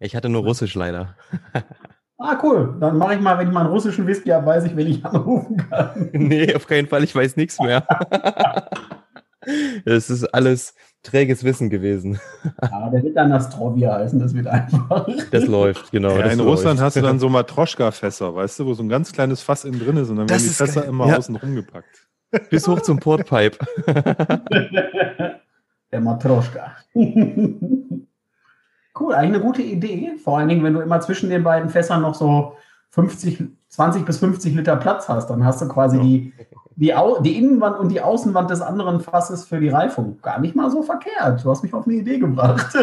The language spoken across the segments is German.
Ich hatte nur Russisch leider. Ah, cool. Dann mache ich mal, wenn ich mal einen russischen Whisky habe, weiß ich, wen ich anrufen kann. nee, auf keinen Fall. Ich weiß nichts mehr. Es ist alles träges Wissen gewesen. Ja, der wird dann Astrovia heißen, das wird einfach. Das läuft, genau. Ja, das in läuft. Russland hast du dann so Matroschka-Fässer, weißt du, wo so ein ganz kleines Fass innen drin ist und dann Das werden die Fässer geil. immer Ja. außen rumgepackt. Bis hoch zum Portpipe. Der Matroschka. Cool, eigentlich eine gute Idee. Vor allen Dingen, wenn du immer zwischen den beiden Fässern noch so 50, 20 bis 50 Liter Platz hast, dann hast du quasi Ja. die, die, Au die Innenwand und die Außenwand des anderen Fasses für die Reifung. Gar nicht mal so verkehrt. Du hast mich auf eine Idee gebracht.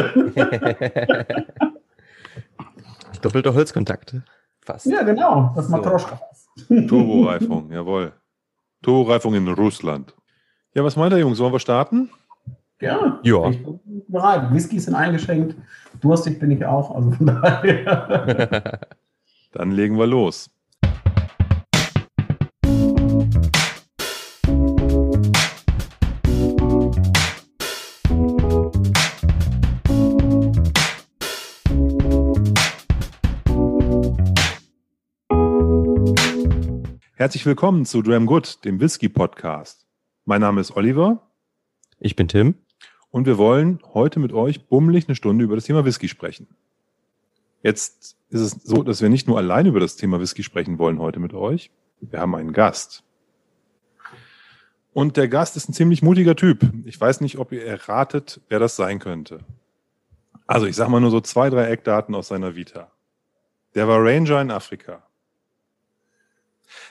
Doppelter Holzkontakt. Fast. ja, genau. Das So. Matroschka-Fass. Turboreifung, jawohl. Turboreifung in Russland. Ja, was meint ihr, Jungs? Sollen wir starten? Ja, Ja. ich bin bereit. Whiskys sind eingeschenkt. Durstig bin ich auch. Also von daher. Dann legen wir los. Herzlich willkommen zu Dram Good, dem Whisky Podcast. Mein Name ist Oliver Ich bin Tim. Und wir wollen heute mit euch bummelig eine Stunde über das Thema Whisky sprechen. Jetzt ist es so, dass wir nicht nur allein über das Thema Whisky sprechen wollen heute mit euch. Wir haben einen Gast. Und der Gast ist ein ziemlich mutiger Typ. Ich weiß nicht, ob ihr erratet, wer das sein könnte. Also ich sage mal nur so zwei, drei Eckdaten aus seiner Vita. Der war Ranger in Afrika.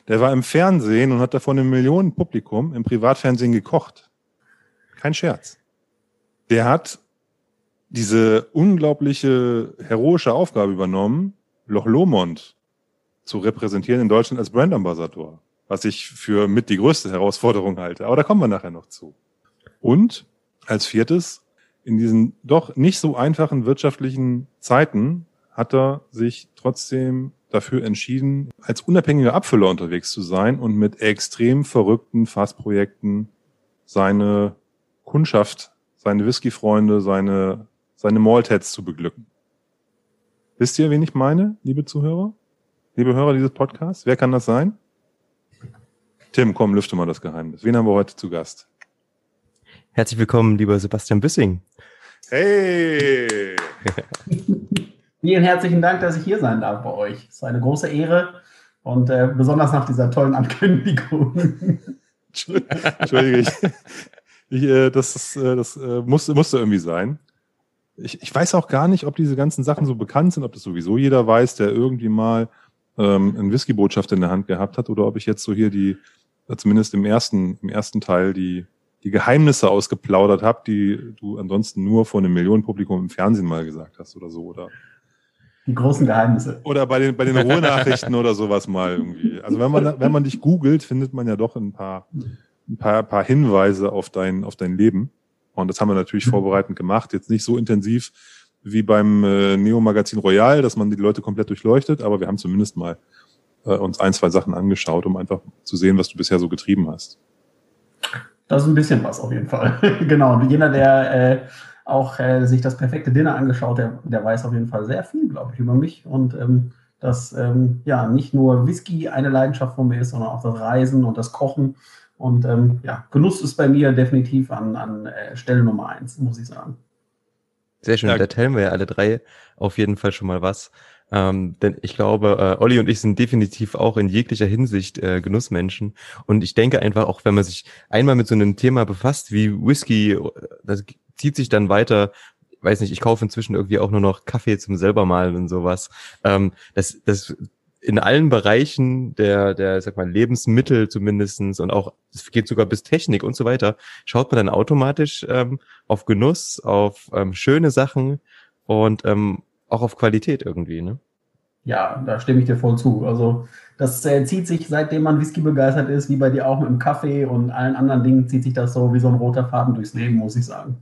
Der war im Fernsehen und hat davon einem Millionenpublikum im Privatfernsehen gekocht. Kein Scherz. Der hat diese unglaubliche heroische Aufgabe übernommen, Loch Lomond zu repräsentieren in Deutschland als Brandambassador, was ich für mit die größte Herausforderung halte. Aber da kommen wir nachher noch zu. Und als viertes, in diesen doch nicht so einfachen wirtschaftlichen Zeiten hat er sich trotzdem dafür entschieden, als unabhängiger Abfüller unterwegs zu sein und mit extrem verrückten Fassprojekten seine Kundschaft, seine Whisky-Freunde, seine, seine Maltheads zu beglücken. Wisst ihr, wen ich meine, liebe Zuhörer? Liebe Hörer dieses Podcasts? Wer kann das sein? Tim, komm, lüfte mal das Geheimnis. Wen haben wir heute zu Gast? Herzlich willkommen, lieber Sebastian Bissing. Hey! Vielen herzlichen Dank, dass ich hier sein darf bei euch. Es ist eine große Ehre und äh, besonders nach dieser tollen Ankündigung. Entschuldige, ich, ich, äh, das, ist, äh, das äh, musste, musste irgendwie sein. Ich, ich weiß auch gar nicht, ob diese ganzen Sachen so bekannt sind, ob das sowieso jeder weiß, der irgendwie mal ähm, einen Whisky-Botschaft in der Hand gehabt hat, oder ob ich jetzt so hier die, äh, zumindest im ersten, im ersten Teil, die, die Geheimnisse ausgeplaudert habe, die du ansonsten nur vor einem Millionenpublikum im Fernsehen mal gesagt hast oder so, oder? Die großen Geheimnisse. Oder bei den, bei den Ruhrnachrichten oder sowas mal irgendwie. Also wenn man, wenn man dich googelt, findet man ja doch ein paar, ein paar, paar Hinweise auf dein, auf dein Leben. Und das haben wir natürlich vorbereitend gemacht. Jetzt nicht so intensiv wie beim äh, Neo-Magazin Royal, dass man die Leute komplett durchleuchtet, aber wir haben zumindest mal äh, uns ein, zwei Sachen angeschaut, um einfach zu sehen, was du bisher so getrieben hast. Das ist ein bisschen was auf jeden Fall. genau. Und jeder, der äh, auch äh, sich das perfekte Dinner angeschaut, der, der weiß auf jeden Fall sehr viel, glaube ich, über mich. Und ähm, dass ähm, ja nicht nur Whisky eine Leidenschaft von mir ist, sondern auch das Reisen und das Kochen. Und ähm, ja, Genuss ist bei mir definitiv an, an äh, Stelle Nummer eins, muss ich sagen. Sehr schön. Ja. Da teilen wir ja alle drei auf jeden Fall schon mal was. Ähm, denn ich glaube, äh, Olli und ich sind definitiv auch in jeglicher Hinsicht äh, Genussmenschen. Und ich denke einfach, auch wenn man sich einmal mit so einem Thema befasst wie Whisky, das zieht sich dann weiter. Weiß nicht, ich kaufe inzwischen irgendwie auch nur noch Kaffee zum selber malen und sowas. Ähm, das, das in allen Bereichen der, der, sag mal, Lebensmittel zumindestens und auch, es geht sogar bis Technik und so weiter, schaut man dann automatisch ähm, auf Genuss, auf ähm, schöne Sachen und ähm, auch auf Qualität irgendwie, ne? Ja, da stimme ich dir voll zu. Also das äh, zieht sich, seitdem man Whisky begeistert ist, wie bei dir auch mit dem Kaffee und allen anderen Dingen, zieht sich das so wie so ein roter Faden durchs Leben, muss ich sagen.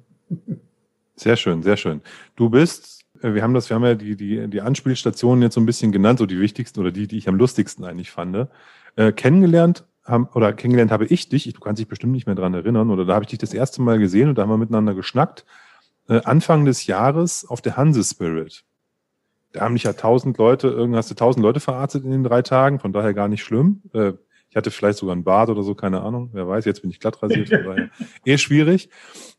Sehr schön, sehr schön. Du bist, wir haben das, wir haben ja die, die, die Anspielstationen jetzt so ein bisschen genannt, so die wichtigsten oder die, die ich am lustigsten eigentlich fand. Äh, kennengelernt haben, oder kennengelernt habe ich dich, du kannst dich bestimmt nicht mehr dran erinnern, oder da habe ich dich das erste Mal gesehen und da haben wir miteinander geschnackt, äh, Anfang des Jahres auf der Hanse Spirit. da haben mich ja tausend Leute, irgendwas hast du tausend Leute verarztet in den drei Tagen, von daher gar nicht schlimm. Äh, ich hatte vielleicht sogar ein Bad oder so, keine Ahnung, wer weiß, jetzt bin ich glatt rasiert, von daher eh schwierig.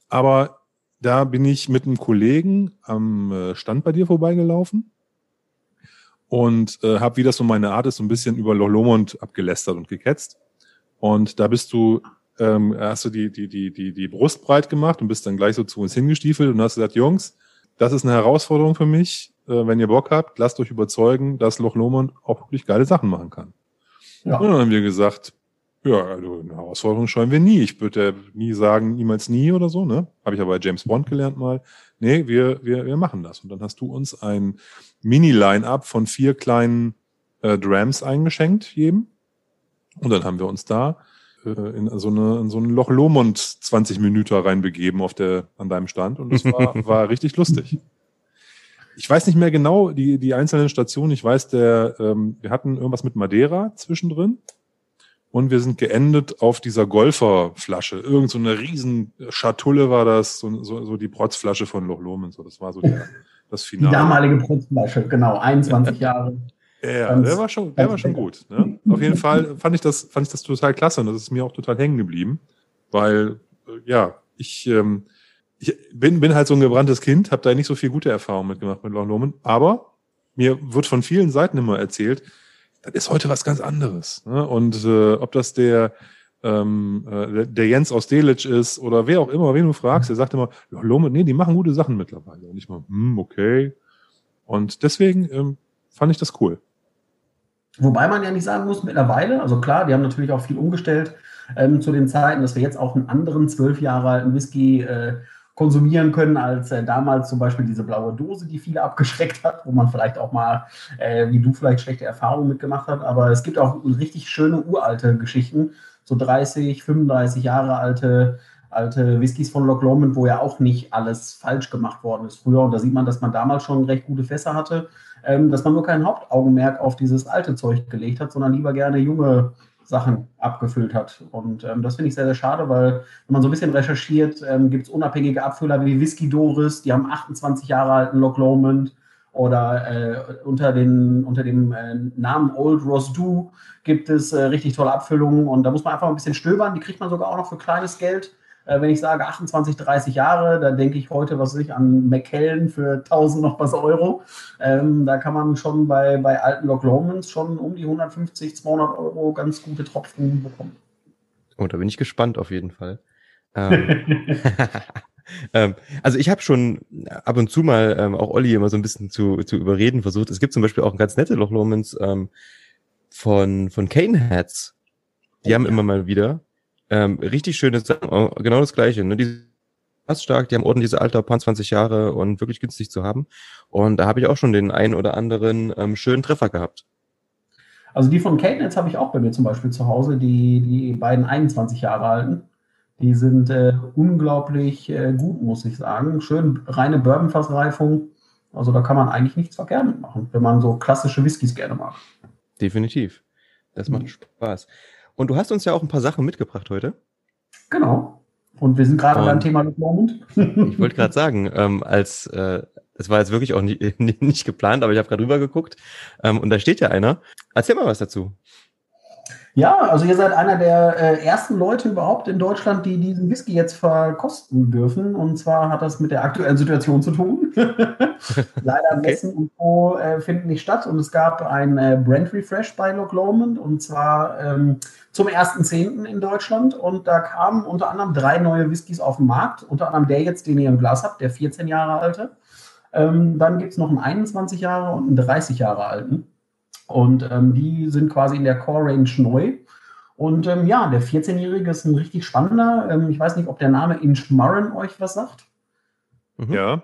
Aber da bin ich mit einem Kollegen am äh, Stand bei dir vorbeigelaufen und äh, habe, wie das so meine Art ist, so ein bisschen über Loch Lomond abgelästert und geketzt. Und da bist du, ähm, hast du die, die, die, die, die Brust breit gemacht und bist dann gleich so zu uns hingestiefelt und hast gesagt, Jungs, das ist eine Herausforderung für mich. Äh, wenn ihr Bock habt, lasst euch überzeugen, dass Loch Lomond auch wirklich geile Sachen machen kann. Ja. Und dann haben wir gesagt, ja, also eine Herausforderung scheuen wir nie. Ich würde ja nie sagen, niemals nie oder so, ne? Habe ich aber bei James Bond gelernt mal. Nee, wir, wir, wir machen das. Und dann hast du uns ein Mini-Line-Up von vier kleinen äh, Drams eingeschenkt, jedem. Und dann haben wir uns da äh, in so eine in so ein Loch Lomond 20 Minuten reinbegeben auf der an deinem Stand und das war war richtig lustig. Ich weiß nicht mehr genau die die einzelnen Stationen. Ich weiß, der ähm, wir hatten irgendwas mit Madeira zwischendrin und wir sind geendet auf dieser Golferflasche. Irgend so eine riesen Schatulle war das, so, so, so die Protzflasche von Loch Lomond. So, das war so der, das Finale. Die damalige Protzflasche, genau, 21 Jahre. Ja, der war schon, der war schon gut. Ne? Auf jeden Fall fand ich das, fand ich das total klasse und das ist mir auch total hängen geblieben, weil äh, ja, ich, ähm, ich bin, bin halt so ein gebranntes Kind, habe da nicht so viel gute Erfahrungen mitgemacht mit Loch Lomond, aber mir wird von vielen Seiten immer erzählt, das ist heute was ganz anderes. Ne? Und äh, ob das der ähm, äh, der Jens aus Delitzsch ist oder wer auch immer, wen du fragst, der sagt immer, Lomond, nee, die machen gute Sachen mittlerweile. Und ich mal, hm, okay. Und deswegen ähm, fand ich das cool. Wobei man ja nicht sagen muss, mittlerweile, also klar, die haben natürlich auch viel umgestellt ähm, zu den Zeiten, dass wir jetzt auch einen anderen zwölf Jahre alten Whisky äh, konsumieren können als äh, damals zum Beispiel diese blaue Dose, die viele abgeschreckt hat, wo man vielleicht auch mal, äh, wie du vielleicht schlechte Erfahrungen mitgemacht hast. Aber es gibt auch richtig schöne uralte Geschichten, so 30, 35 Jahre alte alte Whiskys von Loch Lomond, wo ja auch nicht alles falsch gemacht worden ist früher. Und da sieht man, dass man damals schon recht gute Fässer hatte ähm, dass man nur kein Hauptaugenmerk auf dieses alte Zeug gelegt hat, sondern lieber gerne junge Sachen abgefüllt hat. Und ähm, das finde ich sehr, sehr schade, weil wenn man so ein bisschen recherchiert, ähm, gibt es unabhängige Abfüller wie Whisky Doris, die haben 28 Jahre alten Loch Lomond oder äh, unter, den, unter dem äh, Namen Old Ross Do gibt es äh, richtig tolle Abfüllungen und da muss man einfach ein bisschen stöbern. Die kriegt man sogar auch noch für kleines Geld. Äh, wenn ich sage 28, 30 Jahre, da denke ich heute, was weiß ich, an McKellen für 1000 noch was Euro. Ähm, da kann man schon bei, bei alten Loch Lomans schon um die 150, 200 Euro ganz gute Tropfen bekommen. Oh, da bin ich gespannt auf jeden Fall. Ähm, ähm, also ich habe schon ab und zu mal ähm, auch Olli immer so ein bisschen zu, zu überreden versucht. Es gibt zum Beispiel auch ein ganz nette Loch Lomans ähm, von, von Caneheads. Die oh, haben ja. immer mal wieder ähm, richtig schöne Sachen, genau das gleiche. Ne? Die fast stark, die haben ordentlich dieses Alter, paar 20 Jahre und wirklich günstig zu haben. Und da habe ich auch schon den einen oder anderen ähm, schönen Treffer gehabt. Also die von Cadenets habe ich auch bei mir zum Beispiel zu Hause, die, die beiden 21 Jahre alten. Die sind äh, unglaublich äh, gut, muss ich sagen. Schön reine Bourbonfassreifung. Also da kann man eigentlich nichts verkehrt mitmachen, wenn man so klassische Whiskys gerne mag. Definitiv. Das macht mhm. Spaß. Und du hast uns ja auch ein paar Sachen mitgebracht heute. Genau. Und wir sind gerade beim Thema Deployment. ich wollte gerade sagen, ähm, als äh, das war jetzt wirklich auch nicht, nicht geplant, aber ich habe gerade rüber geguckt ähm, und da steht ja einer. Erzähl mal was dazu. Ja, also ihr seid einer der äh, ersten Leute überhaupt in Deutschland, die diesen Whisky jetzt verkosten dürfen. Und zwar hat das mit der aktuellen Situation zu tun. Leider okay. Messen und Co. Äh, finden nicht statt. Und es gab ein äh, Brand Refresh bei Loch Lomond und zwar ähm, zum 1.10. in Deutschland. Und da kamen unter anderem drei neue Whiskys auf den Markt. Unter anderem der jetzt, den ihr im Glas habt, der 14 Jahre alte. Ähm, dann gibt es noch einen 21 Jahre und einen 30 Jahre alten. Und ähm, die sind quasi in der Core Range neu. Und ähm, ja, der 14-Jährige ist ein richtig spannender. Ähm, ich weiß nicht, ob der Name Inchmurren euch was sagt. Mhm. Ja.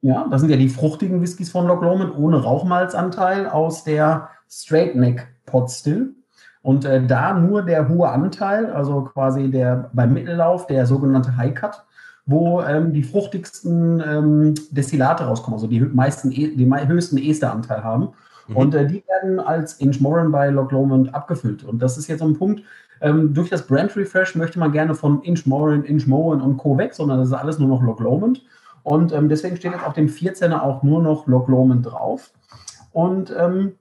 Ja, das sind ja die fruchtigen Whiskys von Loch Lomond ohne Rauchmalzanteil aus der Straight Neck Pot Still. Und äh, da nur der hohe Anteil, also quasi der beim Mittellauf, der sogenannte High Cut, wo ähm, die fruchtigsten ähm, Destillate rauskommen, also die meisten, e, die höchsten Esteranteil haben. Mhm. Und äh, die werden als Inchmoran bei Loch Lomond abgefüllt. Und das ist jetzt so ein Punkt, ähm, durch das Brand Refresh möchte man gerne von Inchmoran, Inchmoran und Co. weg, sondern das ist alles nur noch Loch Lomond. Und ähm, deswegen steht jetzt auf dem 14er auch nur noch Loch Lomond drauf. Und ähm,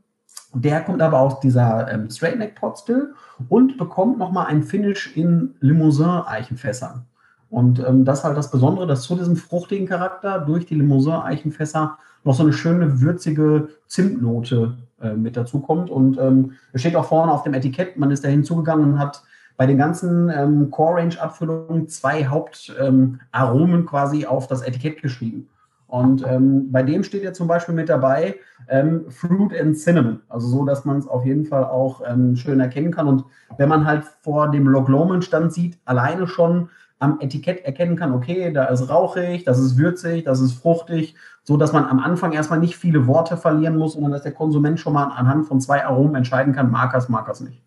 der kommt aber aus dieser ähm, Straight Neck Pot Still und bekommt nochmal ein Finish in Limousin-Eichenfässern. Und ähm, das ist halt das Besondere, dass zu diesem fruchtigen Charakter durch die Limousin-Eichenfässer noch so eine schöne würzige Zimtnote äh, mit dazu kommt. Und ähm, es steht auch vorne auf dem Etikett, man ist da hinzugegangen und hat bei den ganzen ähm, Core-Range-Abfüllungen zwei Hauptaromen ähm, quasi auf das Etikett geschrieben. Und ähm, bei dem steht ja zum Beispiel mit dabei ähm, Fruit and Cinnamon. Also so, dass man es auf jeden Fall auch ähm, schön erkennen kann. Und wenn man halt vor dem Log Lomond Stand sieht, alleine schon am Etikett erkennen kann, okay, da ist rauchig, das ist würzig, das ist fruchtig, so dass man am Anfang erstmal nicht viele Worte verlieren muss, sondern dass der Konsument schon mal anhand von zwei Aromen entscheiden kann, mag er es, mag er es nicht.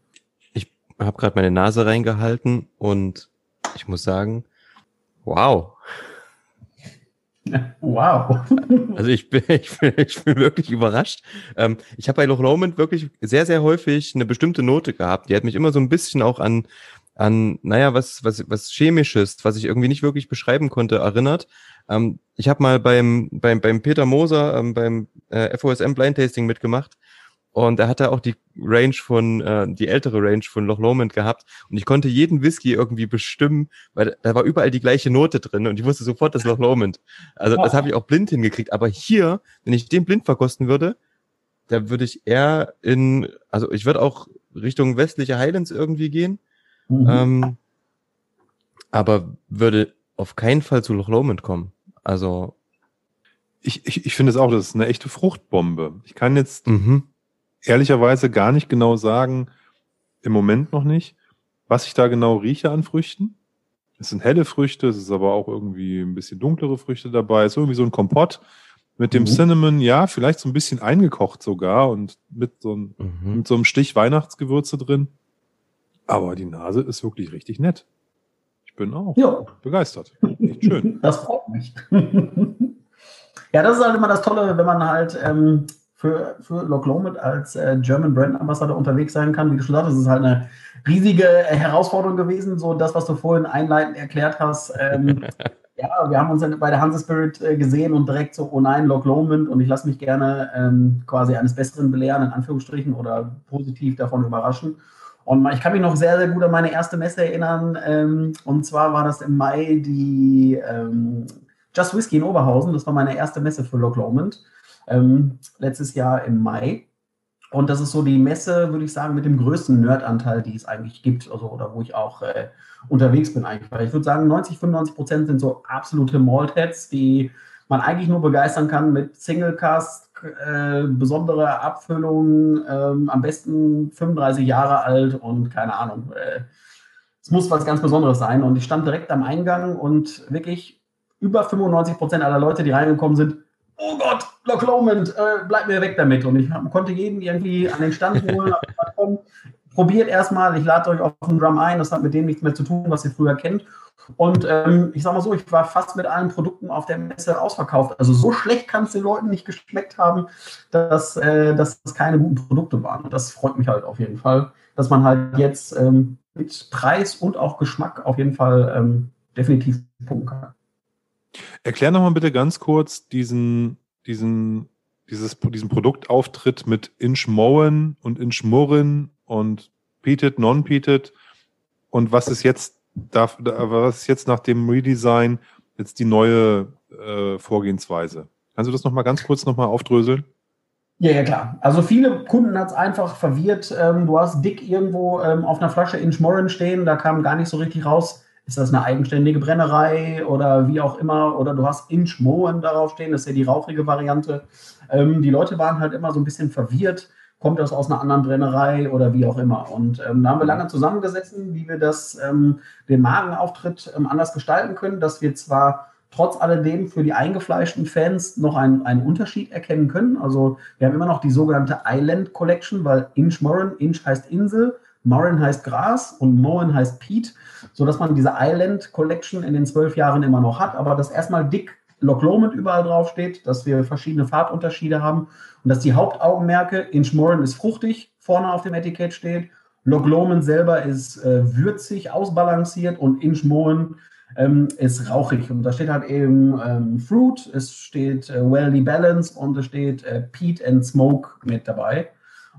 Ich habe gerade meine Nase reingehalten und ich muss sagen, wow. Wow. Also ich bin, ich bin, ich bin wirklich überrascht. Ähm, ich habe bei Loch Lomond wirklich sehr, sehr häufig eine bestimmte Note gehabt. Die hat mich immer so ein bisschen auch an an, naja, was, was, was Chemisches, was ich irgendwie nicht wirklich beschreiben konnte, erinnert. Ähm, ich habe mal beim, beim, beim Peter Moser, ähm, beim äh, FOSM Blind Tasting mitgemacht und er hatte auch die Range von, äh, die ältere Range von Loch Lomond gehabt und ich konnte jeden Whisky irgendwie bestimmen, weil da war überall die gleiche Note drin und ich wusste sofort, das Loch Lomond. Also das habe ich auch blind hingekriegt. Aber hier, wenn ich den blind verkosten würde, da würde ich eher in, also ich würde auch Richtung westliche Highlands irgendwie gehen Mhm. Ähm, aber würde auf keinen Fall zu Loch Lomond kommen. Also. Ich, ich, ich finde es auch, das ist eine echte Fruchtbombe. Ich kann jetzt mhm. ehrlicherweise gar nicht genau sagen, im Moment noch nicht, was ich da genau rieche an Früchten. Es sind helle Früchte, es ist aber auch irgendwie ein bisschen dunklere Früchte dabei. Es ist irgendwie so ein Kompott mit dem mhm. Cinnamon, ja, vielleicht so ein bisschen eingekocht sogar und mit so, einem, mhm. mit so einem Stich Weihnachtsgewürze drin. Aber die Nase ist wirklich richtig nett. Ich bin auch ja. begeistert. Echt schön. Das freut mich. ja, das ist halt immer das Tolle, wenn man halt ähm, für, für Loch Lomond als äh, German Brand Ambassador unterwegs sein kann. Wie du schon sagst, es ist halt eine riesige äh, Herausforderung gewesen, so das, was du vorhin einleitend erklärt hast. Ähm, ja, wir haben uns bei der Hanse Spirit äh, gesehen und direkt so, oh nein, Loch Lomond und ich lasse mich gerne ähm, quasi eines Besseren belehren, in Anführungsstrichen, oder positiv davon überraschen. Und ich kann mich noch sehr, sehr gut an meine erste Messe erinnern. Ähm, und zwar war das im Mai die ähm, Just Whiskey in Oberhausen. Das war meine erste Messe für Loch Lomond. Ähm, letztes Jahr im Mai. Und das ist so die Messe, würde ich sagen, mit dem größten Nerd-Anteil, die es eigentlich gibt, also, oder wo ich auch äh, unterwegs bin eigentlich. Weil ich würde sagen, 90, 95 Prozent sind so absolute Maltheads, die man eigentlich nur begeistern kann mit Singlecast, äh, besondere Abfüllung, ähm, am besten 35 Jahre alt und keine Ahnung. Äh, es muss was ganz Besonderes sein. Und ich stand direkt am Eingang und wirklich über 95 Prozent aller Leute, die reingekommen sind, oh Gott, Loch Lomond, äh, bleib mir weg damit. Und ich konnte jeden irgendwie an den Stand holen. Probiert erstmal, ich lade euch auf den Drum ein, das hat mit dem nichts mehr zu tun, was ihr früher kennt. Und ähm, ich sag mal so, ich war fast mit allen Produkten auf der Messe ausverkauft. Also so schlecht kann es den Leuten nicht geschmeckt haben, dass, äh, dass das keine guten Produkte waren. Und das freut mich halt auf jeden Fall, dass man halt jetzt ähm, mit Preis und auch Geschmack auf jeden Fall ähm, definitiv punkten kann. Erklär nochmal bitte ganz kurz diesen, diesen, dieses, diesen Produktauftritt mit Inchmowen und Inchmurren und Peated, Non-Peated und was ist jetzt da, was ist jetzt nach dem Redesign jetzt die neue äh, Vorgehensweise? Kannst du das nochmal ganz kurz nochmal aufdröseln? Ja, ja, klar. Also viele Kunden hat es einfach verwirrt. Ähm, du hast dick irgendwo ähm, auf einer Flasche in Schmorren stehen, da kam gar nicht so richtig raus, ist das eine eigenständige Brennerei oder wie auch immer, oder du hast in Schmoren darauf stehen, das ist ja die rauchige Variante. Ähm, die Leute waren halt immer so ein bisschen verwirrt kommt das aus einer anderen Brennerei oder wie auch immer. Und ähm, da haben wir lange zusammengesessen, wie wir das, ähm, den Magenauftritt ähm, anders gestalten können, dass wir zwar trotz alledem für die eingefleischten Fans noch einen, einen Unterschied erkennen können. Also wir haben immer noch die sogenannte Island Collection, weil Inch Moran, Inch heißt Insel, Moran heißt Gras und Moen heißt Peat, sodass man diese Island Collection in den zwölf Jahren immer noch hat, aber das erstmal dick Loch Lomond überall drauf steht, dass wir verschiedene Farbunterschiede haben und dass die Hauptaugenmerke, Inchmoran ist fruchtig, vorne auf dem Etikett steht. Loch Lomond selber ist äh, würzig, ausbalanciert und Inchmoran ähm, ist rauchig. Und da steht halt eben ähm, Fruit, es steht äh, Welly Balance und es steht äh, Peat and Smoke mit dabei.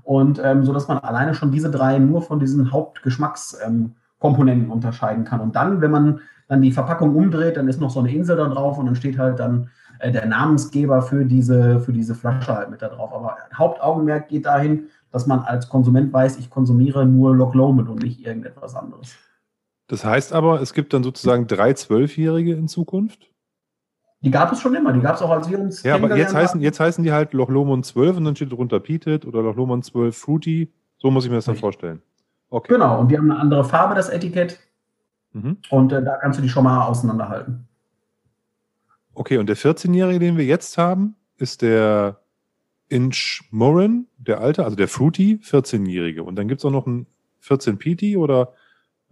Und ähm, so dass man alleine schon diese drei nur von diesen Hauptgeschmackskomponenten ähm, unterscheiden kann. Und dann, wenn man dann die Verpackung umdreht, dann ist noch so eine Insel da drauf und dann steht halt dann äh, der Namensgeber für diese, für diese Flasche halt mit da drauf. Aber Hauptaugenmerk geht dahin, dass man als Konsument weiß, ich konsumiere nur Loch Lomond und nicht irgendetwas anderes. Das heißt aber, es gibt dann sozusagen drei Zwölfjährige in Zukunft? Die gab es schon immer, die gab es auch, als wir uns. Ja, aber jetzt heißen, jetzt heißen die halt Loch Lomond 12 und dann steht drunter Peated oder Loch Lomond 12 Fruity. So muss ich mir das dann vorstellen. Okay. Genau, und die haben eine andere Farbe, das Etikett. Mhm. Und äh, da kannst du die schon mal auseinanderhalten. Okay, und der 14-Jährige, den wir jetzt haben, ist der Inch Morin, der alte, also der Fruity, 14-Jährige. Und dann gibt es auch noch einen 14 PT oder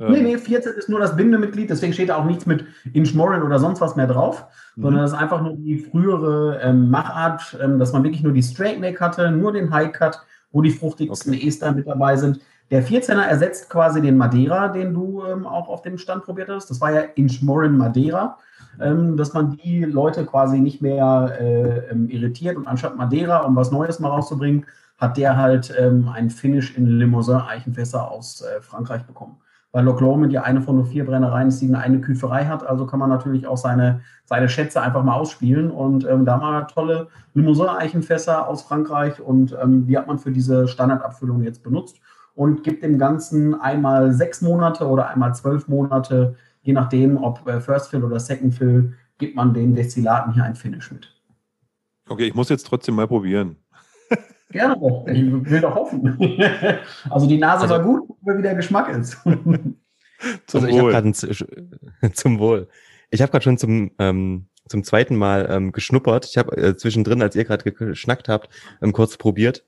ähm, nee, nee, 14 ist nur das Bindemitglied, deswegen steht da auch nichts mit Inchmorin oder sonst was mehr drauf, mhm. sondern das ist einfach nur die frühere ähm, Machart, ähm, dass man wirklich nur die Straight Neck hatte, nur den High Cut, wo die fruchtigsten okay. Ester mit dabei sind. Der 14er ersetzt quasi den Madeira, den du ähm, auch auf dem Stand probiert hast. Das war ja Inchmorin Madeira, ähm, dass man die Leute quasi nicht mehr äh, ähm, irritiert und anstatt Madeira, um was Neues mal rauszubringen, hat der halt ein Finish in Limousin Eichenfässer aus äh, Frankreich bekommen weil Loch Lomond ja eine von nur vier Brennereien ist, die eine Küferei hat. Also kann man natürlich auch seine, seine Schätze einfach mal ausspielen. Und ähm, da wir tolle Limousin-Eichenfässer aus Frankreich und ähm, die hat man für diese Standardabfüllung jetzt benutzt und gibt dem Ganzen einmal sechs Monate oder einmal zwölf Monate, je nachdem, ob äh, First Fill oder Second Fill, gibt man den Destillaten hier ein Finish mit. Okay, ich muss jetzt trotzdem mal probieren. Gerne doch. Ich will doch hoffen. also die Nase also, war gut, wie der Geschmack ist. zum also ich habe gerade zum Wohl. Ich habe gerade schon zum ähm, zum zweiten Mal ähm, geschnuppert. Ich habe äh, zwischendrin, als ihr gerade geschnackt habt, ähm, kurz probiert.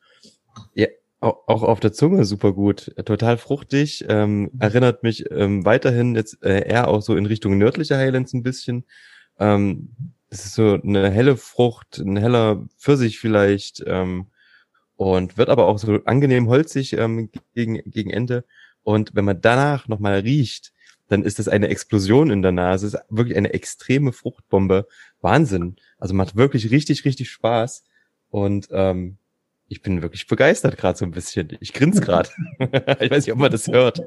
Ja, auch, auf der Zunge super gut, total fruchtig. Ähm, erinnert mich ähm, weiterhin jetzt äh, eher auch so in Richtung nördlicher Highlands ein bisschen. Ähm, es ist so eine helle Frucht, ein heller Pfirsich vielleicht. Ähm, und wird aber auch so angenehm holzig ähm, gegen, gegen Ende. Und wenn man danach nochmal riecht, dann ist das eine Explosion in der Nase, ist wirklich eine extreme Fruchtbombe. Wahnsinn. Also macht wirklich richtig, richtig Spaß. Und ähm, ich bin wirklich begeistert gerade so ein bisschen. Ich grinse gerade. ich weiß nicht, ob man das hört.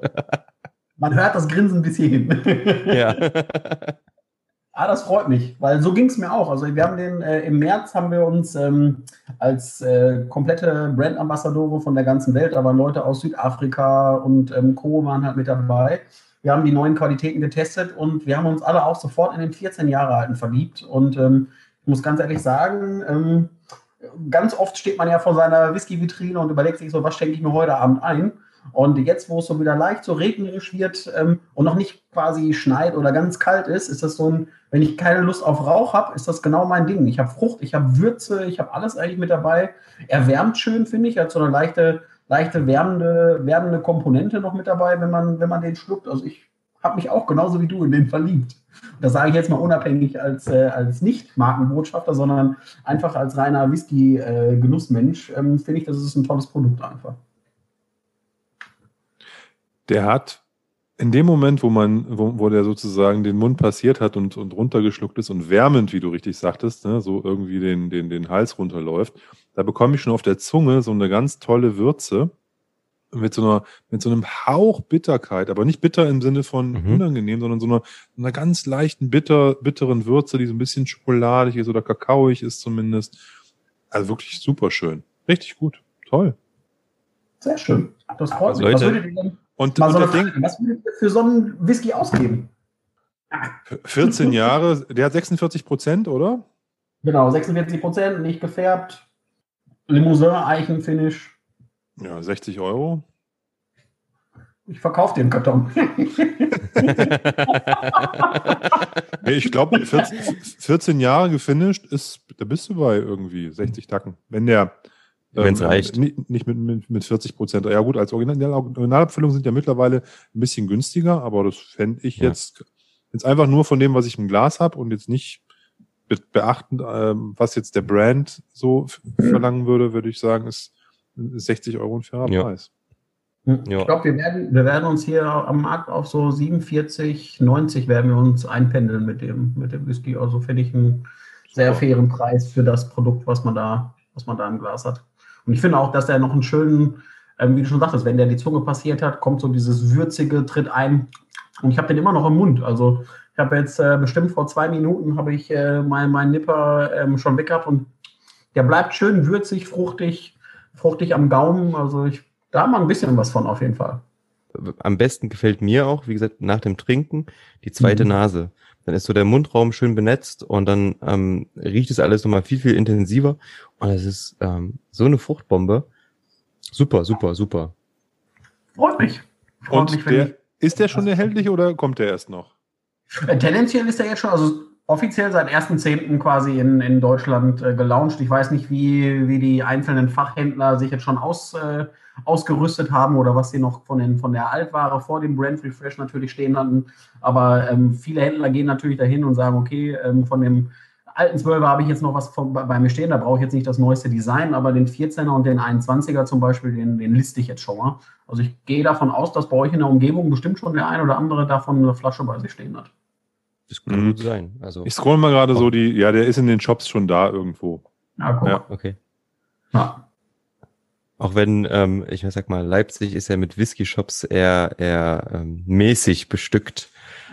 man hört das Grinsen bis hierhin. ja. Ah, das freut mich, weil so ging es mir auch. Also wir haben den äh, im März haben wir uns ähm, als äh, komplette Brandambassadore von der ganzen Welt, aber Leute aus Südafrika und ähm, Co. waren halt mit dabei. Wir haben die neuen Qualitäten getestet und wir haben uns alle auch sofort in den 14 Jahre alten verliebt. Und ähm, ich muss ganz ehrlich sagen, ähm, ganz oft steht man ja vor seiner Whisky-Vitrine und überlegt sich so, was schenke ich mir heute Abend ein? Und jetzt, wo es so wieder leicht so regnerisch wird ähm, und noch nicht quasi schneit oder ganz kalt ist, ist das so ein, wenn ich keine Lust auf Rauch habe, ist das genau mein Ding. Ich habe Frucht, ich habe Würze, ich habe alles eigentlich mit dabei. Er wärmt schön, finde ich. Hat so eine leichte, leichte wärmende, wärmende Komponente noch mit dabei, wenn man, wenn man den schluckt. Also ich habe mich auch genauso wie du in den verliebt. Das sage ich jetzt mal unabhängig als, äh, als Nicht-Markenbotschafter, sondern einfach als reiner Whisky-Genussmensch äh, ähm, finde ich, das ist ein tolles Produkt einfach der hat in dem Moment, wo man, wo, wo der sozusagen den Mund passiert hat und, und runtergeschluckt ist und wärmend, wie du richtig sagtest, ne, so irgendwie den, den, den Hals runterläuft, da bekomme ich schon auf der Zunge so eine ganz tolle Würze mit so einer, mit so einem Hauch Bitterkeit, aber nicht bitter im Sinne von mhm. unangenehm, sondern so einer, einer ganz leichten bitter, bitteren Würze, die so ein bisschen schokoladig ist oder kakaoig ist zumindest. Also wirklich super schön. Richtig gut. Toll. Sehr schön. Das freut mich. Leute, Was würdet ihr denn und, und so Ding, was würdet ihr für so einen Whisky ausgeben? 14 Jahre, der hat 46 Prozent, oder? Genau, 46 Prozent, nicht gefärbt. Limousin, Eichenfinish. Ja, 60 Euro. Ich verkaufe den Karton. nee, ich glaube, 14, 14, Jahre gefinisht ist, da bist du bei irgendwie 60 Tacken. Wenn der, wenn es ähm, reicht. Nicht mit, mit, mit 40 Prozent. Ja gut, als Original, Originalabfüllung sind ja mittlerweile ein bisschen günstiger, aber das fände ich ja. jetzt, jetzt einfach nur von dem, was ich im Glas habe und jetzt nicht beachtend, ähm, was jetzt der Brand so verlangen würde, würde ich sagen, ist 60 Euro ein fairer ja. Preis. Ja. Ich glaube, wir werden, wir werden uns hier am Markt auf so 47, 90 werden wir uns einpendeln mit dem, mit dem Whisky. Also finde ich einen sehr fairen Preis für das Produkt, was man da, was man da im Glas hat. Und ich finde auch, dass der noch einen schönen, ähm, wie du schon sagtest, wenn der die Zunge passiert hat, kommt so dieses würzige, tritt ein. Und ich habe den immer noch im Mund. Also ich habe jetzt äh, bestimmt vor zwei Minuten habe ich äh, meinen mein Nipper ähm, schon weg gehabt und der bleibt schön würzig, fruchtig, fruchtig am Gaumen. Also ich da haben wir ein bisschen was von auf jeden Fall. Am besten gefällt mir auch, wie gesagt, nach dem Trinken die zweite mhm. Nase. Dann ist so der Mundraum schön benetzt und dann ähm, riecht es alles nochmal viel, viel intensiver. Und es ist ähm, so eine Fruchtbombe. Super, super, super. Freut mich. Freut und mich, der, ist der schon erhältlich oder kommt der erst noch? Äh, tendenziell ist er jetzt schon, also offiziell seit 1.10. quasi in, in Deutschland äh, gelauncht. Ich weiß nicht, wie, wie die einzelnen Fachhändler sich jetzt schon aus, äh, ausgerüstet haben oder was sie noch von, den, von der Altware vor dem Brand Refresh natürlich stehen hatten. Aber ähm, viele Händler gehen natürlich dahin und sagen, okay, ähm, von dem alten 12er habe ich jetzt noch was von, bei, bei, mir stehen, da brauche ich jetzt nicht das neueste Design, aber den 14er und den 21er zum Beispiel, den, den liste ich jetzt schon mal. Also ich gehe davon aus, dass bei euch in der Umgebung bestimmt schon der ein oder andere davon eine Flasche bei sich stehen hat. Das kann mhm. gut sein. Also, ich scroll mal gerade so die, ja, der ist in den Shops schon da irgendwo. Ja, guck. ja. okay. Ja. Auch wenn, ähm, ich sag mal, Leipzig ist ja mit Whisky-Shops eher, eher ähm, mäßig bestückt.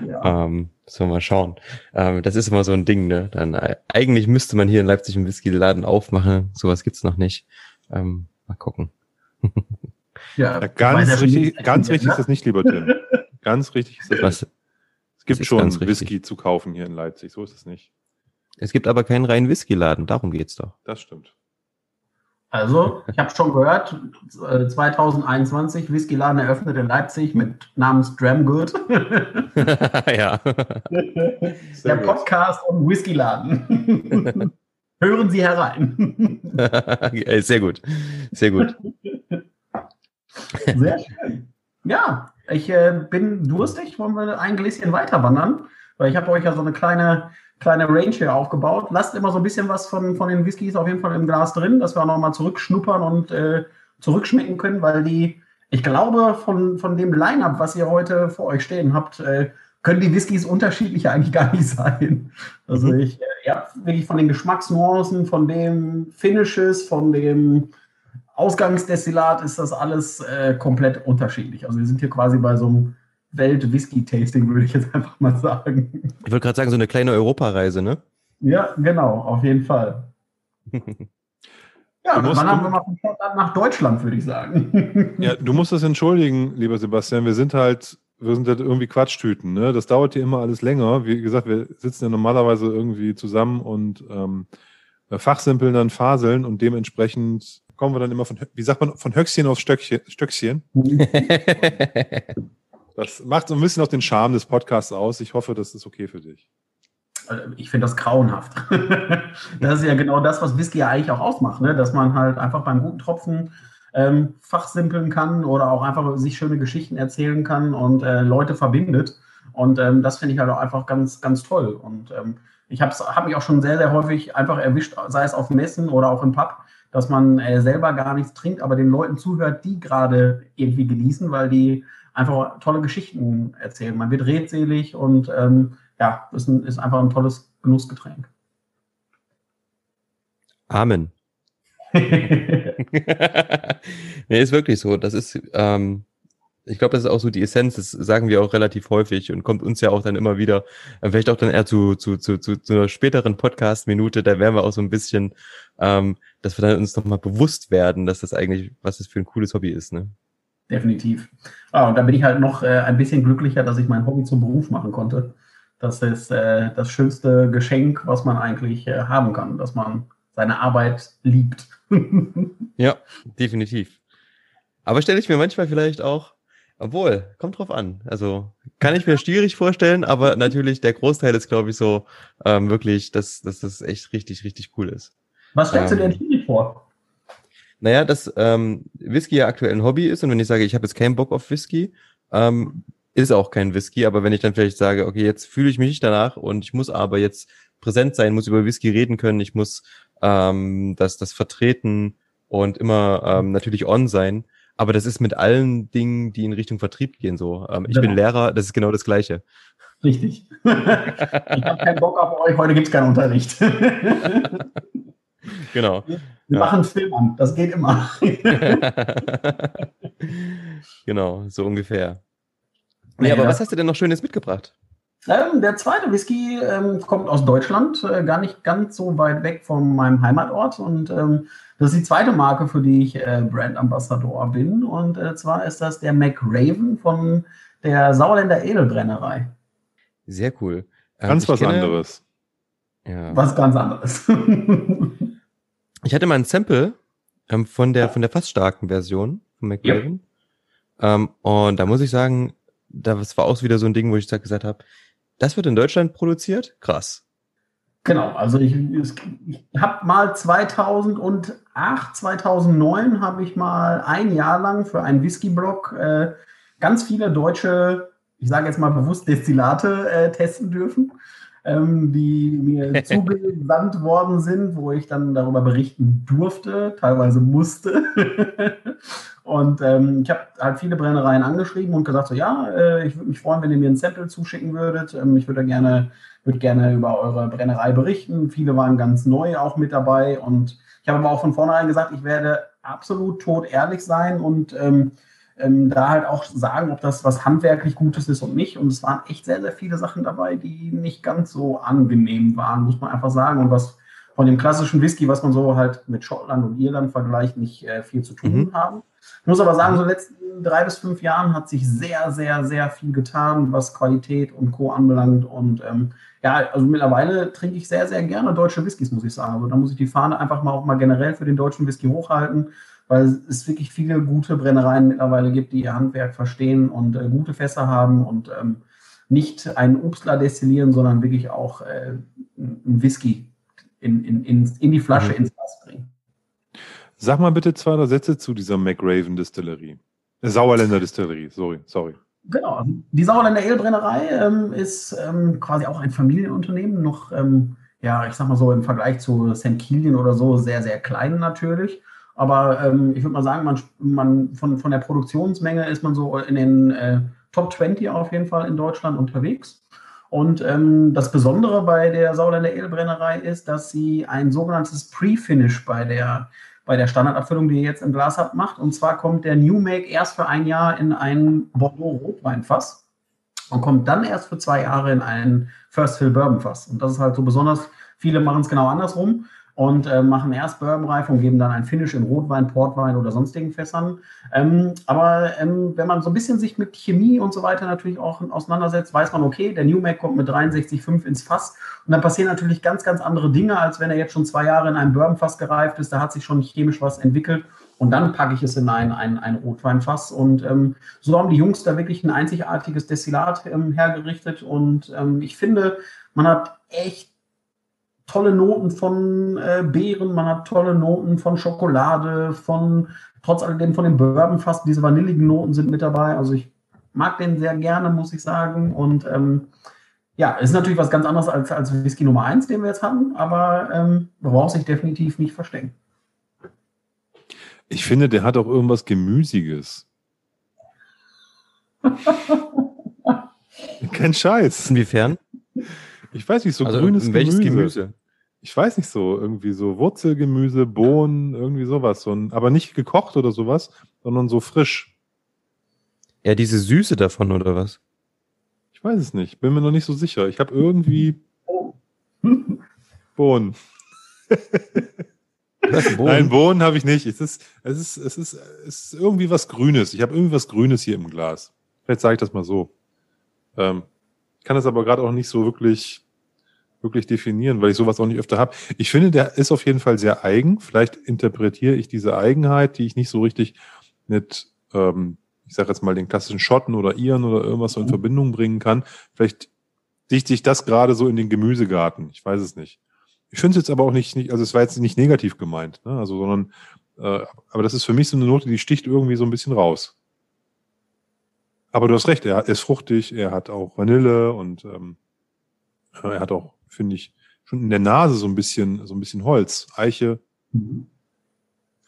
Ja. Ähm, sollen wir mal schauen. Ähm, das ist immer so ein Ding, ne? Dann äh, eigentlich müsste man hier in Leipzig einen Whisky-Laden aufmachen. Sowas gibt's noch nicht. Ähm, mal gucken. ja, ja, ganz richtig, ganz richtig ne? ist das nicht, lieber Tim. Ganz richtig ist das. Was? Es gibt schon Whisky zu kaufen hier in Leipzig, so ist es nicht. Es gibt aber keinen reinen Whisky-Laden, darum geht's doch. Das stimmt. Also, ich habe schon gehört, 2021 äh, Whisky-Laden eröffnet in Leipzig mit namens Dramgood. ja. Der Podcast um Whisky-Laden. Hören Sie herein. Sehr gut. Sehr gut. Sehr schön. Ja, ich äh, bin durstig. Wollen wir ein Gläschen weiter wandern? Weil ich habe euch ja so eine kleine kleine Range hier aufgebaut. Lasst immer so ein bisschen was von, von den Whiskys auf jeden Fall im Glas drin, dass wir auch nochmal zurückschnuppern und äh, zurückschmecken können, weil die, ich glaube, von, von dem Line-Up, was ihr heute vor euch stehen habt, äh, können die Whiskys unterschiedlich eigentlich gar nicht sein. Also mhm. ich, äh, ja, wirklich von den Geschmacksnuancen, von dem Finishes, von dem Ausgangsdestillat ist das alles äh, komplett unterschiedlich. Also wir sind hier quasi bei so einem Welt-Whisky-Tasting, würde ich jetzt einfach mal sagen. Ich wollte gerade sagen, so eine kleine Europareise, ne? Ja, genau, auf jeden Fall. Ja, dann wandern wir mal von Schottland nach Deutschland, würde ich sagen. Ja, du musst das entschuldigen, lieber Sebastian. Wir sind halt, wir sind halt irgendwie Quatschtüten. Ne? Das dauert hier immer alles länger. Wie gesagt, wir sitzen ja normalerweise irgendwie zusammen und ähm, fachsimpeln dann Faseln und dementsprechend kommen wir dann immer von, wie sagt man, von Höchstchen auf Stöckchen. Stöckchen. Das macht so ein bisschen auch den Charme des Podcasts aus. Ich hoffe, das ist okay für dich. Ich finde das grauenhaft. das ist ja genau das, was Whisky ja eigentlich auch ausmacht, ne? dass man halt einfach beim guten Tropfen ähm, fachsimpeln kann oder auch einfach sich schöne Geschichten erzählen kann und äh, Leute verbindet. Und ähm, das finde ich halt auch einfach ganz, ganz toll. Und ähm, ich habe hab mich auch schon sehr, sehr häufig einfach erwischt, sei es auf Messen oder auch im Pub, dass man äh, selber gar nichts trinkt, aber den Leuten zuhört, die gerade irgendwie genießen, weil die einfach tolle Geschichten erzählen. Man wird redselig und ähm, ja, ist, ein, ist einfach ein tolles Genussgetränk. Amen. nee, ist wirklich so. Das ist, ähm, ich glaube, das ist auch so die Essenz, das sagen wir auch relativ häufig und kommt uns ja auch dann immer wieder, äh, vielleicht auch dann eher zu, zu, zu, zu, zu einer späteren Podcast-Minute, da wären wir auch so ein bisschen, ähm, dass wir dann uns nochmal bewusst werden, dass das eigentlich, was das für ein cooles Hobby ist, ne? definitiv. Ah, und da bin ich halt noch äh, ein bisschen glücklicher, dass ich mein Hobby zum Beruf machen konnte. Das ist äh, das schönste Geschenk, was man eigentlich äh, haben kann, dass man seine Arbeit liebt. ja, definitiv. Aber stelle ich mir manchmal vielleicht auch, obwohl, kommt drauf an. Also kann ich mir schwierig vorstellen, aber natürlich der Großteil ist, glaube ich, so ähm, wirklich, dass, dass das echt richtig, richtig cool ist. Was stellst ähm, du dir schwierig vor? Naja, dass ähm, Whisky ja aktuell ein Hobby ist und wenn ich sage, ich habe jetzt keinen Bock auf Whisky, ähm, ist auch kein Whisky, aber wenn ich dann vielleicht sage, okay, jetzt fühle ich mich nicht danach und ich muss aber jetzt präsent sein, muss über Whisky reden können, ich muss ähm, das, das vertreten und immer ähm, natürlich on sein, Aber das ist mit allen Dingen, die in Richtung Vertrieb gehen, so. Ähm, ich Genau. bin Lehrer, das ist genau das Gleiche. Richtig. ich habe keinen Bock auf euch, heute gibt es keinen Unterricht. Wir Genau. Ja. machen einen Film an, das geht immer. genau, so ungefähr. Nee, Nee, aber was hast du denn noch Schönes mitgebracht? Ähm, der zweite Whisky ähm, kommt aus Deutschland, äh, gar nicht ganz so weit weg von meinem Heimatort. Und ähm, das ist die zweite Marke, für die ich äh, Brand Ambassador bin. Und äh, zwar ist das der McRaven von der Sauerländer Edelbrennerei. Sehr cool. Ähm, Ganz was kenne- anderes. Ja. Was ganz anderes. Ich hatte mal ein Sample ähm, von der von der fast starken Version von McRaven. Ähm, und da muss ich sagen, das war auch wieder so ein Ding, wo ich gesagt habe, das wird in Deutschland produziert? Krass. Genau, also ich, ich habe mal 2008, 2009 habe ich mal ein Jahr lang für einen Whisky-Blog äh, ganz viele deutsche, ich sage jetzt mal bewusst Destillate äh, testen dürfen, ähm, die mir zugesandt worden sind, wo ich dann darüber berichten durfte, teilweise musste. und ähm, ich habe halt viele Brennereien angeschrieben und gesagt, so ja, äh, ich würde mich freuen, wenn ihr mir ein Sample zuschicken würdet. Ähm, ich würde gerne würde gerne über eure Brennerei berichten. Viele waren ganz neu auch mit dabei und ich habe aber auch von vornherein gesagt, ich werde absolut tot ehrlich sein und ähm, ähm, da halt auch sagen, ob das was handwerklich Gutes ist und nicht. Und es waren echt sehr, sehr viele Sachen dabei, die nicht ganz so angenehm waren, muss man einfach sagen. Und was von dem klassischen Whisky, was man so halt mit Schottland und Irland vergleicht, nicht äh, viel zu tun Mhm. haben. Ich muss aber sagen, so in den letzten drei bis fünf Jahren hat sich sehr, sehr, sehr viel getan, was Qualität und Co. anbelangt. Und ähm, ja, also mittlerweile trinke ich sehr, sehr gerne deutsche Whiskys, muss ich sagen. Also da muss ich die Fahne einfach mal auch mal generell für den deutschen Whisky hochhalten, weil es wirklich viele gute Brennereien mittlerweile gibt, die ihr Handwerk verstehen und äh, gute Fässer haben und ähm, nicht einen Obstler destillieren, sondern wirklich auch äh, einen Whisky in, in, in, in die Flasche, Mhm. ins Glas bringen. Sag mal bitte zwei, drei Sätze zu dieser McRaven Distillerie. Äh, Sauerländer Distillerie, sorry, sorry. Genau, also die Sauerländer Edelbrennerei ähm, ist ähm, quasi auch ein Familienunternehmen, noch, ähm, ja, ich sag mal so im Vergleich zu St. Kilian oder so, sehr, sehr klein natürlich. Aber ähm, ich würde mal sagen, man, man von, von der Produktionsmenge ist man so in den äh, Top 20 auf jeden Fall in Deutschland unterwegs. Und ähm, das Besondere bei der Sauerländer Edelbrennerei ist, dass sie ein sogenanntes Pre-Finish bei der, bei der Standardabfüllung, die ihr jetzt im Glas habt, macht. Und zwar kommt der New Make erst für ein Jahr in ein Bordeaux-Rotweinfass und kommt dann erst für zwei Jahre in ein First Fill Bourbon Fass. Und das ist halt so besonders. Viele machen es genau andersrum und äh, machen erst Bourbonreif und geben dann ein Finish in Rotwein, Portwein oder sonstigen Fässern. Ähm, aber ähm, wenn man so ein bisschen sich mit Chemie und so weiter natürlich auch auseinandersetzt, weiß man, okay, der New Make kommt mit 63,5 ins Fass und dann passieren natürlich ganz, ganz andere Dinge, als wenn er jetzt schon zwei Jahre in einem Bourbonfass gereift ist. Da hat sich schon chemisch was entwickelt und dann packe ich es in ein, ein, ein Rotweinfass. Und ähm, so haben die Jungs da wirklich ein einzigartiges Destillat ähm, hergerichtet. Und ähm, ich finde, man hat echt tolle Noten von äh, Beeren, man hat tolle Noten von Schokolade, von trotz alledem von dem Bourbonfass. Diese vanilligen Noten sind mit dabei. Also ich mag den sehr gerne, muss ich sagen. Und ähm, ja, ist natürlich was ganz anderes als, als Whisky Nummer 1, den wir jetzt hatten, aber ähm, braucht sich definitiv nicht verstecken. Ich finde, der hat auch irgendwas Gemüsiges. Kein Scheiß. Inwiefern? Ich weiß nicht, so also grünes welches Gemüse. Gemüse? Ich weiß nicht so, irgendwie so Wurzelgemüse, Bohnen, irgendwie sowas. So ein, aber nicht gekocht oder sowas, sondern so frisch. Ja, diese Süße davon oder was? Ich weiß es nicht, bin mir noch nicht so sicher. Ich habe irgendwie Oh. Bohnen. Was, Bohnen? Nein, Bohnen habe ich nicht. Es ist, es ist, es ist, es ist irgendwie was Grünes. Ich habe irgendwie was Grünes hier im Glas. Vielleicht sage ich das mal so. Ähm, ich kann das aber gerade auch nicht so wirklich, wirklich definieren, weil ich sowas auch nicht öfter habe. Ich finde, der ist auf jeden Fall sehr eigen. Vielleicht interpretiere ich diese Eigenheit, die ich nicht so richtig mit, ähm, ich sage jetzt mal, den klassischen Schotten oder Iren oder irgendwas so in Mhm. Verbindung bringen kann. Vielleicht dichte ich das gerade so in den Gemüsegarten. Ich weiß es nicht. Ich finde es jetzt aber auch nicht, nicht, also es war jetzt nicht negativ gemeint, ne? also, sondern, äh, aber das ist für mich so eine Note, die sticht irgendwie so ein bisschen raus. Aber du hast recht, er ist fruchtig, er hat auch Vanille und ähm, er hat auch, finde ich, schon in der Nase so ein bisschen, so ein bisschen Holz, Eiche.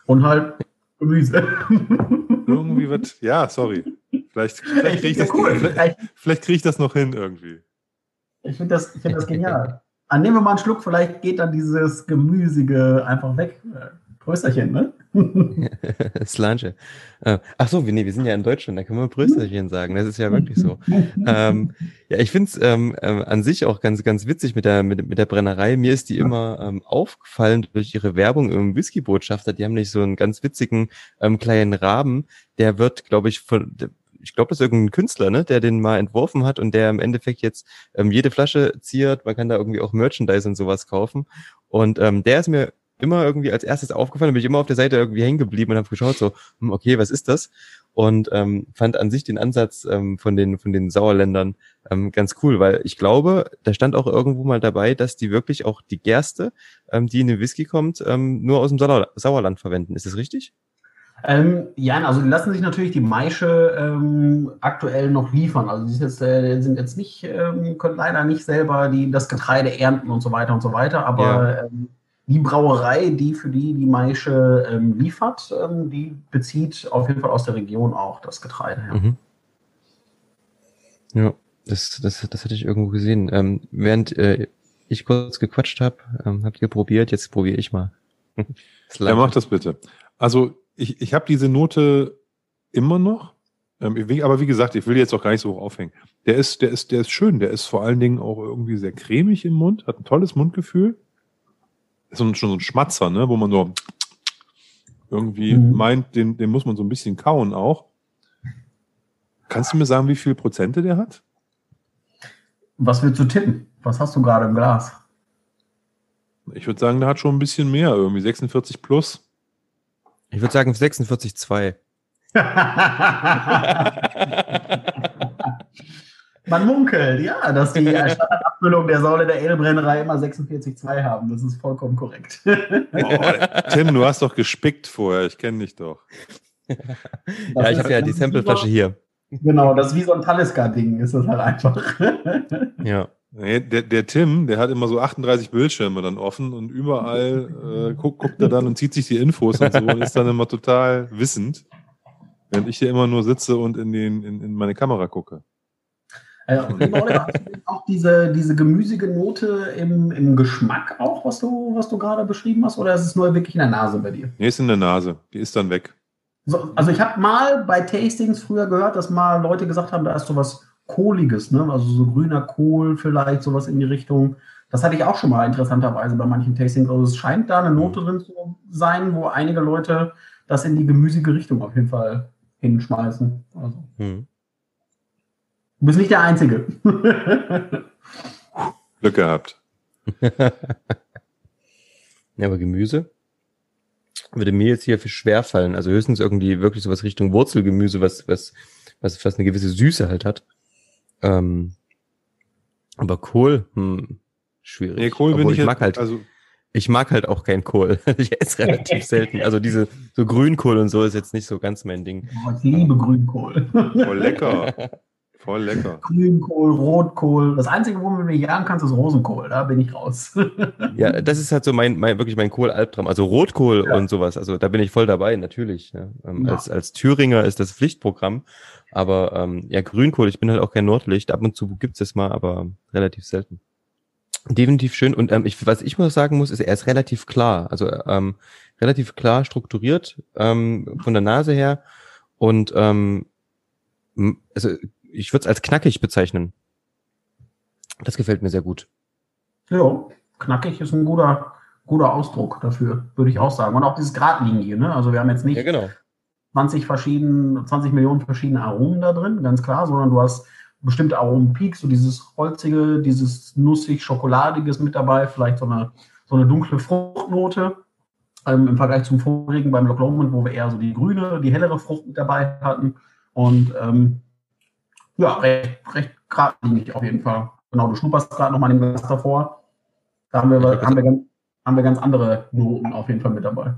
Und halt Gemüse. irgendwie wird, ja, sorry. Vielleicht, vielleicht kriege ich, das, cool. vielleicht, vielleicht krieg ich das noch hin irgendwie. Ich finde das, find das genial. Ah, nehmen wir mal einen Schluck, vielleicht geht dann dieses Gemüsige einfach weg. Prösterchen, ne? Slange. Äh, ach so, nee, wir sind ja in Deutschland, da können wir Prösterchen sagen. Das ist ja wirklich so. ähm, ja, ich finde es ähm, äh, an sich auch ganz, ganz witzig mit der, mit, mit der Brennerei. Mir ist die immer ähm, aufgefallen durch ihre Werbung im Whisky-Botschafter. Die haben nicht so einen ganz witzigen ähm, kleinen Raben. Der wird, glaube ich, von, ich glaube, das ist irgendein Künstler, ne, der den mal entworfen hat und der im Endeffekt jetzt ähm, jede Flasche ziert. Man kann da irgendwie auch Merchandise und sowas kaufen. Und ähm, der ist mir immer irgendwie als erstes aufgefallen, bin ich immer auf der Seite irgendwie hängen geblieben und habe geschaut, so, hm, okay, was ist das? Und ähm, fand an sich den Ansatz ähm, von den von den Sauerländern ähm, ganz cool, weil ich glaube, da stand auch irgendwo mal dabei, dass die wirklich auch die Gerste, ähm, die in den Whisky kommt, ähm, nur aus dem Sauer Sauerland verwenden. Ist das richtig? Ähm, ja, also die lassen sich natürlich die Maische ähm, aktuell noch liefern. Also die sind jetzt, äh, sind jetzt nicht, ähm, können leider nicht selber die, das Getreide ernten und so weiter und so weiter, aber ja. Die Brauerei, die für die die Maische ähm, liefert, ähm, die bezieht auf jeden Fall aus der Region auch das Getreide. Ja, mhm. ja das, das, das hatte ich irgendwo gesehen. Ähm, während äh, ich kurz gequatscht habe, ähm, habt ihr probiert, jetzt probiere ich mal. ja, mach das bitte. Also ich, ich habe diese Note immer noch, ähm, aber wie gesagt, ich will jetzt auch gar nicht so hoch aufhängen. Der ist, der ist, der ist schön, der ist vor allen Dingen auch irgendwie sehr cremig im Mund, hat ein tolles Mundgefühl ist schon so ein Schmatzer, ne, wo man so irgendwie mhm. meint, den, den muss man so ein bisschen kauen auch. Kannst du mir sagen, wie viel Prozente der hat? Was willst du tippen? Was hast du gerade im Glas? Ich würde sagen, der hat schon ein bisschen mehr, irgendwie 46 plus. Ich würde sagen 46,2. Man munkelt, ja, dass die Standardabfüllung der Säule der Edelbrennerei immer 46,2 haben. Das ist vollkommen korrekt. Oh, Tim, du hast doch gespickt vorher. Ich kenne dich doch. ja, ich habe ja die Sampleflasche hier. Genau, das ist wie so ein Talisker-Ding, ist das halt einfach. ja. Nee, der, der Tim, der hat immer so 38 Bildschirme dann offen und überall äh, guckt, guckt er dann und zieht sich die Infos und so und ist dann immer total wissend, während ich hier immer nur sitze und in, den, in, in meine Kamera gucke. Äh, Oliver, hast du auch diese, diese gemüsige Note im, im Geschmack auch, was du, was du gerade beschrieben hast, oder ist es nur wirklich in der Nase bei dir? Nee, ist in der Nase. Die ist dann weg. So, also ich habe mal bei Tastings früher gehört, dass mal Leute gesagt haben, da ist sowas Kohliges, ne? Also so grüner Kohl vielleicht, sowas in die Richtung. Das hatte ich auch schon mal interessanterweise bei manchen Tastings. Also es scheint da eine Note drin zu sein, wo einige Leute das in die gemüsige Richtung auf jeden Fall hinschmeißen. Also. Hm. Du bist nicht der Einzige. Glück gehabt. ja, aber Gemüse würde mir jetzt hier für schwer fallen. Also höchstens irgendwie wirklich sowas Richtung Wurzelgemüse, was, was, was, was eine gewisse Süße halt hat. Ähm, aber Kohl, hm, schwierig. Nee, Kohl bin ich, ich mag halt, also ich mag halt auch kein Kohl. ich esse relativ selten. Also diese so Grünkohl und so ist jetzt nicht so ganz mein Ding. ich liebe Grünkohl. Oh, lecker. Voll lecker. Grünkohl, Rotkohl. Das Einzige, wo man mir jagen kannst, ist Rosenkohl. Da bin ich raus. ja, das ist halt so mein, mein wirklich mein Kohl-Albtraum. Also Rotkohl ja. und sowas. Also da bin ich voll dabei, natürlich. Ja. Ähm, ja. Als, als Thüringer ist das Pflichtprogramm. Aber ähm, ja, Grünkohl, ich bin halt auch kein Nordlicht. Ab und zu gibt's es mal, aber relativ selten. Definitiv schön. Und ähm, ich, was ich mal sagen muss, ist, er ist relativ klar. Also ähm, relativ klar strukturiert ähm, von der Nase her. Und ähm, also ich würde es als knackig bezeichnen. Das gefällt mir sehr gut. Ja, knackig ist ein guter, guter Ausdruck dafür, würde ich auch sagen. Und auch dieses Gradlinie, ne? Also wir haben jetzt nicht ja, genau. 20 verschiedene, 20 Millionen verschiedene Aromen da drin, ganz klar, sondern du hast bestimmte Aromenpeaks, so dieses holzige, dieses nussig, schokoladiges mit dabei, vielleicht so eine, so eine dunkle Fruchtnote. Ähm, Im Vergleich zum vorigen beim Loch Lomond, wo wir eher so die grüne, die hellere Frucht mit dabei hatten. Und ähm, ja, recht, recht geradlinig auf jeden Fall. Genau, du schnupperst gerade nochmal den Glas davor. Da haben wir, haben, wir ganz, haben wir ganz andere Noten auf jeden Fall mit dabei.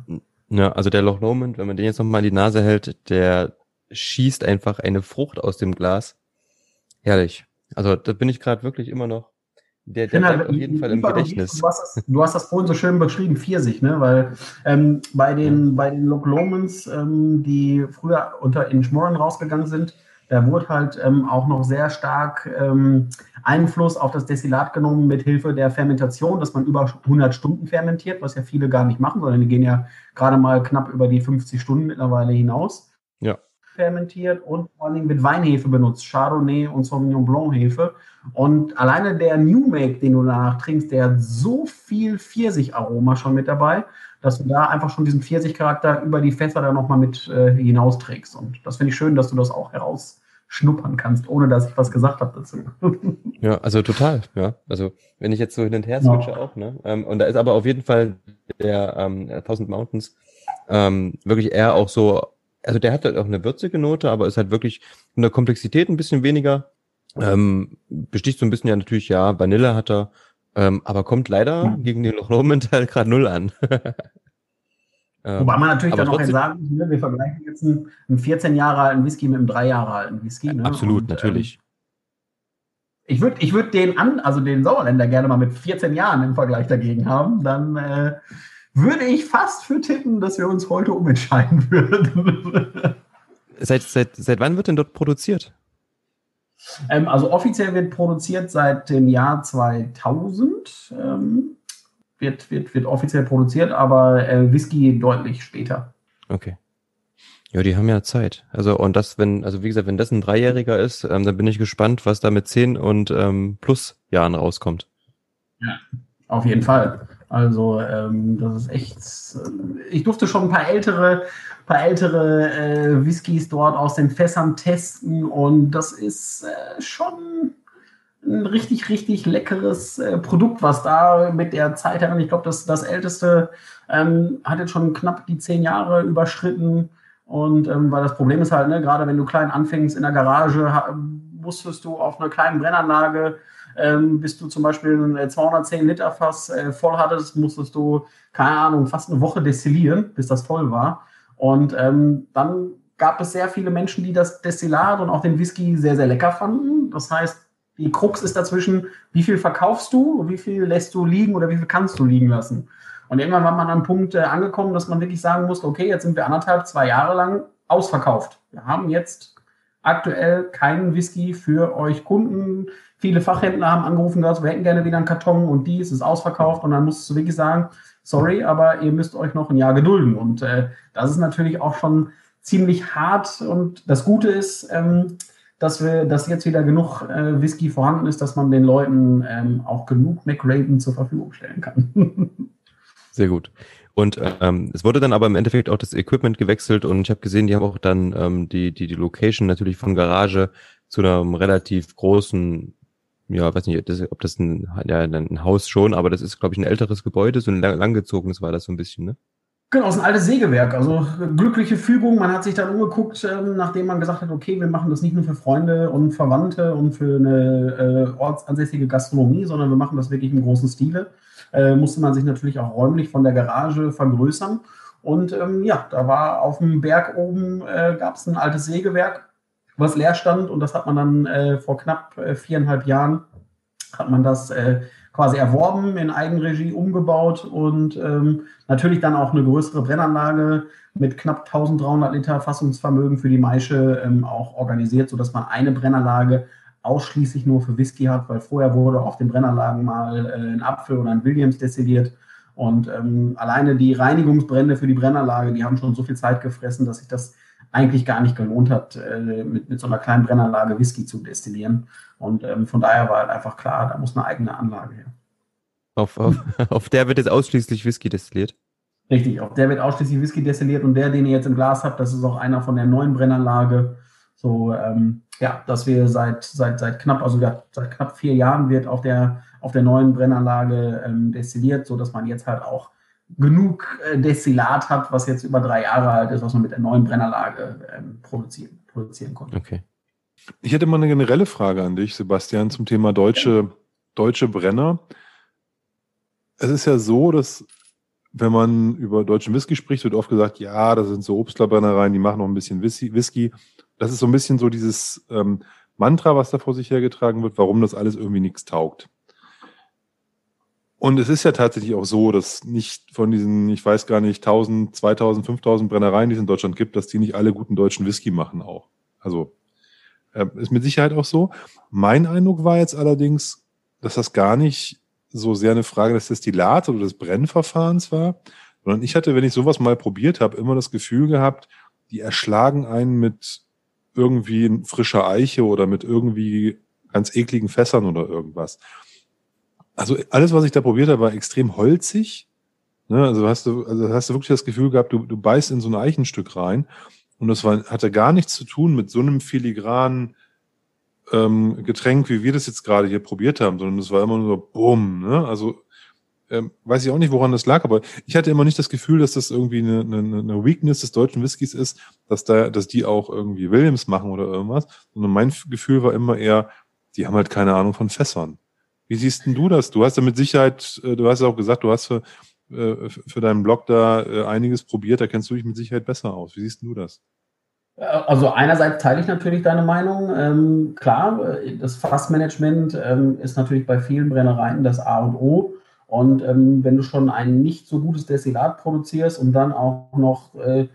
Ja, also der Loch Lomond, wenn man den jetzt nochmal in die Nase hält, der schießt einfach eine Frucht aus dem Glas. Herrlich. Also da bin ich gerade wirklich immer noch Der, der Halt, bleibt auf jeden Fall im Gedächtnis. Du hast, das, du hast das vorhin so schön beschrieben, Pfirsich, ne? Weil ähm, bei den, bei den Loch Lomans, ähm, die früher unter in Schmoren rausgegangen sind, da wurde halt ähm, auch noch sehr stark ähm, Einfluss auf das Destillat genommen mit Hilfe der Fermentation, dass man über 100 Stunden fermentiert, was ja viele gar nicht machen, sondern die gehen ja gerade mal knapp über die 50 Stunden mittlerweile hinaus. Ja. Fermentiert und vor allem mit Weinhefe benutzt, Chardonnay und Sauvignon Blanc Hefe. Und alleine der New Make, den du danach trinkst, der hat so viel Pfirsich-Aroma schon mit dabei, dass du da einfach schon diesen Pfirsich-Charakter über die Fässer da nochmal mit äh, hinausträgst. Und das finde ich schön, dass du das auch herausschnuppern kannst, ohne dass ich was gesagt habe dazu. Ja, also total, ja. Also wenn ich jetzt so hin und her switche Ja. auch, ne? Ähm, und da ist aber auf jeden Fall der ähm, Thousand Mountains ähm, wirklich eher auch so, also der hat halt auch eine würzige Note, aber ist halt wirklich in der Komplexität ein bisschen weniger. Ähm, besticht so ein bisschen ja natürlich, ja, Vanille hat er, ähm, aber kommt leider Ja. gegen den Loch Lomond halt gerade null an. Ähm, Wobei man natürlich aber dann auch sagen muss, ne, wir vergleichen jetzt einen, einen 14 Jahre alten Whisky mit einem 3 Jahre alten Whisky. Ne? Absolut, Und, natürlich. Ähm, ich würde ich würd den an, also den Sauerländer gerne mal mit 14 Jahren im Vergleich dagegen haben. Dann äh, würde ich fast für tippen, dass wir uns heute umentscheiden würden. Seit, seit, seit wann wird denn dort produziert? ähm, also offiziell wird produziert seit dem Jahr 2000. Ähm, wird, wird, wird offiziell produziert, aber äh, Whisky deutlich später. Okay. Ja, die haben ja Zeit. Also, und das, wenn, also wie gesagt, wenn das ein Dreijähriger ist, ähm, dann bin ich gespannt, was da mit zehn und ähm, plus Jahren rauskommt. Auf jeden Fall. Also ähm, das ist echt. äh, Ich durfte schon ein paar ältere, paar ältere äh, Whiskys dort aus den Fässern testen und das ist äh, schon ein richtig, richtig leckeres äh, Produkt, was da mit der Zeit heran. Ich glaube, das, das älteste ähm, hat jetzt schon knapp die zehn Jahre überschritten. Und ähm, weil das Problem ist halt, ne, gerade wenn du klein anfängst in der Garage, musstest du auf einer kleinen Brennanlage ähm, bis du zum Beispiel ein äh, 210 Liter Fass äh, voll hattest, musstest du, keine Ahnung, fast eine Woche destillieren, bis das voll war. Und ähm, dann gab es sehr viele Menschen, die das Destillat und auch den Whisky sehr, sehr lecker fanden. Das heißt, die Krux ist dazwischen, wie viel verkaufst du, wie viel lässt du liegen oder wie viel kannst du liegen lassen. Und irgendwann war man an einem Punkt äh, angekommen, dass man wirklich sagen musste, okay, jetzt sind wir anderthalb, zwei Jahre lang ausverkauft. Wir haben jetzt aktuell keinen Whisky für euch Kunden. Viele Fachhändler haben angerufen, gesagt, wir hätten gerne wieder einen Karton und die ist ausverkauft. Und dann musst du wirklich sagen, sorry, aber ihr müsst euch noch ein Jahr gedulden. Und äh, das ist natürlich auch schon ziemlich hart. Und das Gute ist, ähm, dass wir, dass jetzt wieder genug äh, Whisky vorhanden ist, dass man den Leuten ähm, auch genug McRaven zur Verfügung stellen kann. Sehr gut. Und ähm, es wurde dann aber im Endeffekt auch das Equipment gewechselt und ich habe gesehen, die haben auch dann ähm, die, die, die Location natürlich von Garage zu einem relativ großen, ja, weiß nicht, das, ob das ein, ja, ein Haus schon, aber das ist, glaube ich, ein älteres Gebäude, so ein lang, langgezogenes war das so ein bisschen, ne? Genau, es ist ein altes Sägewerk. Also glückliche Fügung. Man hat sich dann umgeguckt, ähm, nachdem man gesagt hat, okay, wir machen das nicht nur für Freunde und Verwandte und für eine äh, ortsansässige Gastronomie, sondern wir machen das wirklich im großen Stile. Äh, musste man sich natürlich auch räumlich von der Garage vergrößern. Und ähm, ja, da war auf dem Berg oben, äh, gab es ein altes Sägewerk, was leer stand. Und das hat man dann äh, vor knapp äh, viereinhalb Jahren, hat man das äh, quasi erworben, in Eigenregie umgebaut und ähm, natürlich dann auch eine größere Brennanlage mit knapp 1300 Liter Fassungsvermögen für die Maische ähm, auch organisiert, sodass man eine Brennanlage ausschließlich nur für Whisky hat, weil vorher wurde auf den Brennanlagen mal äh, ein Apfel oder ein Williams destilliert. Und ähm, alleine die Reinigungsbrände für die Brennanlage, die haben schon so viel Zeit gefressen, dass sich das eigentlich gar nicht gelohnt hat, äh, mit, mit so einer kleinen Brennanlage Whisky zu destillieren. Und ähm, von daher war halt einfach klar, da muss eine eigene Anlage her. Auf, auf, auf der wird jetzt ausschließlich Whisky destilliert. Richtig, auf der wird ausschließlich Whisky destilliert und der, den ihr jetzt im Glas habt, das ist auch einer von der neuen Brennanlage. So, ähm, ja, dass wir seit, seit, seit knapp, also seit knapp vier Jahren wird auf der, auf der neuen Brennanlage ähm, destilliert, so dass man jetzt halt auch genug äh, Destillat hat, was jetzt über drei Jahre alt ist, was man mit der neuen Brennanlage ähm, produzieren, produzieren konnte. Okay. Ich hätte mal eine generelle Frage an dich, Sebastian, zum Thema deutsche, deutsche Brenner. Es ist ja so, dass wenn man über deutschen Whisky spricht, wird oft gesagt, ja, das sind so Obstlerbrennereien, die machen noch ein bisschen Whisky. Das ist so ein bisschen so dieses ähm, Mantra, was da vor sich hergetragen wird, warum das alles irgendwie nichts taugt. Und es ist ja tatsächlich auch so, dass nicht von diesen, ich weiß gar nicht, 1000, 2000, 5000 Brennereien, die es in Deutschland gibt, dass die nicht alle guten deutschen Whisky machen auch. Also äh, ist mit Sicherheit auch so. Mein Eindruck war jetzt allerdings, dass das gar nicht so sehr eine Frage des Destillats oder des Brennverfahrens war, sondern ich hatte, wenn ich sowas mal probiert habe, immer das Gefühl gehabt, die erschlagen einen mit irgendwie frischer Eiche oder mit irgendwie ganz ekligen Fässern oder irgendwas. Also alles, was ich da probiert habe, war extrem holzig. Ne? Also hast du, also hast du wirklich das Gefühl gehabt, du, du beißt in so ein Eichenstück rein und das war, hatte gar nichts zu tun mit so einem filigranen ähm, Getränk, wie wir das jetzt gerade hier probiert haben, sondern es war immer nur so bumm. Ne? Also ähm, weiß ich auch nicht, woran das lag, aber ich hatte immer nicht das Gefühl, dass das irgendwie eine, eine, eine Weakness des deutschen Whiskys ist, dass da, dass die auch irgendwie Williams machen oder irgendwas, sondern mein Gefühl war immer eher, die haben halt keine Ahnung von Fässern. Wie siehst denn du das? Du hast ja mit Sicherheit, äh, du hast ja auch gesagt, du hast für, für deinen Blog da äh, einiges probiert, da kennst du dich mit Sicherheit besser aus. Wie siehst du das? Also einerseits teile ich natürlich deine Meinung. Ähm, klar, das Fassmanagement ähm, ist natürlich bei vielen Brennereien das A und O. Und ähm, wenn du schon ein nicht so gutes Destillat produzierst und dann auch noch äh,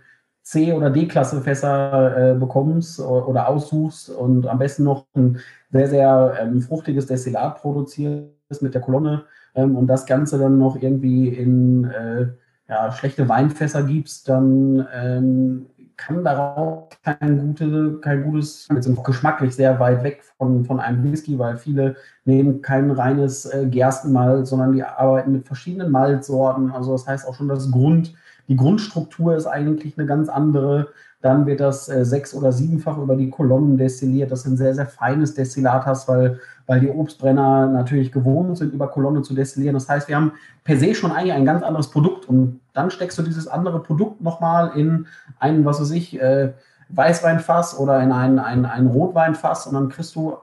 C- oder D-Klasse Fässer äh, bekommst oder aussuchst und am besten noch ein sehr, sehr ähm, fruchtiges Destillat produzierst mit der Kolonne ähm, und das Ganze dann noch irgendwie in äh, ja, schlechte Weinfässer gibst, dann ähm, kann darauf kein, gute, kein gutes, jetzt sind geschmacklich sehr weit weg von, von einem Whisky, weil viele nehmen kein reines äh, Gerstenmalz, sondern die arbeiten mit verschiedenen Malzsorten. Also das heißt auch schon, das Grund, die Grundstruktur ist eigentlich eine ganz andere. Dann wird das äh, sechs- oder siebenfach über die Kolonnen destilliert. Das ist ein sehr, sehr feines Destillat hast, weil, weil die Obstbrenner natürlich gewohnt sind, über Kolonne zu destillieren. Das heißt, wir haben per se schon eigentlich ein ganz anderes Produkt und dann steckst du dieses andere Produkt nochmal in ein, was weiß ich, äh, Weißweinfass oder in ein, ein, ein Rotweinfass und dann kriegst du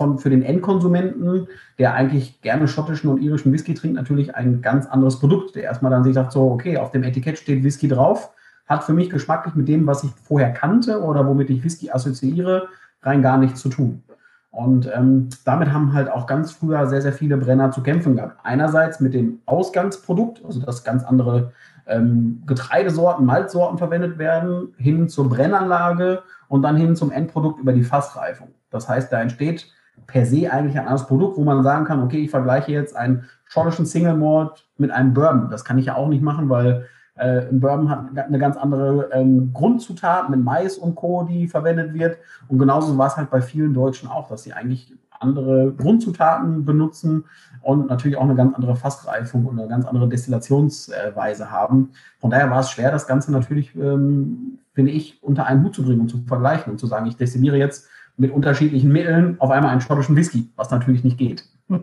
von, für den Endkonsumenten, der eigentlich gerne schottischen und irischen Whisky trinkt, natürlich ein ganz anderes Produkt, der erstmal dann sich sagt, so, okay, auf dem Etikett steht Whisky drauf, hat für mich geschmacklich mit dem, was ich vorher kannte oder womit ich Whisky assoziiere, rein gar nichts zu tun. Und ähm, damit haben halt auch ganz früher sehr, sehr viele Brenner zu kämpfen gehabt. Einerseits mit dem Ausgangsprodukt, also dass ganz andere ähm, Getreidesorten, Malzsorten verwendet werden, hin zur Brennanlage und dann hin zum Endprodukt über die Fassreifung. Das heißt, da entsteht per se eigentlich ein anderes Produkt, wo man sagen kann, okay, ich vergleiche jetzt einen schottischen Single Malt mit einem Bourbon. Das kann ich ja auch nicht machen, weil äh, ein Bourbon hat eine ganz andere ähm, Grundzutat mit Mais und Co., die verwendet wird. Und genauso war es halt bei vielen Deutschen auch, dass sie eigentlich andere Grundzutaten benutzen und natürlich auch eine ganz andere Fassreifung und eine ganz andere Destillationsweise haben. Von daher war es schwer, das Ganze natürlich, ähm, finde ich, unter einen Hut zu bringen und zu vergleichen und zu sagen, ich destilliere jetzt mit unterschiedlichen Mitteln auf einmal einen schottischen Whisky, was natürlich nicht geht.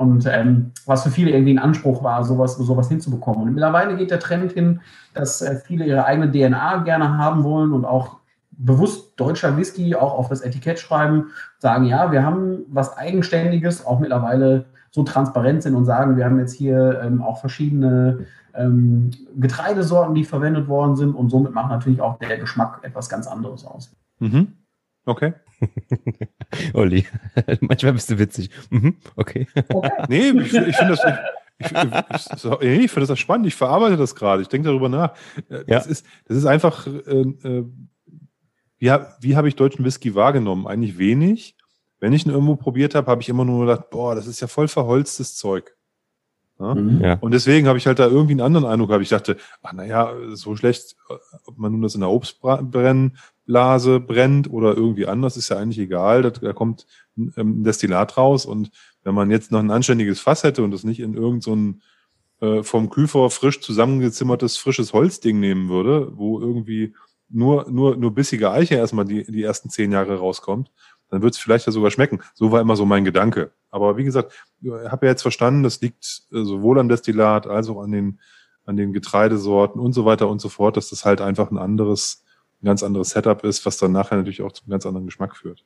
und ähm, was für viele irgendwie ein Anspruch war, sowas, sowas hinzubekommen. Und mittlerweile geht der Trend hin, dass äh, viele ihre eigene DNA gerne haben wollen und auch bewusst deutscher Whisky auch auf das Etikett schreiben, sagen, ja, wir haben was Eigenständiges, auch mittlerweile so transparent sind und sagen, wir haben jetzt hier ähm, auch verschiedene ähm, Getreidesorten, die verwendet worden sind und somit macht natürlich auch der Geschmack etwas ganz anderes aus. Mhm. Okay. Olli, manchmal bist du witzig. Mhm, okay. okay. Nee, ich, ich finde das. Ich, ich, ich, ich finde das spannend. Ich verarbeite das gerade. Ich denke darüber nach. Das, ja. ist, das ist einfach. Äh, äh, wie, wie habe ich deutschen Whisky wahrgenommen? Eigentlich wenig. Wenn ich ihn irgendwo probiert habe, habe ich immer nur gedacht, boah, das ist ja voll verholztes Zeug. Ja? Mhm. Ja. Und deswegen habe ich halt da irgendwie einen anderen Eindruck gehabt. Ich dachte, ach naja, so schlecht, ob man nun das in der Obstblase brennt oder irgendwie anders, ist ja eigentlich egal. Da, da kommt ähm, ein Destillat raus und wenn man jetzt noch ein anständiges Fass hätte und das nicht in irgendein so äh, vom Küfer frisch zusammengezimmertes frisches Holzding nehmen würde, wo irgendwie nur, nur, nur bissige Eiche erstmal die, die ersten zehn Jahre rauskommt, dann wird es vielleicht ja sogar schmecken. So war immer so mein Gedanke. Aber wie gesagt, ich habe ja jetzt verstanden, das liegt äh, sowohl am Destillat als auch an den, an den Getreidesorten und so weiter und so fort, dass das halt einfach ein anderes, ein ganz anderes Setup ist, was dann nachher natürlich auch zum ganz anderen Geschmack führt.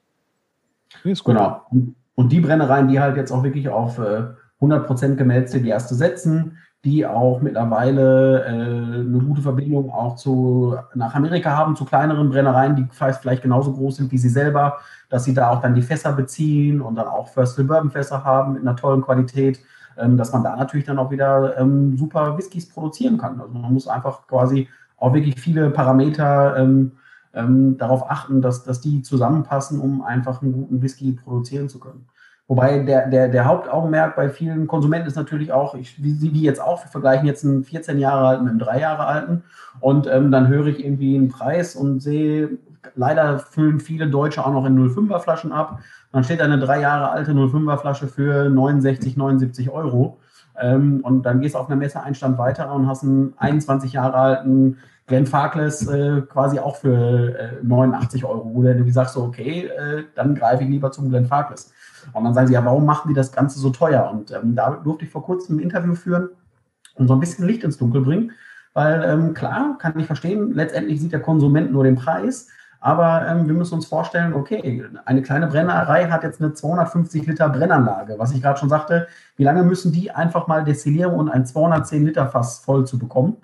Nee. Genau. Und die Brennereien, die halt jetzt auch wirklich auf äh, 100% gemälzte Gerste setzen, die auch mittlerweile äh, eine gute Verbindung auch zu, nach Amerika haben, zu kleineren Brennereien, die vielleicht genauso groß sind wie sie selber, dass sie da auch dann die Fässer beziehen und dann auch First Bourbon Fässer haben mit einer tollen Qualität. ähm, dass man da natürlich dann auch wieder ähm, super Whiskys produzieren kann. Also man muss einfach quasi auch wirklich viele Parameter ähm, ähm, darauf achten, dass, dass die zusammenpassen, um einfach einen guten Whisky produzieren zu können. Wobei der, der, der Hauptaugenmerk bei vielen Konsumenten ist natürlich auch, ich, wie die jetzt auch, wir vergleichen jetzt einen 14 Jahre alten mit einem 3 Jahre alten und ähm, dann höre ich irgendwie einen Preis und sehe, leider füllen viele Deutsche auch noch in 05er Flaschen ab. Dann steht eine 3 Jahre alte 05er Flasche für 69, 79 Euro. Ähm, und dann gehst du auf einer Messe einen Stand weiter und hast einen 21 Jahre alten Glenn Farkless äh, quasi auch für äh, 89 Euro, wo du sagst so, okay, äh, dann greife ich lieber zum Glenn Farkless. Und dann sagen sie, ja, warum machen die das Ganze so teuer? Und ähm, da durfte ich vor kurzem ein Interview führen und so ein bisschen Licht ins Dunkel bringen, weil ähm, klar, kann ich verstehen, letztendlich sieht der Konsument nur den Preis, aber ähm, wir müssen uns vorstellen, okay, eine kleine Brennerei hat jetzt eine 250 Liter Brennanlage. Was ich gerade schon sagte, wie lange müssen die einfach mal destillieren, um ein 210 Liter Fass voll zu bekommen?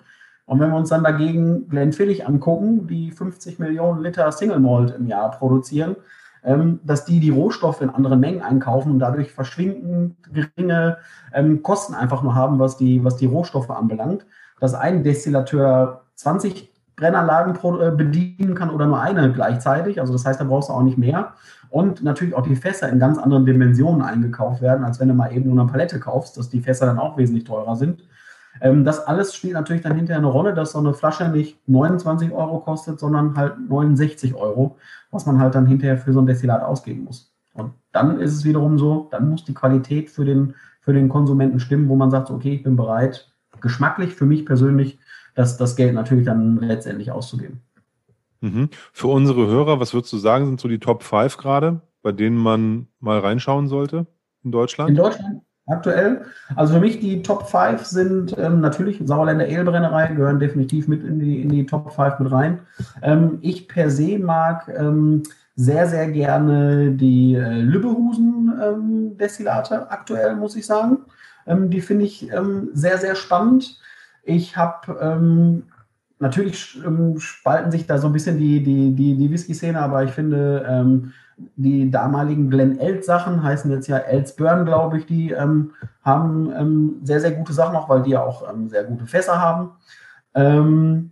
Und wenn wir uns dann dagegen Glenfiddich angucken, die 50 Millionen Liter Single Malt im Jahr produzieren, ähm, dass die die Rohstoffe in anderen Mengen einkaufen und dadurch verschwindend geringe ähm, Kosten einfach nur haben, was die, was die Rohstoffe anbelangt. Dass ein Destillateur 20 Brennanlagen äh, bedienen kann oder nur eine gleichzeitig. Also das heißt, da brauchst du auch nicht mehr. Und natürlich auch die Fässer in ganz anderen Dimensionen eingekauft werden, als wenn du mal eben nur eine Palette kaufst, dass die Fässer dann auch wesentlich teurer sind. Ähm, das alles spielt natürlich dann hinterher eine Rolle, dass so eine Flasche nicht 29 Euro kostet, sondern halt 69 Euro, was man halt dann hinterher für so ein Destillat ausgeben muss. Und dann ist es wiederum so, dann muss die Qualität für den, für den Konsumenten stimmen, wo man sagt, okay, ich bin bereit, geschmacklich für mich persönlich, das, das Geld natürlich dann letztendlich auszugeben. Mhm. Für unsere Hörer, was würdest du sagen, sind so die Top 5 gerade, bei denen man mal reinschauen sollte in Deutschland? In Deutschland aktuell. Also für mich die Top 5 sind ähm, natürlich Sauerländer Ehlbrennerei, gehören definitiv mit in die, in die Top 5 mit rein. Ähm, ich per se mag ähm, sehr, sehr gerne die äh, Lübbehusen-Destillate ähm, aktuell, muss ich sagen. Ähm, die finde ich ähm, sehr, sehr spannend. Ich habe natürlich spalten sich da so ein bisschen die, die, die, die Whisky-Szene, aber ich finde, die damaligen Glen Eld Sachen heißen jetzt ja Elsburn, glaube ich, die ähm, haben ähm, sehr, sehr gute Sachen auch, weil die ja auch ähm, sehr gute Fässer haben. Ähm,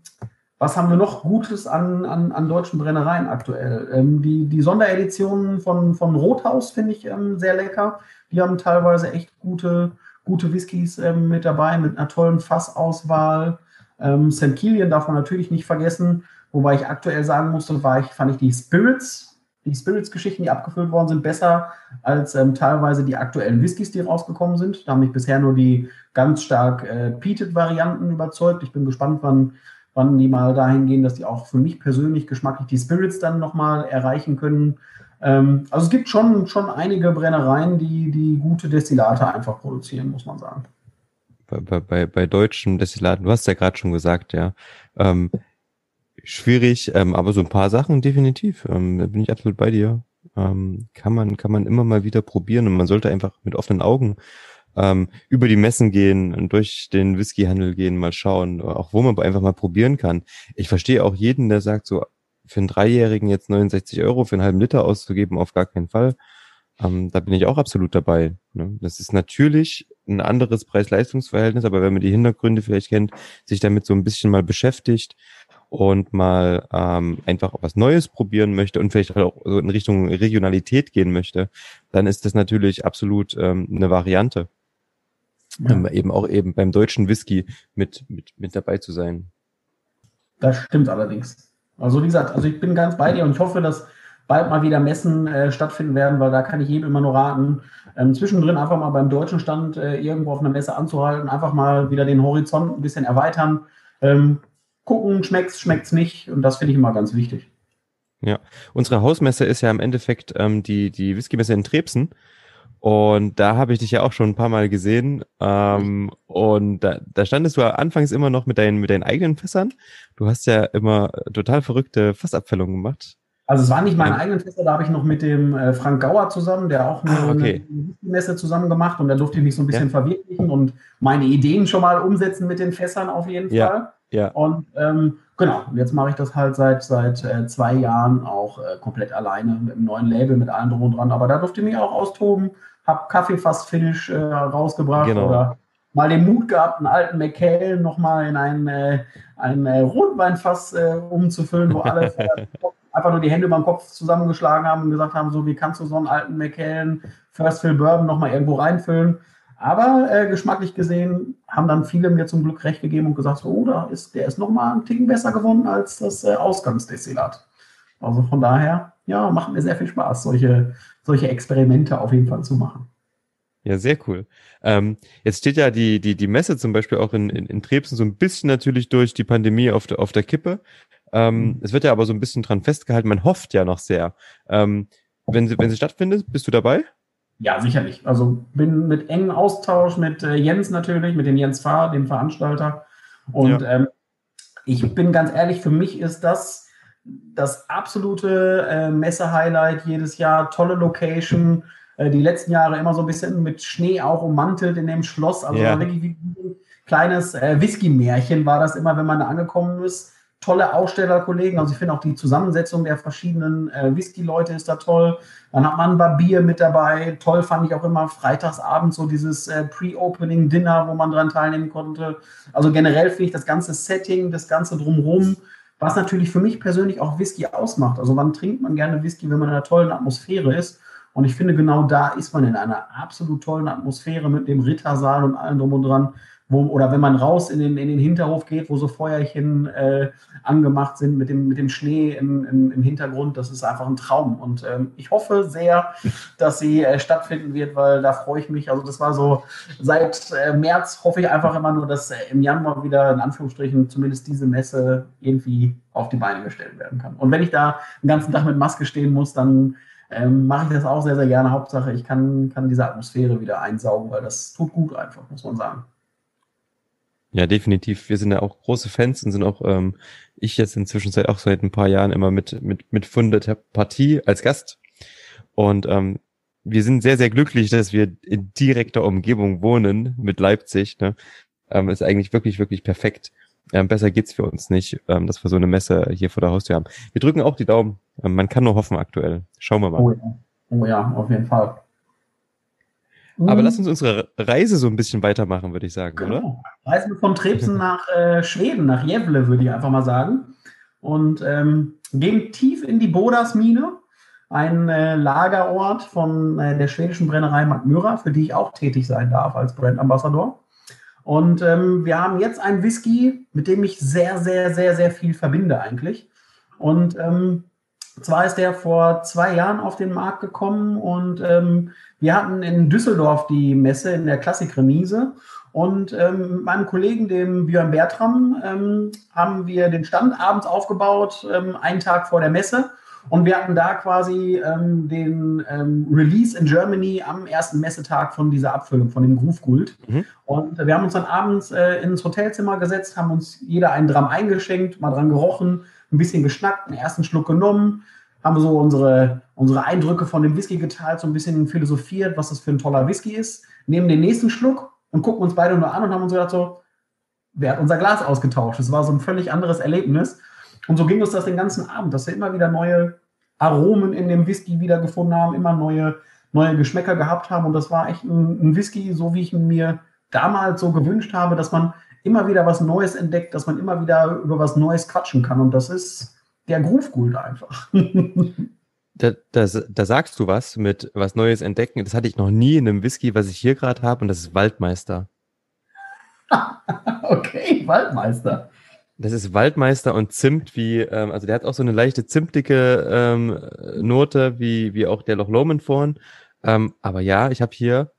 was haben wir noch Gutes an, an, an deutschen Brennereien aktuell? Ähm, die, die Sondereditionen von, von Rothaus finde ich ähm, sehr lecker. Die haben teilweise echt gute, gute Whiskys mit dabei, mit einer tollen Fassauswahl. Ähm, St. Kilian darf man natürlich nicht vergessen. Wobei ich aktuell sagen musste, war ich, fand ich die Spirits die Spirits-Geschichten, die abgefüllt worden sind, besser als ähm, teilweise die aktuellen Whiskys, die rausgekommen sind. Da haben mich bisher nur die ganz stark äh, Peated-Varianten überzeugt. Ich bin gespannt, wann, wann die mal dahin gehen, dass die auch für mich persönlich geschmacklich die Spirits dann nochmal erreichen können. Ähm, also es gibt schon, schon einige Brennereien, die, die gute Destillate einfach produzieren, muss man sagen. Bei, bei, bei deutschen Destillaten, du hast ja gerade schon gesagt, ja, ähm, schwierig, ähm, aber so ein paar Sachen definitiv. Ähm, da bin ich absolut bei dir. Ähm, kann man, kann man immer mal wieder probieren und man sollte einfach mit offenen Augen ähm, über die Messen gehen und durch den Whiskyhandel gehen, mal schauen, auch wo man einfach mal probieren kann. Ich verstehe auch jeden, der sagt, so für einen Dreijährigen jetzt 69 Euro für einen halben Liter auszugeben, auf gar keinen Fall. Ähm, da bin ich auch absolut dabei. Ne? Das ist natürlich ein anderes Preis-Leistungs-Verhältnis, aber wenn man die Hintergründe vielleicht kennt, sich damit so ein bisschen mal beschäftigt, und mal ähm, einfach was Neues probieren möchte und vielleicht auch so in Richtung Regionalität gehen möchte, dann ist das natürlich absolut ähm, eine Variante. Ja. Ähm, eben auch eben beim deutschen Whisky mit, mit, mit dabei zu sein. Das stimmt allerdings. Also wie gesagt, also ich bin ganz bei dir und ich hoffe, dass bald mal wieder Messen äh, stattfinden werden, weil da kann ich jedem immer nur raten, ähm, zwischendrin einfach mal beim deutschen Stand äh, irgendwo auf einer Messe anzuhalten, einfach mal wieder den Horizont ein bisschen erweitern. Ähm, gucken, schmeckt's, schmeckt's nicht. Und das finde ich immer ganz wichtig. Ja, unsere Hausmesse ist ja im Endeffekt ähm, die, die Whiskymesse in Trebsen. Und da habe ich dich ja auch schon ein paar Mal gesehen. Ähm, und da, da standest du anfangs immer noch mit deinen, mit deinen eigenen Fässern. Du hast ja immer total verrückte Fassabfällungen gemacht. Also es waren nicht meine eigenen Fässer, da habe ich noch mit dem äh, Frank Gauer zusammen, der auch eine, ah, okay. eine Messe zusammen gemacht und da durfte ich mich so ein bisschen ja. verwirklichen und meine Ideen schon mal umsetzen mit den Fässern auf jeden ja. Fall. Ja. Und ähm, Genau, und jetzt mache ich das halt seit, seit äh, zwei Jahren auch äh, komplett alleine mit einem neuen Label, mit allem drum und dran. Aber da durfte ich mich auch austoben, habe Kaffee fast Finish äh, rausgebracht Genau. oder mal den Mut gehabt, einen alten McHale nochmal in ein, äh, ein äh, Rotweinfass äh, umzufüllen, wo alle einfach nur die Hände beim Kopf zusammengeschlagen haben und gesagt haben, so wie kannst du so einen alten McHale First Fill Bourbon nochmal irgendwo reinfüllen. Aber äh, geschmacklich gesehen haben dann viele mir zum Glück recht gegeben und gesagt, so, oh, da ist, der ist nochmal einen Ticken besser geworden als das äh, Ausgangsdestillat. Also von daher, ja, macht mir sehr viel Spaß, solche, solche Experimente auf jeden Fall zu machen. Ja, sehr cool. Ähm, jetzt steht ja die, die, die Messe zum Beispiel auch in, in, in Trebsen so ein bisschen natürlich durch die Pandemie auf der, auf der Kippe. Ähm, Mhm. Es wird ja aber so ein bisschen dran festgehalten. Man hofft ja noch sehr. Ähm, wenn, sie, wenn sie stattfindet, bist du dabei? Ja, sicherlich. Also bin mit engem Austausch mit äh, Jens natürlich, mit dem Jens Fahr, dem Veranstalter. Und ähm, ich bin ganz ehrlich, für mich ist das das absolute äh, Messe-Highlight jedes Jahr. Tolle Location. Äh, die letzten Jahre immer so ein bisschen mit Schnee auch ummantelt in dem Schloss. Also Ja. wirklich wie ein kleines äh, Whisky-Märchen war das immer, wenn man da angekommen ist. Tolle Ausstellerkollegen. Also ich finde auch die Zusammensetzung der verschiedenen äh, Whisky-Leute ist da toll. Dann hat man ein Barbier mit dabei. Toll fand ich auch immer freitagsabends so dieses äh, Pre-Opening-Dinner, wo man dran teilnehmen konnte. Also generell finde ich das ganze Setting, das ganze drumherum, was natürlich für mich persönlich auch Whisky ausmacht. Also wann trinkt man gerne Whisky, wenn man in einer tollen Atmosphäre ist? Und ich finde, genau da ist man in einer absolut tollen Atmosphäre mit dem Rittersaal und allem drum und dran. Wo, oder wenn man raus in den, in den Hinterhof geht, wo so Feuerchen äh, angemacht sind mit dem, mit dem Schnee im, im, im Hintergrund, das ist einfach ein Traum. Und ähm, ich hoffe sehr, dass sie äh, stattfinden wird, weil da freue ich mich. Also das war so, seit äh, März hoffe ich einfach immer nur, dass äh, im Januar wieder in Anführungsstrichen zumindest diese Messe irgendwie auf die Beine gestellt werden kann. Und wenn ich da den ganzen Tag mit Maske stehen muss, dann ähm, mache ich das auch sehr, sehr gerne. Hauptsache, ich kann, kann diese Atmosphäre wieder einsaugen, weil das tut gut einfach, muss man sagen. Ja, definitiv. Wir sind ja auch große Fans und sind auch, ähm, ich jetzt inzwischen seit auch seit ein paar Jahren immer mit, mit, mit fundeter Partie als Gast. Und ähm, wir sind sehr, sehr glücklich, dass wir in direkter Umgebung wohnen mit Leipzig. Ne? Ähm, ist eigentlich wirklich, wirklich perfekt. Ähm, besser geht's für uns nicht, ähm, dass wir so eine Messe hier vor der Haustür haben. Wir drücken auch die Daumen. Ähm, man kann nur hoffen aktuell. Schauen wir mal. Oh ja, oh ja auf jeden Fall. Aber Mhm. lass uns unsere Reise so ein bisschen weitermachen, würde ich sagen, oder? Genau. Reisen wir von Trebsen nach äh, Schweden, nach Gävle, würde ich einfach mal sagen. Und ähm, gehen tief in die Bodasmine, ein äh, Lagerort von äh, der schwedischen Brennerei Magmyra, für die ich auch tätig sein darf als Brand Ambassador. Und ähm, wir haben jetzt einen Whisky, mit dem ich sehr, sehr, sehr, sehr viel verbinde eigentlich. Und ähm, zwar ist der vor zwei Jahren auf den Markt gekommen und ähm, wir hatten in Düsseldorf die Messe in der Klassikremise und ähm, mit meinem Kollegen, dem Björn Bertram, ähm, haben wir den Stand abends aufgebaut, ähm, einen Tag vor der Messe. Und wir hatten da quasi ähm, den ähm, Release in Germany am ersten Messetag von dieser Abfüllung, von dem Groove Gold. Mhm. Und äh, wir haben uns dann abends äh, ins Hotelzimmer gesetzt, haben uns jeder einen Dram eingeschenkt, mal dran gerochen, ein bisschen geschnackt, einen ersten Schluck genommen, haben so unsere, unsere Eindrücke von dem Whisky geteilt, so ein bisschen philosophiert, was das für ein toller Whisky ist, nehmen den nächsten Schluck und gucken uns beide nur an und haben uns gedacht so, wer hat unser Glas ausgetauscht? Das war so ein völlig anderes Erlebnis. Und so ging uns das den ganzen Abend, dass wir immer wieder neue Aromen in dem Whisky wiedergefunden haben, immer neue, neue Geschmäcker gehabt haben. Und das war echt ein, ein Whisky, so wie ich ihn mir damals so gewünscht habe, dass man immer wieder was Neues entdeckt, dass man immer wieder über was Neues quatschen kann. Und das ist der Groove Gold einfach. Da, da, da sagst du was mit was Neues entdecken. Das hatte ich noch nie in einem Whisky, was ich hier gerade habe, und das ist Waldmeister. okay, Waldmeister. Das ist Waldmeister und Zimt, wie, ähm, also der hat auch so eine leichte zimtige ähm, Note, wie, wie auch der Loch Lomond vorhin. Ähm, aber ja, ich habe hier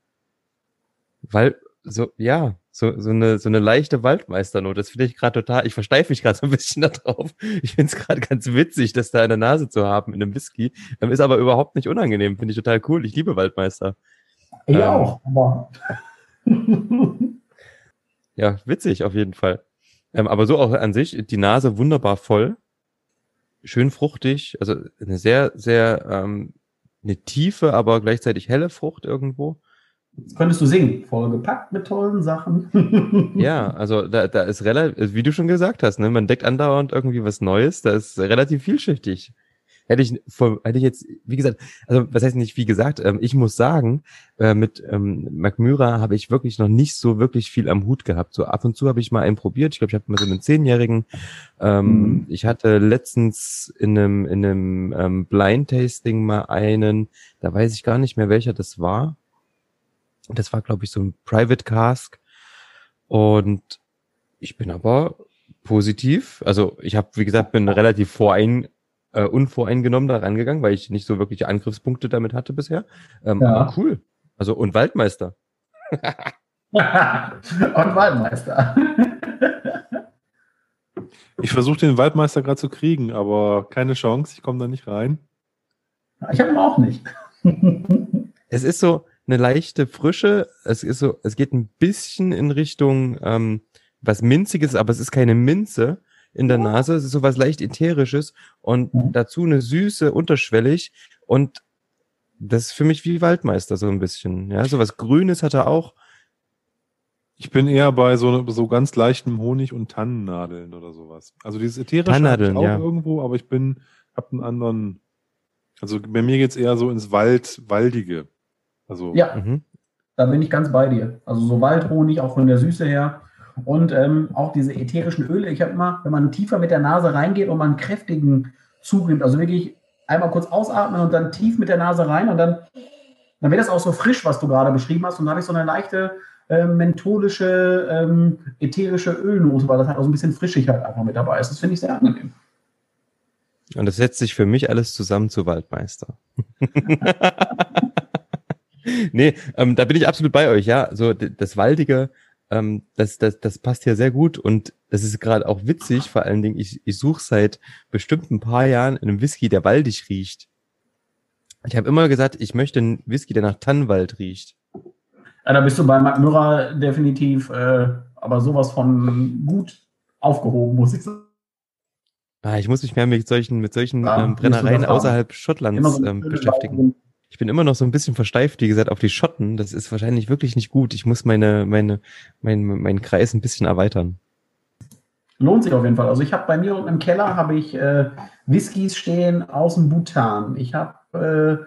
Wald, so, ja, so, so eine, so eine leichte Waldmeisternote. Das finde ich gerade total, ich versteife mich gerade so ein bisschen da drauf. Ich finde es gerade ganz witzig, das da in der Nase zu haben in einem Whisky. Ähm, ist aber überhaupt nicht unangenehm, finde ich total cool. Ich liebe Waldmeister. Ich Ähm. auch, aber. Ja, witzig auf jeden Fall. Ähm, aber so auch an sich, die Nase wunderbar voll, schön fruchtig, also eine sehr, sehr ähm, eine tiefe, aber gleichzeitig helle Frucht irgendwo. Jetzt könntest du singen, vollgepackt mit tollen Sachen. ja, also da, da ist relativ, wie du schon gesagt hast, ne, man deckt andauernd irgendwie was Neues, da ist relativ vielschichtig. Hätte ich, hätte ich jetzt, wie gesagt, also was heißt nicht wie gesagt, ähm, ich muss sagen, äh, mit ähm, McMyra habe ich wirklich noch nicht so wirklich viel am Hut gehabt. So ab und zu habe ich mal einen probiert. Ich glaube, ich habe mal so einen Zehnjährigen. Ähm, mhm. Ich hatte letztens in einem, in einem ähm, Blind Tasting mal einen, da weiß ich gar nicht mehr, welcher das war. Das war, glaube ich, so ein Private Cask. Und ich bin aber positiv. Also ich habe, wie gesagt, bin relativ vorein, äh, unvoreingenommen da rangegangen, weil ich nicht so wirkliche Angriffspunkte damit hatte bisher. Ähm, ja. Aber cool. Also und Waldmeister. und Waldmeister. ich versuche den Waldmeister gerade zu kriegen, aber keine Chance, ich komme da nicht rein. Ich habe ihn auch nicht. es ist so eine leichte Frische. Es ist so, es geht ein bisschen in Richtung ähm, was Minziges, aber es ist keine Minze in der Nase. Es ist so was leicht Ätherisches und mhm. dazu eine Süße, unterschwellig und das ist für mich wie Waldmeister so ein bisschen. Ja, so was Grünes hat er auch. Ich bin eher bei so, so ganz leichtem Honig und Tannennadeln oder sowas. Also dieses ätherische Tannennadeln, auch ja. irgendwo, aber ich bin, hab einen anderen, also bei mir geht's eher so ins Wald, Waldige. Also, ja, mhm. da bin ich ganz bei dir. Also so Waldhonig, auch von der Süße her. Und ähm, auch diese ätherischen Öle. Ich habe immer, wenn man tiefer mit der Nase reingeht und man einen kräftigen Zug nimmt, also wirklich einmal kurz ausatmen und dann tief mit der Nase rein und dann, dann wird das auch so frisch, was du gerade beschrieben hast. Und dann habe ich so eine leichte äh, mentholische, ähm, ätherische Ölnote, weil das halt auch so ein bisschen Frischigkeit einfach mit dabei ist. Das finde ich sehr angenehm. Und das setzt sich für mich alles zusammen zu Waldmeister. nee, ähm, da bin ich absolut bei euch, ja. So das Waldige, ähm, das, das, das passt ja sehr gut und das ist gerade auch witzig, vor allen Dingen, ich, ich suche seit bestimmt ein paar Jahren einen Whisky, der waldig riecht. Ich habe immer gesagt, ich möchte einen Whisky, der nach Tannenwald riecht. Ja, da bist du bei Mürrer definitiv äh, aber sowas von gut aufgehoben, muss ich sagen. Ah, ich muss mich mehr mit solchen, mit solchen ja, ähm, Brennereien außerhalb Schottlands so ähm, beschäftigen ich bin immer noch so ein bisschen versteift, wie gesagt, auf die Schotten. Das ist wahrscheinlich wirklich nicht gut. Ich muss meine, meine, mein, meinen Kreis ein bisschen erweitern. Lohnt sich auf jeden Fall. Also ich habe bei mir unten im Keller habe ich äh, Whiskys stehen aus dem Bhutan. Ich habe äh,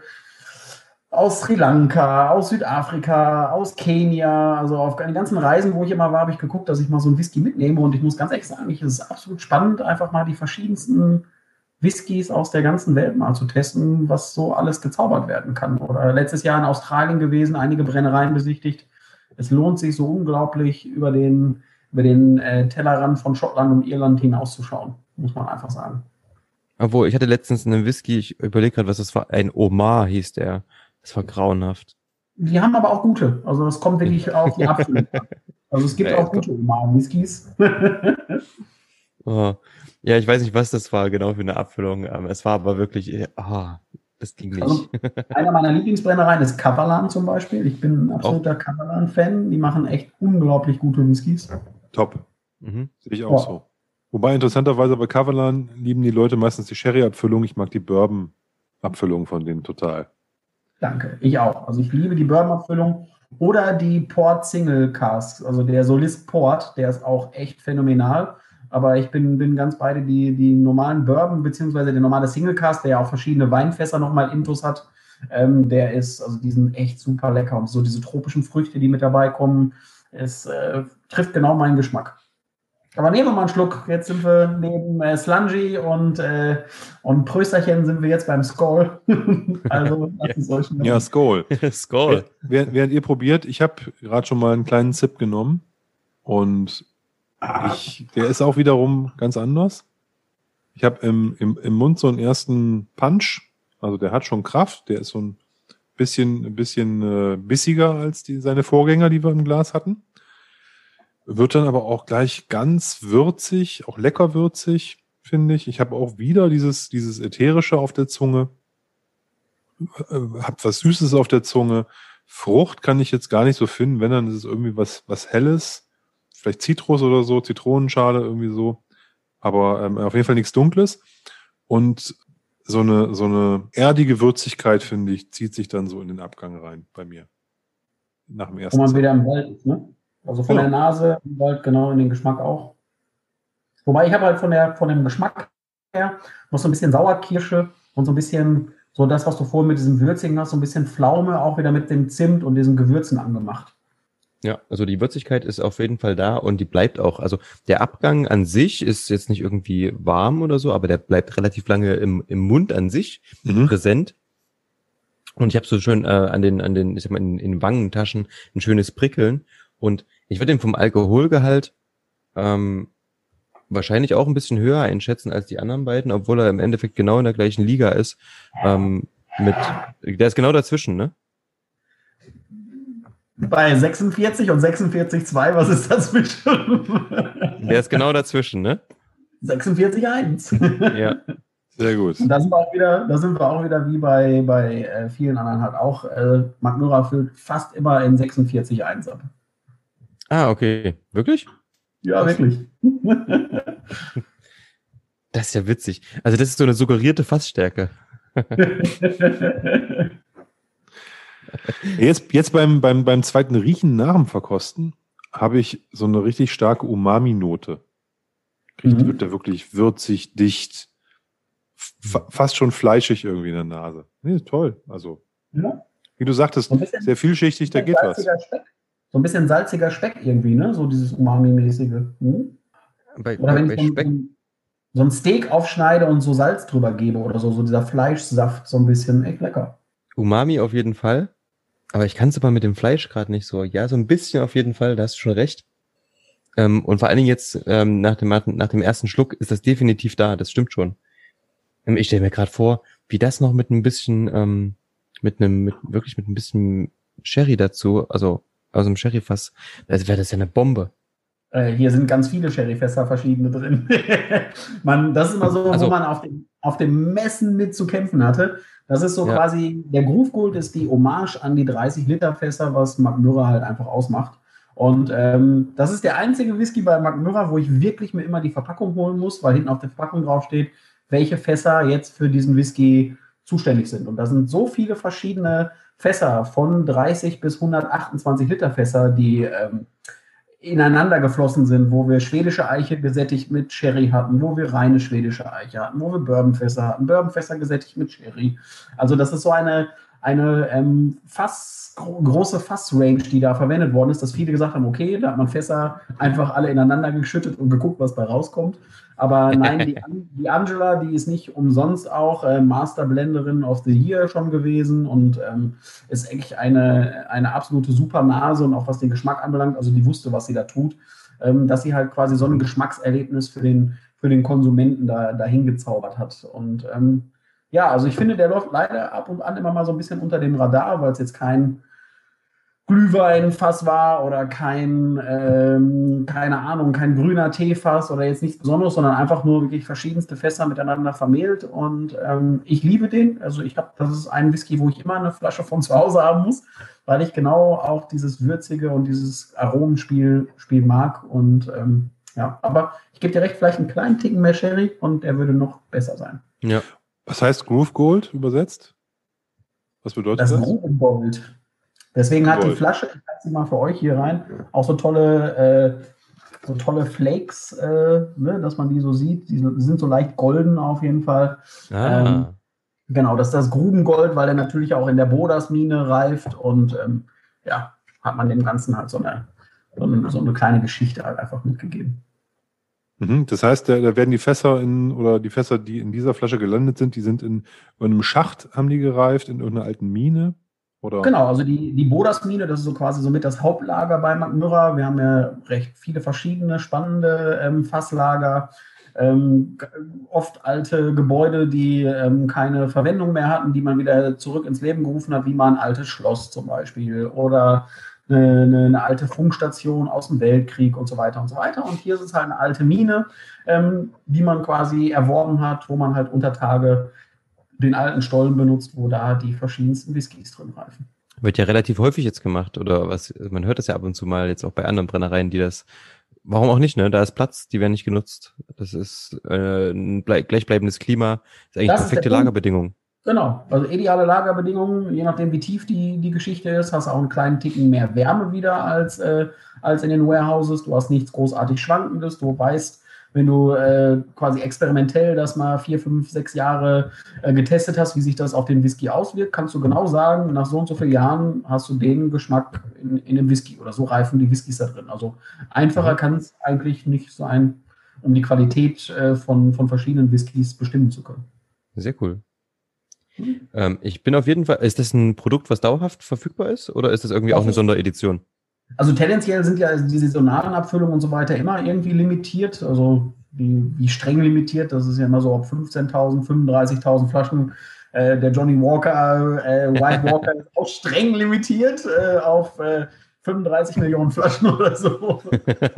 aus Sri Lanka, aus Südafrika, aus Kenia, also auf den ganzen Reisen, wo ich immer war, habe ich geguckt, dass ich mal so ein Whisky mitnehme. Und ich muss ganz ehrlich sagen, es ist absolut spannend, einfach mal die verschiedensten Whiskys aus der ganzen Welt mal zu testen, was so alles gezaubert werden kann. Oder letztes Jahr in Australien gewesen, einige Brennereien besichtigt. Es lohnt sich so unglaublich über den, über den äh, Tellerrand von Schottland und Irland hinauszuschauen, muss man einfach sagen. Obwohl, ich hatte letztens einen Whisky, ich überlege gerade, was das war, ein Omar hieß der. Das war grauenhaft. Die haben aber auch gute. Also das kommt wirklich auf die Abfüllung. Also es gibt ja, auch gute Omar-Whiskys. oh. Ja, ich weiß nicht, was das war genau für eine Abfüllung. Ähm, es war aber wirklich, ah, das ging nicht. Also, einer meiner Lieblingsbrennereien ist Kavalan zum Beispiel. Ich bin ein absoluter Kavalan-Fan. Die machen echt unglaublich gute Whiskys. Top. Mhm. Sehe ich auch ja. so. Wobei interessanterweise bei Kavalan lieben die Leute meistens die Sherry-Abfüllung. Ich mag die Bourbon-Abfüllung von denen total. Danke, ich auch. Also ich liebe die Bourbon-Abfüllung oder die Port Single Cask, also der Solist Port, der ist auch echt phänomenal. Aber ich bin, bin ganz beide die, die normalen Bourbon, beziehungsweise der normale Single Cast, der ja auch verschiedene Weinfässer nochmal Intus hat. Ähm, der ist, also die sind echt super lecker. Und so diese tropischen Früchte, die mit dabei kommen, es äh, trifft genau meinen Geschmack. Aber nehmen wir mal einen Schluck. Jetzt sind wir neben äh, Slungy und, äh, und Prösterchen sind wir jetzt beim Skoll. also, ja, ja Skoll. Skoll. Während, während ihr probiert, ich habe gerade schon mal einen kleinen Zip genommen und ich, der ist auch wiederum ganz anders. Ich habe im, im, im Mund so einen ersten Punch, also der hat schon Kraft, der ist so ein bisschen, ein bisschen äh, bissiger als die, seine Vorgänger, die wir im Glas hatten. Wird dann aber auch gleich ganz würzig, auch lecker würzig, finde ich. Ich habe auch wieder dieses, dieses Ätherische auf der Zunge. Äh, hab was Süßes auf der Zunge. Frucht kann ich jetzt gar nicht so finden. Wenn, dann ist es irgendwie was, was Helles vielleicht Zitrus oder so, Zitronenschale irgendwie so. Aber ähm, auf jeden Fall nichts Dunkles. Und so eine, so eine erdige Würzigkeit, finde ich, zieht sich dann so in den Abgang rein bei mir. nach dem Wo ersten. man Zahn. wieder im Wald ist, ne? Also von Genau. der Nase im Wald, genau, in den Geschmack auch. Wobei ich habe halt von, der, von dem Geschmack her noch so ein bisschen Sauerkirsche und so ein bisschen so das, was du vorhin mit diesem Würzigen hast, so ein bisschen Pflaume auch wieder mit dem Zimt und diesen Gewürzen angemacht. Ja, also die Würzigkeit ist auf jeden Fall da und die bleibt auch. Also der Abgang an sich ist jetzt nicht irgendwie warm oder so, aber der bleibt relativ lange im, im Mund an sich Mhm. präsent. Und ich habe so schön äh, an den, an den, ich sag mal, in, in den Wangentaschen ein schönes Prickeln. Und ich würde den vom Alkoholgehalt ähm, wahrscheinlich auch ein bisschen höher einschätzen als die anderen beiden, obwohl er im Endeffekt genau in der gleichen Liga ist. Ähm, mit, der ist genau dazwischen, ne? Bei 46 und 46,2, was ist dazwischen? Der ist genau dazwischen, ne? 46,1. Ja. Sehr gut. Und da sind wir auch wieder, da sind wir auch wieder wie bei, bei äh, vielen anderen halt auch. Äh, Müller füllt fast immer in 46,1 ab. Ah, okay. Wirklich? Ja, wirklich. Das ist ja witzig. Also das ist so eine suggerierte Fassstärke. Jetzt, jetzt beim, beim, beim zweiten Riechen nach dem Verkosten habe ich so eine richtig starke Umami-Note. Mhm. Wird der wirklich würzig, dicht, fa fast schon fleischig irgendwie in der Nase. Nee, ist toll. Also, ja. wie du sagtest, bisschen, sehr vielschichtig, da geht was. Speck. So ein bisschen salziger Speck irgendwie, ne? So dieses Umami-mäßige. Hm? Bei, Oder wenn bei ich so, Speck, ein- so ein Steak aufschneide und so Salz drüber gebe oder so, so dieser Fleischsaft, so ein bisschen echt lecker. Umami auf jeden Fall. Aber ich kann es aber mit dem Fleisch gerade nicht so. Ja, so ein bisschen auf jeden Fall, da hast du schon recht. Ähm, und vor allen Dingen jetzt ähm, nach, dem, nach dem ersten Schluck ist das definitiv da, das stimmt schon. Ähm, ich stelle mir gerade vor, wie das noch mit ein bisschen, ähm, mit einem, mit, wirklich mit ein bisschen Sherry dazu, also aus dem Sherryfass, also wäre das ja eine Bombe. Äh, hier sind ganz viele Sherryfässer verschiedene drin. man, das ist immer so, Also- wo man auf dem, auf dem Messen mit zu kämpfen hatte. Das ist so Ja. quasi, der Groove Gold ist die Hommage an die 30 Liter Fässer, was Mürrer halt einfach ausmacht. Und ähm, das ist der einzige Whisky bei Mürrer, wo ich wirklich mir immer die Verpackung holen muss, weil hinten auf der Verpackung draufsteht, welche Fässer jetzt für diesen Whisky zuständig sind. Und da sind so viele verschiedene Fässer von 30 bis 128 Liter Fässer, die ähm, ineinander geflossen sind, wo wir schwedische Eiche gesättigt mit Sherry hatten, wo wir reine schwedische Eiche hatten, wo wir Bourbonfässer hatten, Bourbonfässer gesättigt mit Sherry. Also das ist so eine, eine ähm, Fass, gro große Fassrange, die da verwendet worden ist, dass viele gesagt haben, okay, da hat man Fässer einfach alle ineinander geschüttet und geguckt, was bei rauskommt. Aber nein, die, die Angela, die ist nicht umsonst auch äh, Master Blenderin of the Year schon gewesen und ähm, ist eigentlich eine, eine absolute super Nase und auch was den Geschmack anbelangt, also die wusste, was sie da tut, ähm, dass sie halt quasi so ein Geschmackserlebnis für den, für den Konsumenten da, dahin gezaubert hat. Und ähm, ja, also ich finde, der läuft leider ab und an immer mal so ein bisschen unter dem Radar, weil es jetzt kein Glühweinfass war oder kein, ähm, keine Ahnung, kein grüner Teefass oder jetzt nichts Besonderes, sondern einfach nur wirklich verschiedenste Fässer miteinander vermehlt. Und ähm, ich liebe den. Also ich habe, das ist ein Whisky, wo ich immer eine Flasche von zu Hause haben muss, weil ich genau auch dieses Würzige und dieses Aromenspiel Spiel mag. Und ähm, ja, aber ich gebe dir recht, vielleicht einen kleinen Ticken mehr Sherry und der würde noch besser sein. Ja. Was heißt Groove Gold übersetzt? Was bedeutet Das das? Grubengold. Deswegen hat die. Flasche, ich halte sie mal für euch hier rein, auch so tolle, äh, so tolle Flakes, äh, ne, dass man die so sieht. Die sind so leicht golden auf jeden Fall. Ah. Ähm, Genau, das ist das Grubengold, weil er natürlich auch in der Bodas-Mine reift und ähm, ja, hat man dem Ganzen halt so eine, so eine, so eine kleine Geschichte halt einfach mitgegeben. Mhm. Das heißt, da, da werden die Fässer in, oder die Fässer, die in dieser Flasche gelandet sind, die sind in, in einem Schacht, haben die gereift, in irgendeiner alten Mine? Oder? Genau, also die, die Bodas-Mine, das ist so quasi somit das Hauptlager bei McMurra. Wir haben ja recht viele verschiedene spannende ähm, Fasslager. Ähm, oft alte Gebäude, die ähm, keine Verwendung mehr hatten, die man wieder zurück ins Leben gerufen hat, wie mal ein altes Schloss zum Beispiel oder eine, eine, eine alte Funkstation aus dem Weltkrieg und so weiter und so weiter. Und hier ist es halt eine alte Mine, ähm, die man quasi erworben hat, wo man halt unter Tage den alten Stollen benutzt, wo da die verschiedensten Whiskys drin reifen. Wird ja relativ häufig jetzt gemacht, oder was? Man hört das ja ab und zu mal jetzt auch bei anderen Brennereien, die das. Warum auch nicht, ne? Da ist Platz, die werden nicht genutzt. Das ist äh, ein blei- gleichbleibendes Klima, ist eigentlich Das perfekte der Punkt. Lagerbedingung. Genau, also ideale Lagerbedingungen, je nachdem wie tief die, die Geschichte ist, hast du auch einen kleinen Ticken mehr Wärme wieder als, äh, als in den Warehouses. Du hast nichts großartig Schwankendes, du weißt, wenn du äh, quasi experimentell das mal vier, fünf, sechs Jahre äh, getestet hast, wie sich das auf den Whisky auswirkt, kannst du genau sagen, nach so und so vielen Jahren hast du den Geschmack in, in dem Whisky oder so reifen die Whiskys da drin. Also einfacher mhm. kann es eigentlich nicht sein, um die Qualität äh, von, von verschiedenen Whiskys bestimmen zu können. Sehr cool. Ähm, ich bin auf jeden Fall, ist das ein Produkt, was dauerhaft verfügbar ist oder ist das irgendwie das auch eine Sonderedition? Also tendenziell sind ja die saisonalen Abfüllungen und so weiter immer irgendwie limitiert. Also wie, wie streng limitiert, das ist ja immer so ab 15.000, 35.000 Flaschen. Äh, der Johnny Walker, äh, White Walker ist auch streng limitiert äh, auf 35 äh, Millionen Flaschen oder so.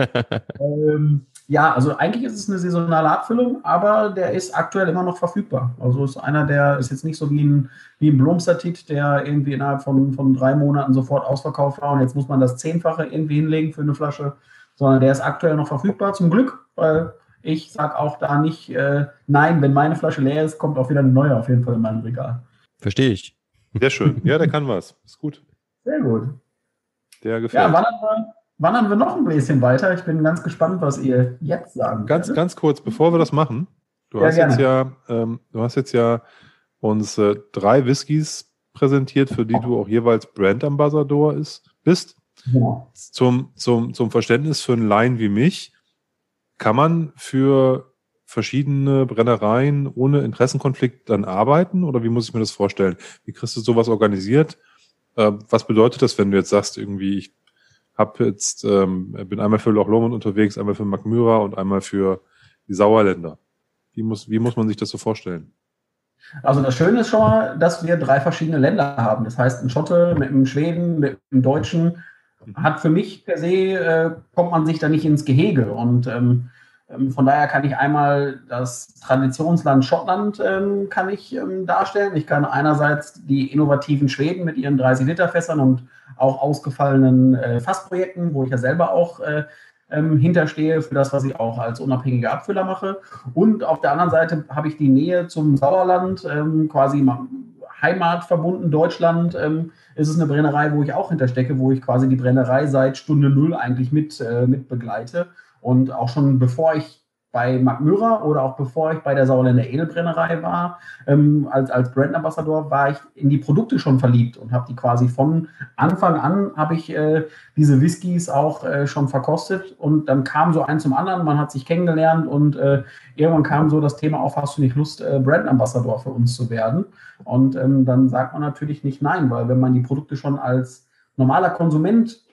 ähm, ja, also eigentlich ist es eine saisonale Abfüllung, aber der ist aktuell immer noch verfügbar. Also ist einer, der ist jetzt nicht so wie ein, wie ein Blomstertit, der irgendwie innerhalb von, von drei Monaten sofort ausverkauft war und jetzt muss man das Zehnfache irgendwie hinlegen für eine Flasche, sondern der ist aktuell noch verfügbar, zum Glück, weil ich sage auch da nicht, äh, nein, wenn meine Flasche leer ist, kommt auch wieder eine neue auf jeden Fall in meinem Regal. Verstehe ich. Sehr schön. Ja, der kann was. Ist gut. Sehr gut. Der gefällt. Ja, wandern wir, wandern wir noch ein bisschen weiter. Ich bin ganz gespannt, was ihr jetzt sagen Ganz, werdet. ganz kurz, bevor wir das machen. Du ja, hast gerne. jetzt ja, ähm, du hast jetzt ja uns äh, drei Whiskys präsentiert, für die du auch jeweils Brand Ambassador ist, bist. Ja. Zum, zum, zum Verständnis für einen Laien wie mich, kann man für verschiedene Brennereien ohne Interessenkonflikt dann arbeiten oder wie muss ich mir das vorstellen? Wie kriegst du sowas organisiert? Äh, was bedeutet das, wenn du jetzt sagst, irgendwie, ich hab jetzt, ähm, bin einmal für Loch Lomond unterwegs, einmal für Magmyra und einmal für die Sauerländer. Wie muss, wie muss man sich das so vorstellen? Also das Schöne ist schon mal, dass wir drei verschiedene Länder haben. Das heißt, ein Schotte mit einem Schweden, mit einem Deutschen hat für mich per se, äh, kommt man sich da nicht ins Gehege. Und ähm, von daher kann ich einmal das Traditionsland Schottland ähm, kann ich ähm, darstellen. Ich kann einerseits die innovativen Schweden mit ihren 30 Liter Fässern und auch ausgefallenen äh, Fassprojekten, wo ich ja selber auch äh, ähm, hinterstehe für das, was ich auch als unabhängiger Abfüller mache. Und auf der anderen Seite habe ich die Nähe zum Sauerland, ähm, quasi Heimat verbunden, Deutschland. Ähm, ist es eine Brennerei, wo ich auch hinterstecke, wo ich quasi die Brennerei seit Stunde Null eigentlich mit, äh, mit begleite. Und auch schon bevor ich bei Mark Müller oder auch bevor ich bei der Sauerländer Edelbrennerei war, ähm, als, als Brandambassador, war ich in die Produkte schon verliebt und habe die quasi von Anfang an, habe ich äh, diese Whiskys auch äh, schon verkostet und dann kam so ein zum anderen, man hat sich kennengelernt und äh, irgendwann kam so das Thema auf, hast du nicht Lust, äh, Brandambassador für uns zu werden? Und ähm, dann sagt man natürlich nicht nein, weil wenn man die Produkte schon als normaler Konsument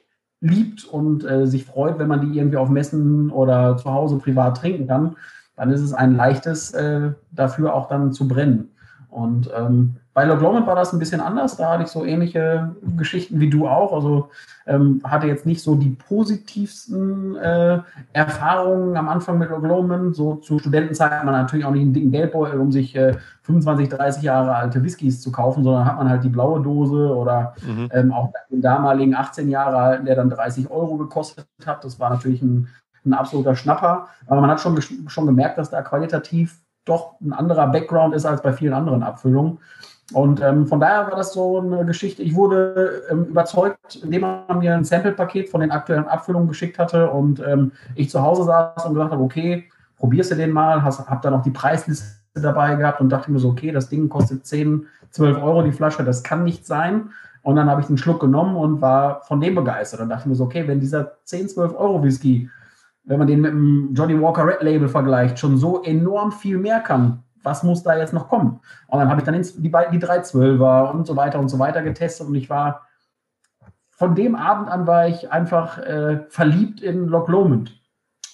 liebt und äh, sich freut, wenn man die irgendwie auf Messen oder zu Hause privat trinken kann, dann ist es ein leichtes, äh, dafür auch dann zu brennen. Und ähm, bei Log Lomond war das ein bisschen anders. Da hatte ich so ähnliche Geschichten wie du auch. Also ähm, hatte jetzt nicht so die positivsten äh, Erfahrungen am Anfang mit Log Lomond. So zu Studentenzeiten hat man natürlich auch nicht einen dicken Geldbeutel, um sich äh, 25, 30 Jahre alte Whiskys zu kaufen, sondern hat man halt die blaue Dose oder mhm. ähm, auch den damaligen 18 Jahre alten, der dann 30 Euro gekostet hat. Das war natürlich ein, ein absoluter Schnapper. Aber man hat schon, schon gemerkt, dass da qualitativ doch ein anderer Background ist als bei vielen anderen Abfüllungen. Und ähm, von daher war das so eine Geschichte. Ich wurde ähm, überzeugt, indem man mir ein Sample-Paket von den aktuellen Abfüllungen geschickt hatte und ähm, ich zu Hause saß und gesagt habe, okay, probierst du den mal, hast, hab dann auch die Preisliste dabei gehabt und dachte mir so, okay, das Ding kostet 10, 12 Euro die Flasche, das kann nicht sein. Und dann habe ich einen Schluck genommen und war von dem begeistert und dachte mir so, okay, wenn dieser 10, 12 Euro Whisky, wenn man den mit dem Johnny Walker Red Label vergleicht, schon so enorm viel mehr kann, was muss da jetzt noch kommen? Und dann habe ich dann die, die 312er und so weiter und so weiter getestet und ich war, von dem Abend an war ich einfach äh, verliebt in Loch Lomond.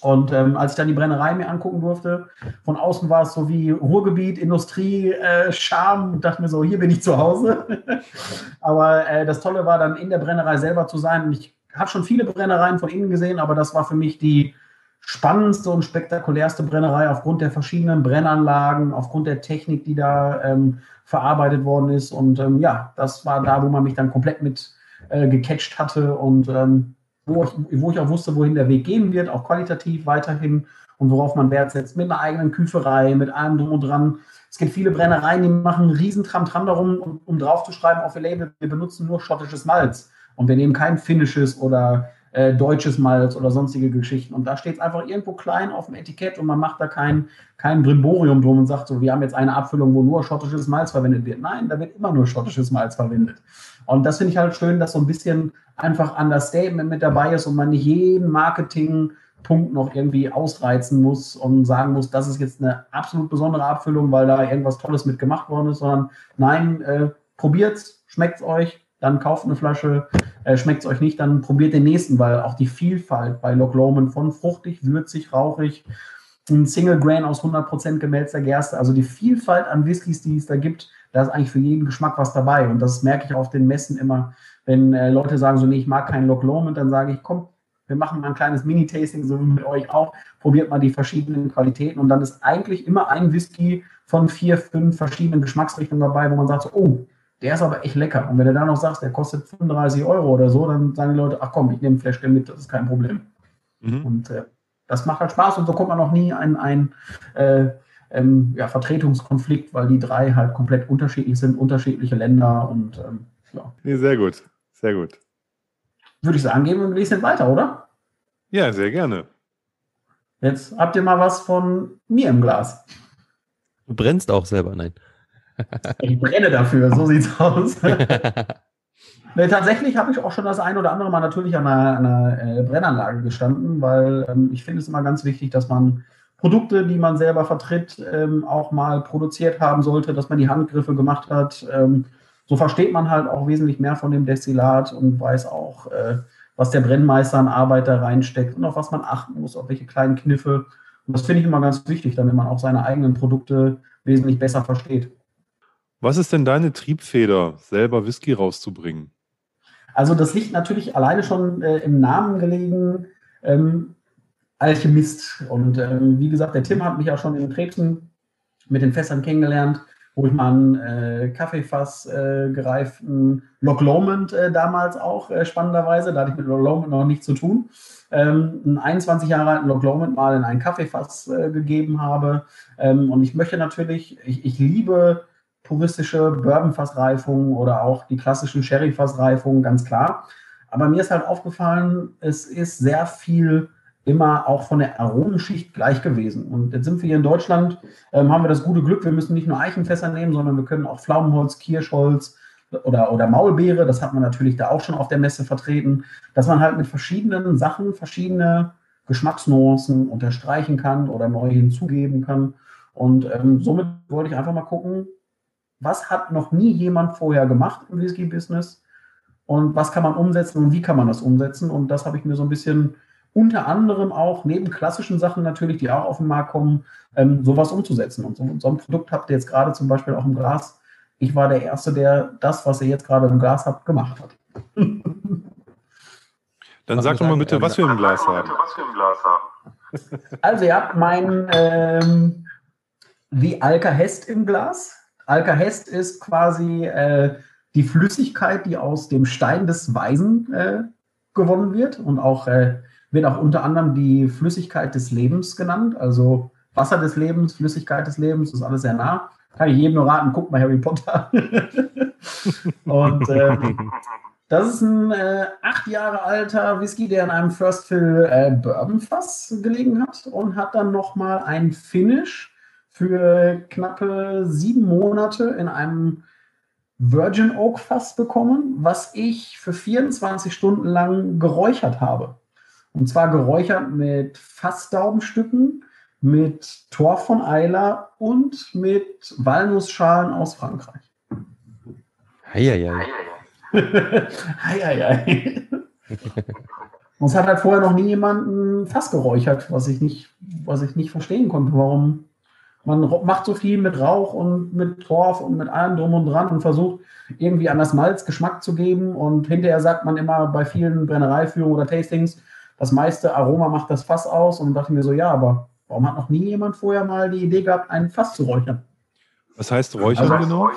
Und ähm, als ich dann die Brennerei mir angucken durfte, von außen war es so wie Ruhrgebiet, Industrie, äh, Charme, dachte mir so, hier bin ich zu Hause. aber äh, das Tolle war dann in der Brennerei selber zu sein. Und ich habe schon viele Brennereien von innen gesehen, aber das war für mich die spannendste und spektakulärste Brennerei aufgrund der verschiedenen Brennanlagen, aufgrund der Technik, die da ähm, verarbeitet worden ist. Und ähm, ja, das war da, wo man mich dann komplett mit äh, gecatcht hatte und ähm, wo, ich, wo ich auch wusste, wohin der Weg gehen wird, auch qualitativ weiterhin. und worauf man Wert setzt, mit einer eigenen Küferei, mit allem drum und dran. Es gibt viele Brennereien, die machen einen riesen Tram-Tram darum, um, um draufzuschreiben auf ihr Label, wir benutzen nur schottisches Malz und wir nehmen kein finnisches oder äh, deutsches Malz oder sonstige Geschichten. Und da steht es einfach irgendwo klein auf dem Etikett und man macht da kein, kein Brimborium drum und sagt so, wir haben jetzt eine Abfüllung, wo nur schottisches Malz verwendet wird. Nein, da wird immer nur schottisches Malz verwendet. Und das finde ich halt schön, dass so ein bisschen einfach Understatement mit dabei ist und man nicht jeden Marketingpunkt noch irgendwie ausreizen muss und sagen muss, das ist jetzt eine absolut besondere Abfüllung, weil da irgendwas Tolles mit gemacht worden ist, sondern nein, äh, probiert's, schmeckt's euch, dann kauft eine Flasche, äh, schmeckt es euch nicht, dann probiert den nächsten, weil auch die Vielfalt bei Loch Lomond von fruchtig, würzig, rauchig, ein Single Grain aus 100% gemälzter Gerste, also die Vielfalt an Whiskys, die es da gibt, da ist eigentlich für jeden Geschmack was dabei. Und das merke ich auf den Messen immer, wenn äh, Leute sagen so, nee, ich mag keinen Loch Lomond, dann sage ich, komm, wir machen mal ein kleines Mini-Tasting, so mit euch auch, probiert mal die verschiedenen Qualitäten. Und dann ist eigentlich immer ein Whisky von vier, fünf verschiedenen Geschmacksrichtungen dabei, wo man sagt so, oh, der ist aber echt lecker. Und wenn du dann noch sagst, der kostet 35 Euro oder so, dann sagen die Leute, ach komm, ich nehme ein Fläschchen mit, das ist kein Problem. Mhm. Und äh, das macht halt Spaß und so kommt man noch nie in einen äh, ähm, ja, Vertretungskonflikt, weil die drei halt komplett unterschiedlich sind, unterschiedliche Länder und ähm, ja. Nee, sehr gut, sehr gut. Würde ich sagen, gehen wir ein bisschen weiter, oder? Ja, sehr gerne. Jetzt habt ihr mal was von mir im Glas. Du brennst auch selber, nein. Ich brenne dafür, so sieht's aus. Nee, tatsächlich habe ich auch schon das ein oder andere Mal natürlich an einer, einer äh, Brennanlage gestanden, weil ähm, ich finde es immer ganz wichtig, dass man Produkte, die man selber vertritt, ähm, auch mal produziert haben sollte, dass man die Handgriffe gemacht hat. Ähm, so versteht man halt auch wesentlich mehr von dem Destillat und weiß auch, äh, was der Brennmeister an Arbeit da reinsteckt und auf was man achten muss, auf welche kleinen Kniffe. Und das finde ich immer ganz wichtig, damit man auch seine eigenen Produkte wesentlich besser versteht. Was ist denn deine Triebfeder, selber Whisky rauszubringen? Also das liegt natürlich alleine schon äh, im Namen gelegen, ähm, Alchemist. Und ähm, wie gesagt, der Tim hat mich auch schon in Krebsen mit den Fässern kennengelernt, wo ich mal einen äh, Kaffeefass äh, gereiften Loch Lomond äh, damals auch äh, spannenderweise, da hatte ich mit Loch Lomond noch nichts zu tun, ähm, einen 21 Jahre alten Loch Lomond mal in einen Kaffeefass äh, gegeben habe. Ähm, und ich möchte natürlich, ich, ich liebe puristische Bourbonfassreifung oder auch die klassischen Sherryfassreifungen, ganz klar. Aber mir ist halt aufgefallen, es ist sehr viel immer auch von der Aromenschicht gleich gewesen. Und jetzt sind wir hier in Deutschland, ähm, haben wir das gute Glück, wir müssen nicht nur Eichenfässer nehmen, sondern wir können auch Pflaumenholz, Kirschholz oder, oder Maulbeere, das hat man natürlich da auch schon auf der Messe vertreten, dass man halt mit verschiedenen Sachen verschiedene Geschmacksnuancen unterstreichen kann oder neu hinzugeben kann. Und ähm, somit wollte ich einfach mal gucken, was hat noch nie jemand vorher gemacht im Whisky-Business und was kann man umsetzen und wie kann man das umsetzen. Und das habe ich mir so ein bisschen unter anderem auch neben klassischen Sachen natürlich, die auch auf den Markt kommen, ähm, sowas umzusetzen. Und so, so, ein Produkt habt ihr jetzt gerade zum Beispiel auch im Glas. Ich war der Erste, der das, was ihr jetzt gerade im Glas habt, gemacht hat. Dann sag doch mal bitte, was wir im Glas haben. Also ihr habt mein ähm, The Alka Hest im Glas. Alkahest ist quasi äh, die Flüssigkeit, die aus dem Stein des Weisen äh, gewonnen wird und auch äh, wird auch unter anderem die Flüssigkeit des Lebens genannt. Also Wasser des Lebens, Flüssigkeit des Lebens, ist alles sehr nah. Kann ich jedem nur raten, guckt mal Harry Potter. und ähm, das ist ein äh, acht Jahre alter Whisky, der in einem First Fill äh, Bourbon Fass gelegen hat und hat dann nochmal ein Finish für knappe sieben Monate in einem Virgin Oak Fass bekommen, was ich für 24 Stunden lang geräuchert habe. Und zwar geräuchert mit Fassdaubenstücken, mit Torf von Eiler und mit Walnussschalen aus Frankreich. Heieiei. Heieiei. Und es hat halt vorher noch nie jemanden Fass geräuchert, was ich nicht, was ich nicht verstehen konnte, warum man macht so viel mit Rauch und mit Torf und mit allem drum und dran und versucht irgendwie an das Malz Geschmack zu geben. Und hinterher sagt man immer bei vielen Brennereiführungen oder Tastings, das meiste Aroma macht das Fass aus. Und dachte mir so, ja, aber warum hat noch nie jemand vorher mal die Idee gehabt, ein Fass zu räuchern? Was heißt Räuchern also, genau?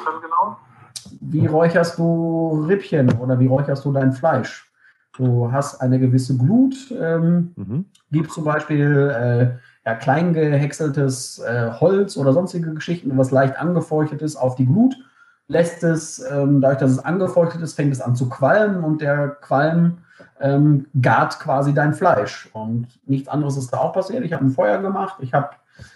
Wie räucherst du Rippchen oder wie räucherst du dein Fleisch? Du hast eine gewisse Glut, ähm, mhm. gibst zum Beispiel äh, ja, klein äh, Holz oder sonstige Geschichten, was leicht angefeuchtet ist, auf die Glut, lässt es, ähm, dadurch, dass es angefeuchtet ist, fängt es an zu qualmen und der Qualm ähm, gart quasi dein Fleisch. Und nichts anderes ist da auch passiert. Ich habe ein Feuer gemacht, ich habe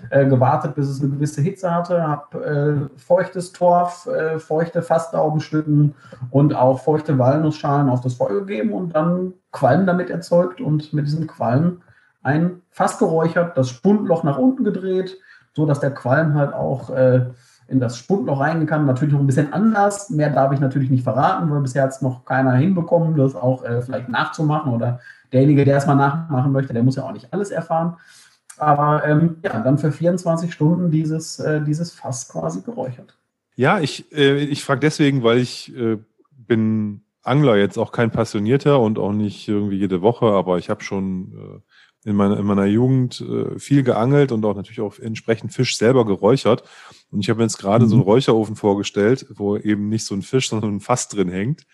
äh, gewartet, bis es eine gewisse Hitze hatte, habe äh, feuchtes Torf, äh, feuchte Fassdaubenstücken und auch feuchte Walnussschalen auf das Feuer gegeben und dann Qualm damit erzeugt und mit diesem Qualm ein Fass geräuchert, das Spundloch nach unten gedreht, so dass der Qualm halt auch äh, in das Spundloch rein kann. Natürlich noch ein bisschen anders. Mehr darf ich natürlich nicht verraten, weil bisher hat es noch keiner hinbekommen, das auch äh, vielleicht nachzumachen oder derjenige, der es mal nachmachen möchte, der muss ja auch nicht alles erfahren. Aber ähm, ja, dann für 24 Stunden dieses, äh, dieses Fass quasi geräuchert. Ja, ich, äh, ich frage deswegen, weil ich äh, bin Angler jetzt auch kein Passionierter und auch nicht irgendwie jede Woche, aber ich habe schon äh, in, meiner, in meiner Jugend äh, viel geangelt und auch natürlich auch entsprechend Fisch selber geräuchert. Und ich habe mir jetzt gerade mhm. so einen mhm. Räucherofen vorgestellt, wo eben nicht so ein Fisch, sondern ein Fass drin hängt.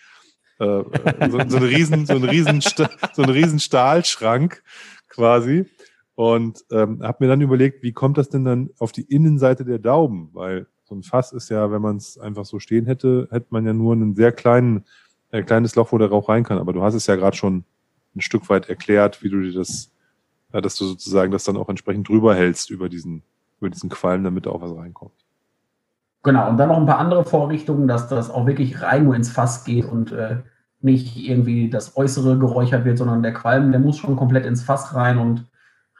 Äh, äh so, so, eine riesen, so ein riesen, so ein riesen Stahlschrank quasi. Und ähm, habe mir dann überlegt, wie kommt das denn dann auf die Innenseite der Dauben? Weil so ein Fass ist ja, wenn man es einfach so stehen hätte, hätte man ja nur ein sehr kleinen, äh, kleines Loch, wo der Rauch rein kann. Aber du hast es ja gerade schon ein Stück weit erklärt, wie du dir das, ja, dass du sozusagen das dann auch entsprechend drüber hältst über diesen, über diesen Qualm, damit da auch was reinkommt. Genau, und dann noch ein paar andere Vorrichtungen, dass das auch wirklich rein nur ins Fass geht und äh, nicht irgendwie das Äußere geräuchert wird, sondern der Qualm, der muss schon komplett ins Fass rein und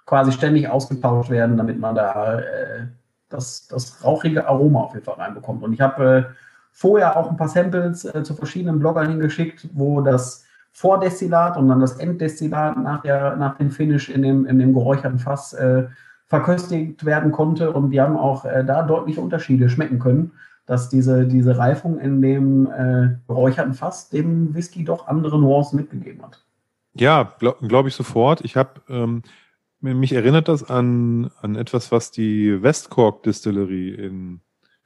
quasi ständig ausgetauscht werden, damit man da äh, das, das rauchige Aroma auf jeden Fall reinbekommt. Und ich habe äh, vorher auch ein paar Samples äh, zu verschiedenen Bloggern hingeschickt, wo das Vordestillat und dann das Enddestillat nach, der, nach dem Finish in dem, in dem geräucherten Fass äh, verköstigt werden konnte. Und die haben auch äh, da deutliche Unterschiede schmecken können, dass diese, diese Reifung in dem äh, geräucherten Fass dem Whisky doch andere Nuancen mitgegeben hat. Ja, glaube glaub ich sofort. Ich habe ähm, mich erinnert das an, an etwas, was die Westcork Distillery in,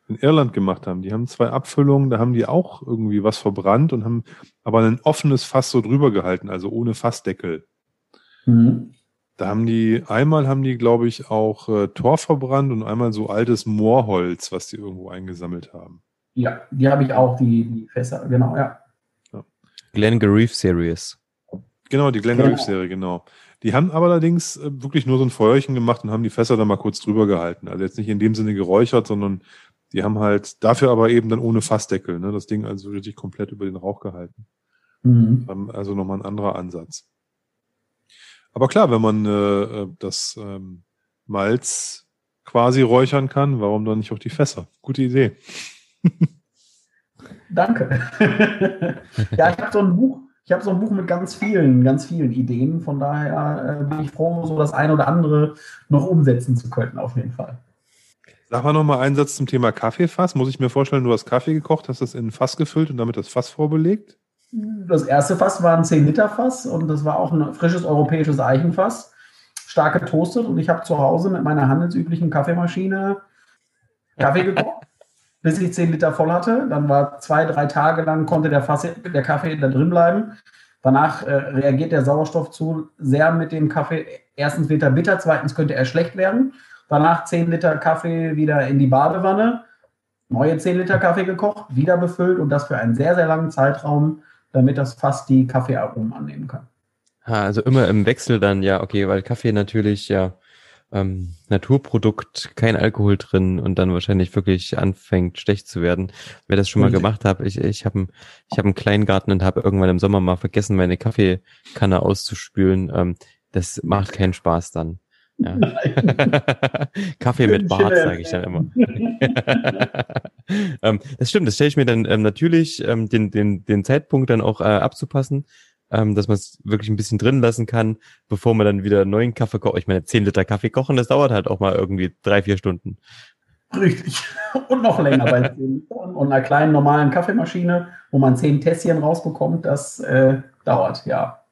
in Irland gemacht haben. Die haben zwei Abfüllungen, da haben die auch irgendwie was verbrannt und haben aber ein offenes Fass so drüber gehalten, also ohne Fassdeckel. Mhm. Da haben die, einmal haben die, glaube ich, auch äh, Tor verbrannt und einmal so altes Moorholz, was die irgendwo eingesammelt haben. Ja, die habe ich auch, die, die Fässer, genau, ja. ja. Glenn Reef Series. Genau, die Glenn genau. Serie, genau. Die haben aber allerdings äh, wirklich nur so ein Feuerchen gemacht und haben die Fässer dann mal kurz drüber gehalten. Also jetzt nicht in dem Sinne geräuchert, sondern die haben halt dafür aber eben dann ohne Fassdeckel, ne? das Ding also richtig komplett über den Rauch gehalten. Mhm. Also nochmal ein anderer Ansatz. Aber klar, wenn man äh, äh, das ähm, Malz quasi räuchern kann, warum dann nicht auch die Fässer? Gute Idee. Danke. ja, ich habe so ein Buch ich habe so ein Buch mit ganz vielen, ganz vielen Ideen. Von daher äh, bin ich froh, so das eine oder andere noch umsetzen zu können, auf jeden Fall. Sag mal nochmal einen Satz zum Thema Kaffeefass. Muss ich mir vorstellen, du hast Kaffee gekocht, hast das in ein Fass gefüllt und damit das Fass vorbelegt? Das erste Fass war ein 10-Liter-Fass und das war auch ein frisches europäisches Eichenfass, stark getoastet und ich habe zu Hause mit meiner handelsüblichen Kaffeemaschine Kaffee gekocht bis ich 10 Liter voll hatte. Dann war zwei, drei Tage lang konnte der, Fass, der Kaffee da drin bleiben. Danach äh, reagiert der Sauerstoff zu sehr mit dem Kaffee. Erstens wird er bitter, zweitens könnte er schlecht werden. Danach 10 Liter Kaffee wieder in die Badewanne, neue 10 Liter Kaffee gekocht, wieder befüllt und das für einen sehr, sehr langen Zeitraum, damit das Fass die Kaffeearomen annehmen kann. Also immer im Wechsel dann, ja, okay, weil Kaffee natürlich ja ähm, Naturprodukt, kein Alkohol drin und dann wahrscheinlich wirklich anfängt schlecht zu werden. Wer das schon mal gemacht hat, ich, ich habe ich hab einen Kleingarten und habe irgendwann im Sommer mal vergessen, meine Kaffeekanne auszuspülen. Ähm, das macht keinen Spaß dann. Ja. Kaffee mit Bart, sage ich dann immer. ähm, das stimmt, das stelle ich mir dann ähm, natürlich ähm, den, den, den Zeitpunkt dann auch äh, abzupassen ähm, dass man es wirklich ein bisschen drin lassen kann, bevor man dann wieder neuen Kaffee kocht. Ich meine, 10 Liter Kaffee kochen, das dauert halt auch mal irgendwie drei, vier Stunden. Richtig. Und noch länger bei 10 Litern und einer kleinen normalen Kaffeemaschine, wo man 10 Tässchen rausbekommt, das äh, dauert, ja.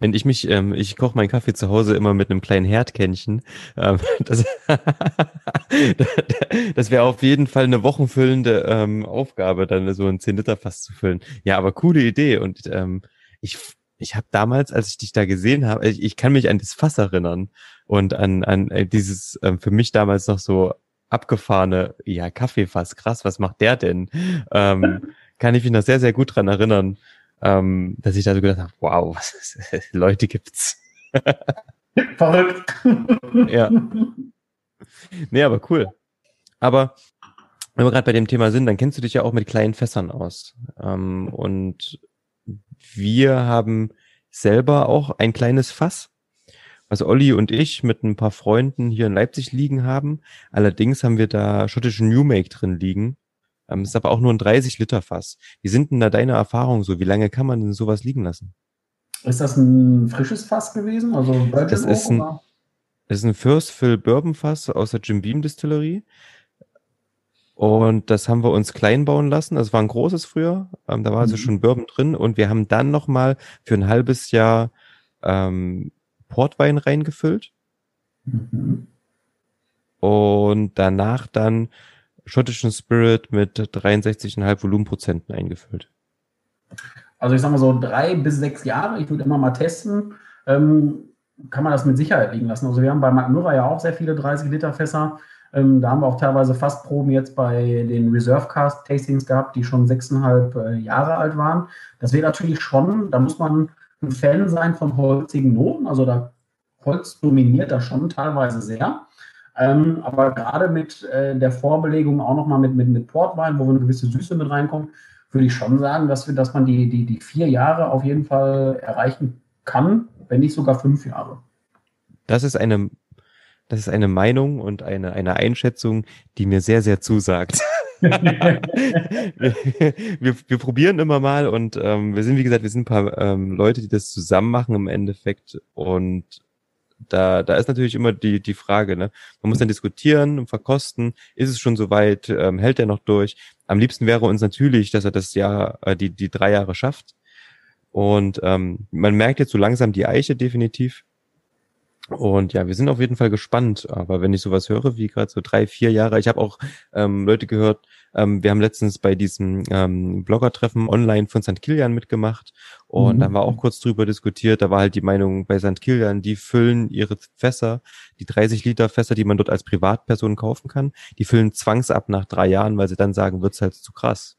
Wenn ich mich, ähm, ich koche meinen Kaffee zu Hause immer mit einem kleinen Herdkännchen. Ähm, das das wäre auf jeden Fall eine wochenfüllende ähm, Aufgabe, dann so ein 10 Liter Fass zu füllen. Ja, aber coole Idee. Und ähm, ich, ich habe damals, als ich dich da gesehen habe, ich, ich kann mich an das Fass erinnern. und an, an äh, dieses ähm, für mich damals noch so abgefahrene, ja, Kaffeefass, krass, was macht der denn? Ähm, kann ich mich noch sehr, sehr gut dran erinnern, ähm, dass ich da so gedacht habe, wow, was ist, Leute gibt's. Verrückt. ja. Nee, aber cool. Aber wenn wir gerade bei dem Thema sind, dann kennst du dich ja auch mit kleinen Fässern aus. Ähm, und wir haben selber auch ein kleines Fass, was Olli und ich mit ein paar Freunden hier in Leipzig liegen haben. Allerdings haben wir da schottischen New Make drin liegen. Ähm, ist aber auch nur ein 30 Liter Fass. Wie sind denn da deine Erfahrungen so? Wie lange kann man denn sowas liegen lassen? Ist das ein frisches Fass gewesen? Also das ist ein, das ist ein First Fill Bourbon Fass aus der Jim Beam Distillery. Und das haben wir uns klein bauen lassen. Das war ein großes früher. Ähm, da war also mhm. schon Bourbon drin. Und wir haben dann nochmal für ein halbes Jahr ähm, Portwein reingefüllt. Mhm. Und danach dann schottischen Spirit mit 63,5 Volumenprozenten eingefüllt. Also ich sag mal so drei bis sechs Jahre. Ich würde immer mal testen. Ähm, kann man das mit Sicherheit liegen lassen. Also wir haben bei McMurray ja auch sehr viele 30 Liter Fässer. Ähm, da haben wir auch teilweise Fassproben jetzt bei den Reserve Cast Tastings gehabt, die schon sechseinhalb äh, Jahre alt waren. Das wäre natürlich schon, da muss man ein Fan sein von holzigen Noten. Also da Holz dominiert da schon teilweise sehr. Ähm, aber gerade mit äh, der Vorbelegung auch nochmal mit, mit, mit Portwein, wo eine gewisse Süße mit reinkommt, würde ich schon sagen, dass, wir, dass man die, die, die vier Jahre auf jeden Fall erreichen kann, wenn nicht sogar fünf Jahre. Das ist eine, das ist eine Meinung und eine, eine Einschätzung, die mir sehr, sehr zusagt. wir, wir probieren immer mal und ähm, wir sind, wie gesagt, wir sind ein paar ähm, Leute, die das zusammen machen im Endeffekt und da, da ist natürlich immer die, die Frage, ne? Man muss dann diskutieren und verkosten, ist es schon soweit, ähm, hält er noch durch? Am liebsten wäre uns natürlich, dass er das Jahr, äh, die, die drei Jahre schafft. Und ähm, man merkt jetzt so langsam die Eiche definitiv. Und ja, wir sind auf jeden Fall gespannt. Aber wenn ich sowas höre, wie gerade so drei, vier Jahre, ich habe auch ähm, Leute gehört, ähm, wir haben letztens bei diesem ähm, Blogger-Treffen online von St. Kilian mitgemacht und mhm. da haben wir auch kurz drüber diskutiert. Da war halt die Meinung bei St. Kilian, die füllen ihre Fässer, die 30 Liter Fässer, die man dort als Privatperson kaufen kann, die füllen zwangsab nach drei Jahren, weil sie dann sagen, wird's halt zu krass.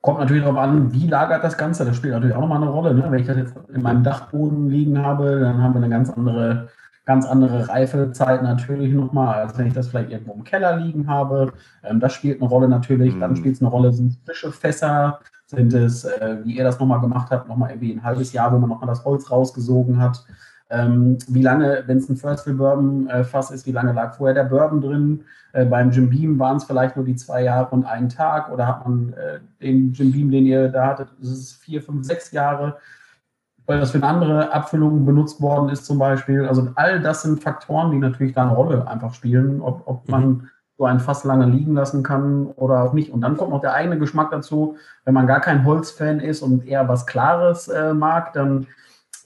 Kommt natürlich darauf an, wie lagert das Ganze. Das spielt natürlich auch nochmal eine Rolle. Ne? Wenn ich das jetzt in meinem Dachboden liegen habe, dann haben wir eine ganz andere ganz andere Reifezeit natürlich nochmal, als wenn ich das vielleicht irgendwo im Keller liegen habe. Ähm, das spielt eine Rolle natürlich. Mhm. Dann spielt es eine Rolle, sind es frische Fässer, sind es, äh, wie ihr das nochmal gemacht habt, nochmal irgendwie ein halbes Jahr, wo man nochmal das Holz rausgesogen hat. Ähm, wie lange, wenn es ein First Fill Bourbon äh, Fass ist, wie lange lag vorher der Bourbon drin? Äh, beim Jim Beam waren es vielleicht nur die zwei Jahre und einen Tag oder hat man äh, den Jim Beam, den ihr da hattet, ist vier, fünf, sechs Jahre weil das für eine andere Abfüllung benutzt worden ist zum Beispiel. Also all das sind Faktoren, die natürlich da eine Rolle einfach spielen, ob, ob man mhm. so ein Fass lange liegen lassen kann oder auch nicht. Und dann kommt noch der eigene Geschmack dazu. Wenn man gar kein Holzfan ist und eher was Klares äh, mag, dann,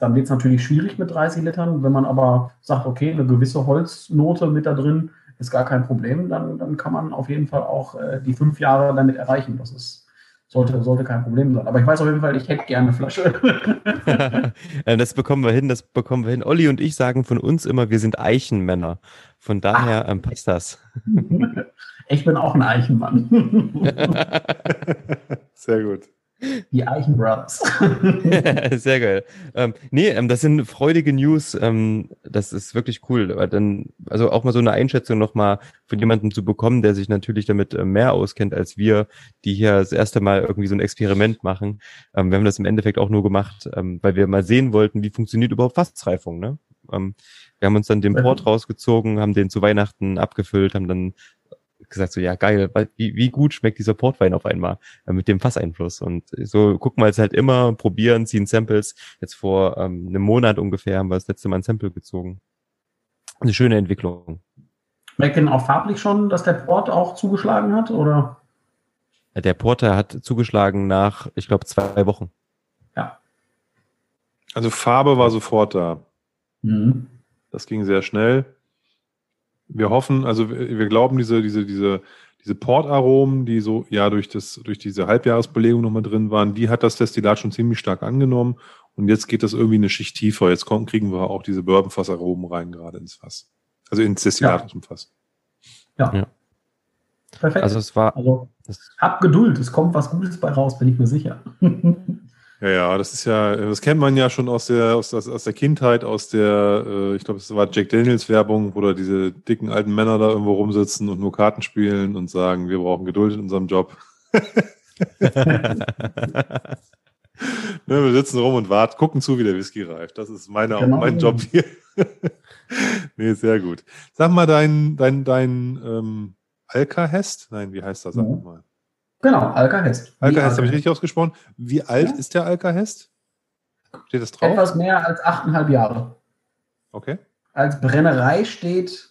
dann wird es natürlich schwierig mit 30 Litern. Wenn man aber sagt, okay, eine gewisse Holznote mit da drin ist gar kein Problem, dann, dann kann man auf jeden Fall auch äh, die fünf Jahre damit erreichen. Das ist sollte, sollte kein Problem sein. Aber ich weiß auf jeden Fall, ich hätte gerne eine Flasche. das bekommen wir hin, das bekommen wir hin. Olli und ich sagen von uns immer, wir sind Eichenmänner. Von daher ähm, passt das. ich bin auch ein Eichenmann. Sehr gut. Die Eichen Brothers. Sehr geil. Ähm, nee, ähm, das sind freudige News. Ähm, das ist wirklich cool. Aber dann, also auch mal so eine Einschätzung nochmal von jemandem zu bekommen, der sich natürlich damit äh, mehr auskennt als wir, die hier das erste Mal irgendwie so ein Experiment machen. Ähm, wir haben das im Endeffekt auch nur gemacht, ähm, weil wir mal sehen wollten, wie funktioniert überhaupt Fassreifung. Ne? Ähm, wir haben uns dann den Port rausgezogen, haben den zu Weihnachten abgefüllt, haben dann gesagt, so ja geil, wie, wie gut schmeckt dieser Portwein auf einmal äh, mit dem Fasseinfluss. Und so gucken wir jetzt halt immer, probieren, ziehen Samples. Jetzt vor ähm, einem Monat ungefähr haben wir das letzte Mal ein Sample gezogen. Eine schöne Entwicklung. Merkt denn auch farblich schon, dass der Port auch zugeschlagen hat, oder? Der Porter hat zugeschlagen nach, ich glaube, zwei Wochen. Ja. Also Farbe war sofort da. Mhm. Das ging sehr schnell wir hoffen, also wir glauben, diese, diese, diese, diese Portaromen, die so ja durch das, durch diese Halbjahresbelegung nochmal drin waren, die hat das Destillat schon ziemlich stark angenommen Und jetzt geht das irgendwie eine Schicht tiefer. Jetzt kommen, kriegen wir auch diese Bourbonfassaromen rein, gerade ins Fass. Also ins Destillat Ja. aus dem Fass. Ja. Ja. Perfekt. Also es war, Also, das, hab Geduld, es kommt was Gutes bei raus, bin ich mir sicher. Ja, ja, das ist ja, das kennt man ja schon aus der, aus, aus, aus der Kindheit, aus der, äh, ich glaube, es war Jack Daniels Werbung, wo da diese dicken alten Männer da irgendwo rumsitzen und nur Karten spielen und sagen, wir brauchen Geduld in unserem Job. Ne, wir sitzen rum und warten, gucken zu, wie der Whisky reift. Das ist meine, Genau. mein Job hier. nee, sehr gut. Sag mal, dein, dein, dein ähm, Alka-Hest? Nein, wie heißt das? Sag Ja. mal. Genau, Alka-Hest. Alka-Hest, habe ich richtig ausgesprochen? Wie alt Ja. ist der Alka-Hest? Steht das drauf? Etwas mehr als achteinhalb Jahre. Okay. Als Brennerei steht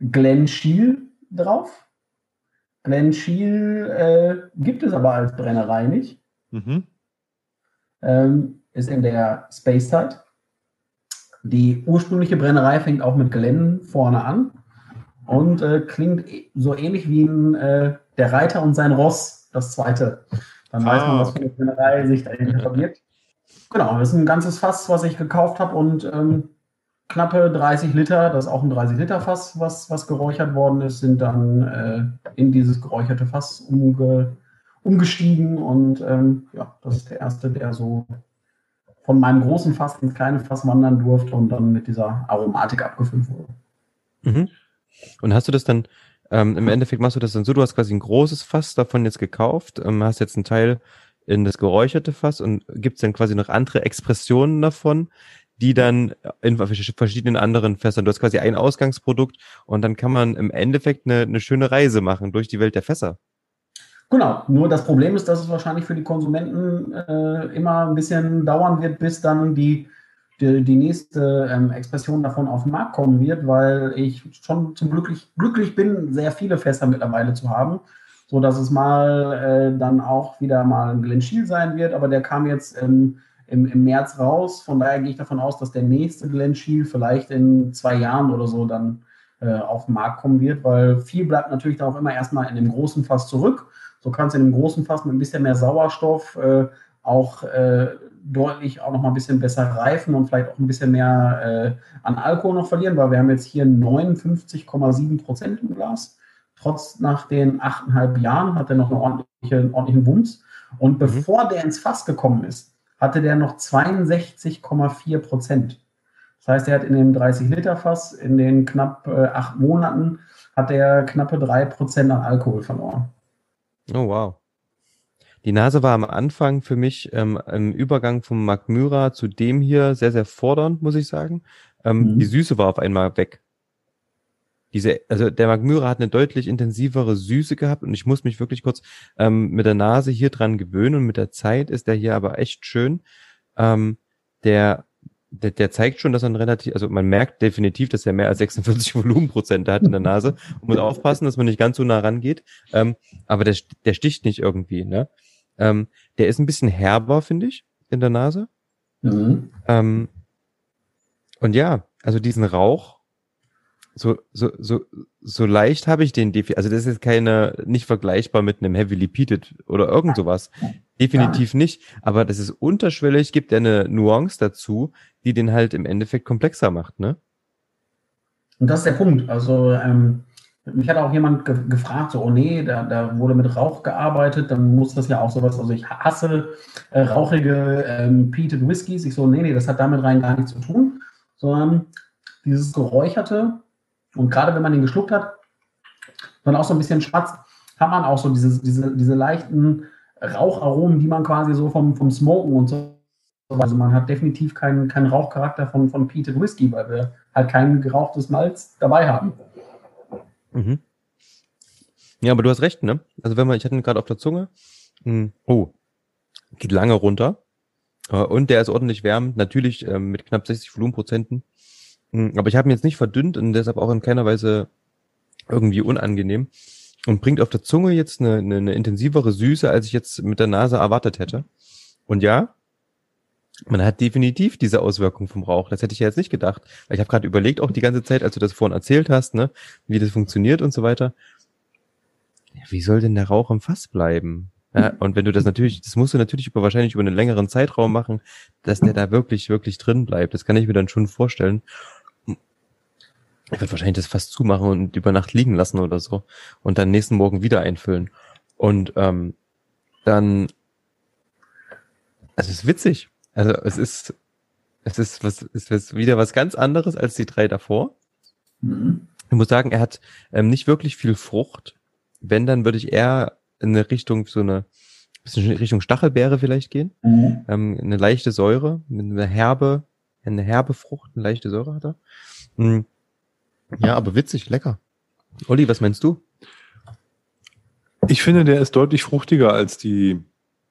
Glen Schiel drauf. Glen Schiel äh, gibt es aber als Brennerei nicht. Mhm. ähm, ist in der Space Side. Die ursprüngliche Brennerei fängt auch mit Glenn vorne an und äh, klingt e- so ähnlich wie ein, äh, der Reiter und sein Ross, das zweite. Dann weiß Ah, man, was für eine Brennerei sich dahinter verbirgt. Genau, das ist ein ganzes Fass, was ich gekauft habe und ähm, knappe 30 Liter, das ist auch ein 30 Liter Fass, was, was geräuchert worden ist, sind dann äh, in dieses geräucherte Fass umge, umgestiegen und ähm, ja, das ist der erste, der so von meinem großen Fass ins kleine Fass wandern durfte und dann mit dieser Aromatik abgefüllt wurde. Mhm. Und hast du das dann, ähm, im Endeffekt machst du das dann so, du hast quasi ein großes Fass davon jetzt gekauft, ähm, hast jetzt einen Teil in das geräucherte Fass und gibt's dann quasi noch andere Expressionen davon, die dann in versch- verschiedenen anderen Fässern, du hast quasi ein Ausgangsprodukt und dann kann man im Endeffekt eine, eine schöne Reise machen durch die Welt der Fässer. Genau, nur das Problem ist, dass es wahrscheinlich für die Konsumenten äh, immer ein bisschen dauern wird, bis dann die, die, die nächste ähm, Expression davon auf den Markt kommen wird, weil ich schon zum glücklich, glücklich bin, sehr viele Fässer mittlerweile zu haben, so dass es mal äh, dann auch wieder mal ein Glen Schiel sein wird, aber der kam jetzt ähm, im, im März raus, von daher gehe ich davon aus, dass der nächste Glen Schiel vielleicht in zwei Jahren oder so dann äh, auf den Markt kommen wird, weil viel bleibt natürlich dann auch immer erstmal in dem großen Fass zurück. So kann es in dem großen Fass mit ein bisschen mehr Sauerstoff äh, auch äh, deutlich auch noch mal ein bisschen besser reifen und vielleicht auch ein bisschen mehr äh, an Alkohol noch verlieren, weil wir haben jetzt hier 59,7 Prozent im Glas. Trotz nach den achteinhalb Jahren hat er noch einen ordentlichen Wumms. Und bevor der ins Fass gekommen ist, hatte der noch 62,4 Prozent. Das heißt, er hat in dem 30-Liter-Fass in den knapp äh, acht Monaten hat er knappe drei Prozent an Alkohol verloren. Oh, wow. Die Nase war am Anfang für mich ähm, im Übergang vom Mark Myra zu dem hier sehr, sehr fordernd, muss ich sagen. Ähm, Mhm. Die Süße war auf einmal weg. Diese, also der Mark Myra hat eine deutlich intensivere Süße gehabt und ich muss mich wirklich kurz ähm, mit der Nase hier dran gewöhnen und mit der Zeit ist der hier aber echt schön. Ähm, der, der, der zeigt schon, dass er ein relativ, also man merkt definitiv, dass er mehr als 46 Volumenprozente hat in der Nase. Man muss aufpassen, dass man nicht ganz so nah rangeht. Ähm, aber der, der sticht nicht irgendwie, ne? Ähm, der ist ein bisschen herber, finde ich, in der Nase. Mhm. Ähm, und ja, also diesen Rauch, so, so, so, so leicht habe ich den defi Also das ist jetzt keine, nicht vergleichbar mit einem Heavily Peated oder irgend sowas. Definitiv nicht. Aber das ist unterschwellig, gibt ja eine Nuance dazu, die den halt im Endeffekt komplexer macht, ne? Und das ist der Punkt. Also, ähm, mich hat auch jemand ge gefragt, so, oh nee, da, da wurde mit Rauch gearbeitet, dann muss das ja auch sowas, also ich hasse äh, rauchige ähm, Peated Whiskys. Ich so, nee, nee, das hat damit rein gar nichts zu tun, sondern dieses Geräucherte und gerade wenn man den geschluckt hat, dann auch so ein bisschen schwarz, hat man auch so diese, diese, diese leichten Raucharomen, die man quasi so vom, vom Smoken und so. Also man hat definitiv keinen, keinen Rauchcharakter von, von Peated Whisky, weil wir halt kein gerauchtes Malz dabei haben. Mhm. Ja, aber du hast recht, ne? Also wenn man, ich hatte ihn gerade auf der Zunge. Hm, Oh, geht lange runter. Äh, Und der ist ordentlich wärmend, natürlich ähm, mit knapp 60 Volumenprozenten. Hm, Aber ich habe ihn jetzt nicht verdünnt und deshalb auch in keiner Weise irgendwie unangenehm. Und bringt auf der Zunge jetzt eine, eine, eine intensivere Süße, als ich jetzt mit der Nase erwartet hätte. Und ja, man hat definitiv diese Auswirkung vom Rauch. Das hätte ich ja jetzt nicht gedacht. Weil ich habe gerade überlegt, auch die ganze Zeit, als du das vorhin erzählt hast, ne, wie das funktioniert und so weiter. Ja, wie soll denn der Rauch im Fass bleiben? Ja, und wenn du das natürlich, das musst du natürlich über wahrscheinlich über einen längeren Zeitraum machen, dass der da wirklich, wirklich drin bleibt. Das kann ich mir dann schon vorstellen. Ich würde wahrscheinlich das fast zumachen und über Nacht liegen lassen oder so und dann nächsten Morgen wieder einfüllen. Und ähm, dann, also es ist witzig. Also es ist, es ist was, es ist wieder was ganz anderes als die drei davor. Mhm. Ich muss sagen, er hat ähm, nicht wirklich viel Frucht. Wenn, dann würde ich eher in eine Richtung, so eine, bisschen Richtung Stachelbeere vielleicht gehen. Mhm. Ähm, eine leichte Säure, eine herbe, eine herbe Frucht, eine leichte Säure hat er. Mhm. Ja, aber witzig, lecker. Olli, was meinst du? Ich finde, der ist deutlich fruchtiger als die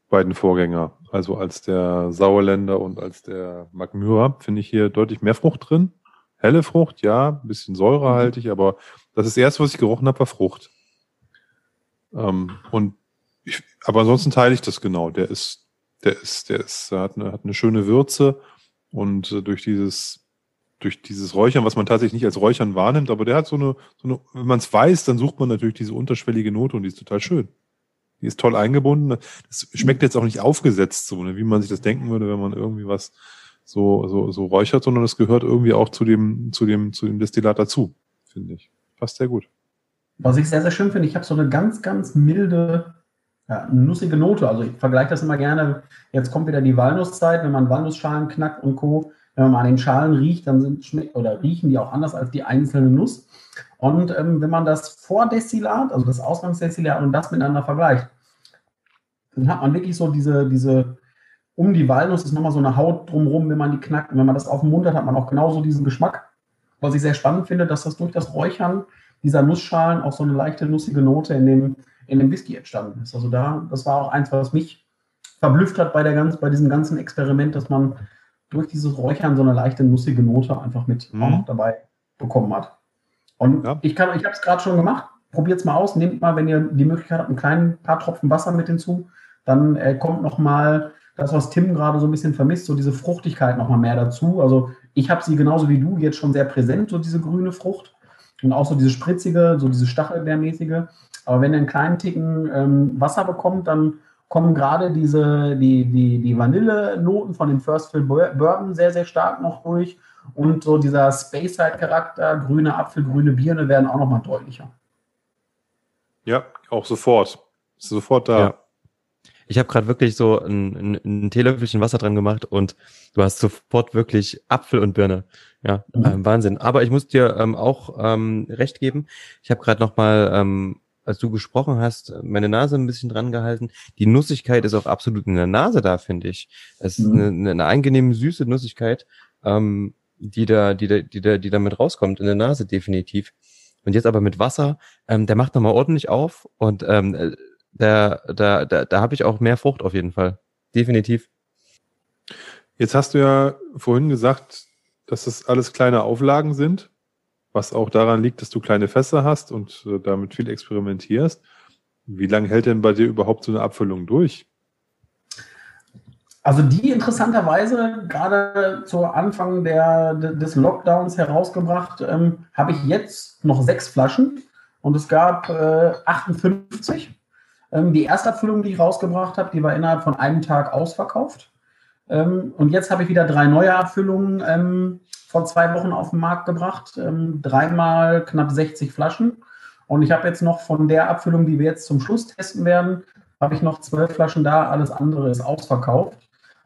beiden Vorgänger. Also als der Sauerländer und als der Magmyra finde ich hier deutlich mehr Frucht drin. Helle Frucht, ja, ein bisschen säurehaltig, aber das ist erst, was ich gerochen habe, war Frucht. Ähm, und ich, aber ansonsten teile ich das genau. Der ist, der ist, der ist, hat eine, hat eine schöne Würze und äh, durch dieses durch dieses Räuchern, was man tatsächlich nicht als Räuchern wahrnimmt, aber der hat so eine, so eine wenn man es weiß, dann sucht man natürlich diese unterschwellige Note und die ist total schön. Die ist toll eingebunden. Das schmeckt jetzt auch nicht aufgesetzt, so, ne, wie man sich das denken würde, wenn man irgendwie was so, so, so räuchert, sondern es gehört irgendwie auch zu dem, zu dem, zu dem Destillat dazu, finde ich. Passt sehr gut. Was ich sehr, sehr schön finde, ich habe so eine ganz, ganz milde, ja, nussige Note. Also ich vergleiche das immer gerne. Jetzt kommt wieder die Walnusszeit, wenn man Walnussschalen knackt und Co. Wenn man mal an den Schalen riecht, dann sind, schmeckt, oder riechen die auch anders als die einzelne Nuss. Und ähm, wenn man das Vordestillat, also das Ausgangsdestillat und das miteinander vergleicht, dann hat man wirklich so diese, diese um die Walnuss ist nochmal so eine Haut drumherum, wenn man die knackt. Und wenn man das auf dem Mund hat, hat man auch genauso diesen Geschmack. Was ich sehr spannend finde, dass das durch das Räuchern dieser Nussschalen auch so eine leichte nussige Note in dem, in dem Whisky entstanden ist. Also da, das war auch eins, was mich verblüfft hat bei, der ganz, bei diesem ganzen Experiment, dass man durch dieses Räuchern so eine leichte nussige Note einfach mit mhm. auch noch dabei bekommen hat. Und ja. ich kann, ich habe es gerade schon gemacht. Probiert es mal aus. Nehmt mal, wenn ihr die Möglichkeit habt, ein kleinen paar Tropfen Wasser mit hinzu. Dann äh, kommt noch mal das, was Tim gerade so ein bisschen vermisst, so diese Fruchtigkeit noch mal mehr dazu. Also ich habe sie genauso wie du jetzt schon sehr präsent, so diese grüne Frucht und auch so diese spritzige, so diese Stachelbeermäßige. Aber wenn ihr einen kleinen Ticken ähm, Wasser bekommt, dann kommen gerade diese, die, die, die Vanillenoten von dem First Fill Bourbon sehr, sehr stark noch durch. Und so dieser Space-Side-Charakter, grüne Apfel, grüne Birne werden auch nochmal deutlicher. Ja, auch sofort. Sofort da. Ja. Ich habe gerade wirklich so ein, ein, ein Teelöffelchen Wasser dran gemacht und du hast sofort wirklich Apfel und Birne. Ja, mhm. ähm, Wahnsinn. Aber ich muss dir ähm, auch ähm, recht geben. Ich habe gerade noch mal ähm, als du gesprochen hast, meine Nase ein bisschen dran gehalten. Die Nussigkeit ist auch absolut in der Nase da, finde ich. Es ist mhm. eine, eine angenehme, süße Nussigkeit, ähm, die da, die da, die da, die damit rauskommt, in der Nase definitiv. Und jetzt aber mit Wasser, ähm, der macht nochmal ordentlich auf und ähm, äh, da, da, da, da habe ich auch mehr Frucht auf jeden Fall. Definitiv. Jetzt hast du ja vorhin gesagt, dass das alles kleine Auflagen sind was auch daran liegt, dass du kleine Fässer hast und äh, damit viel experimentierst. Wie lange hält denn bei dir überhaupt so eine Abfüllung durch? Also die interessanterweise gerade zu Anfang der, des Lockdowns herausgebracht, ähm, habe ich jetzt noch sechs Flaschen und es gab äh, 58. Ähm, die erste Abfüllung, die ich rausgebracht habe, die war innerhalb von einem Tag ausverkauft. Ähm, und jetzt habe ich wieder drei neue Abfüllungen ähm, vor zwei Wochen auf den Markt gebracht. Ähm, dreimal knapp 60 Flaschen. Und ich habe jetzt noch von der Abfüllung, die wir jetzt zum Schluss testen werden, habe ich noch zwölf Flaschen da. Alles andere ist ausverkauft.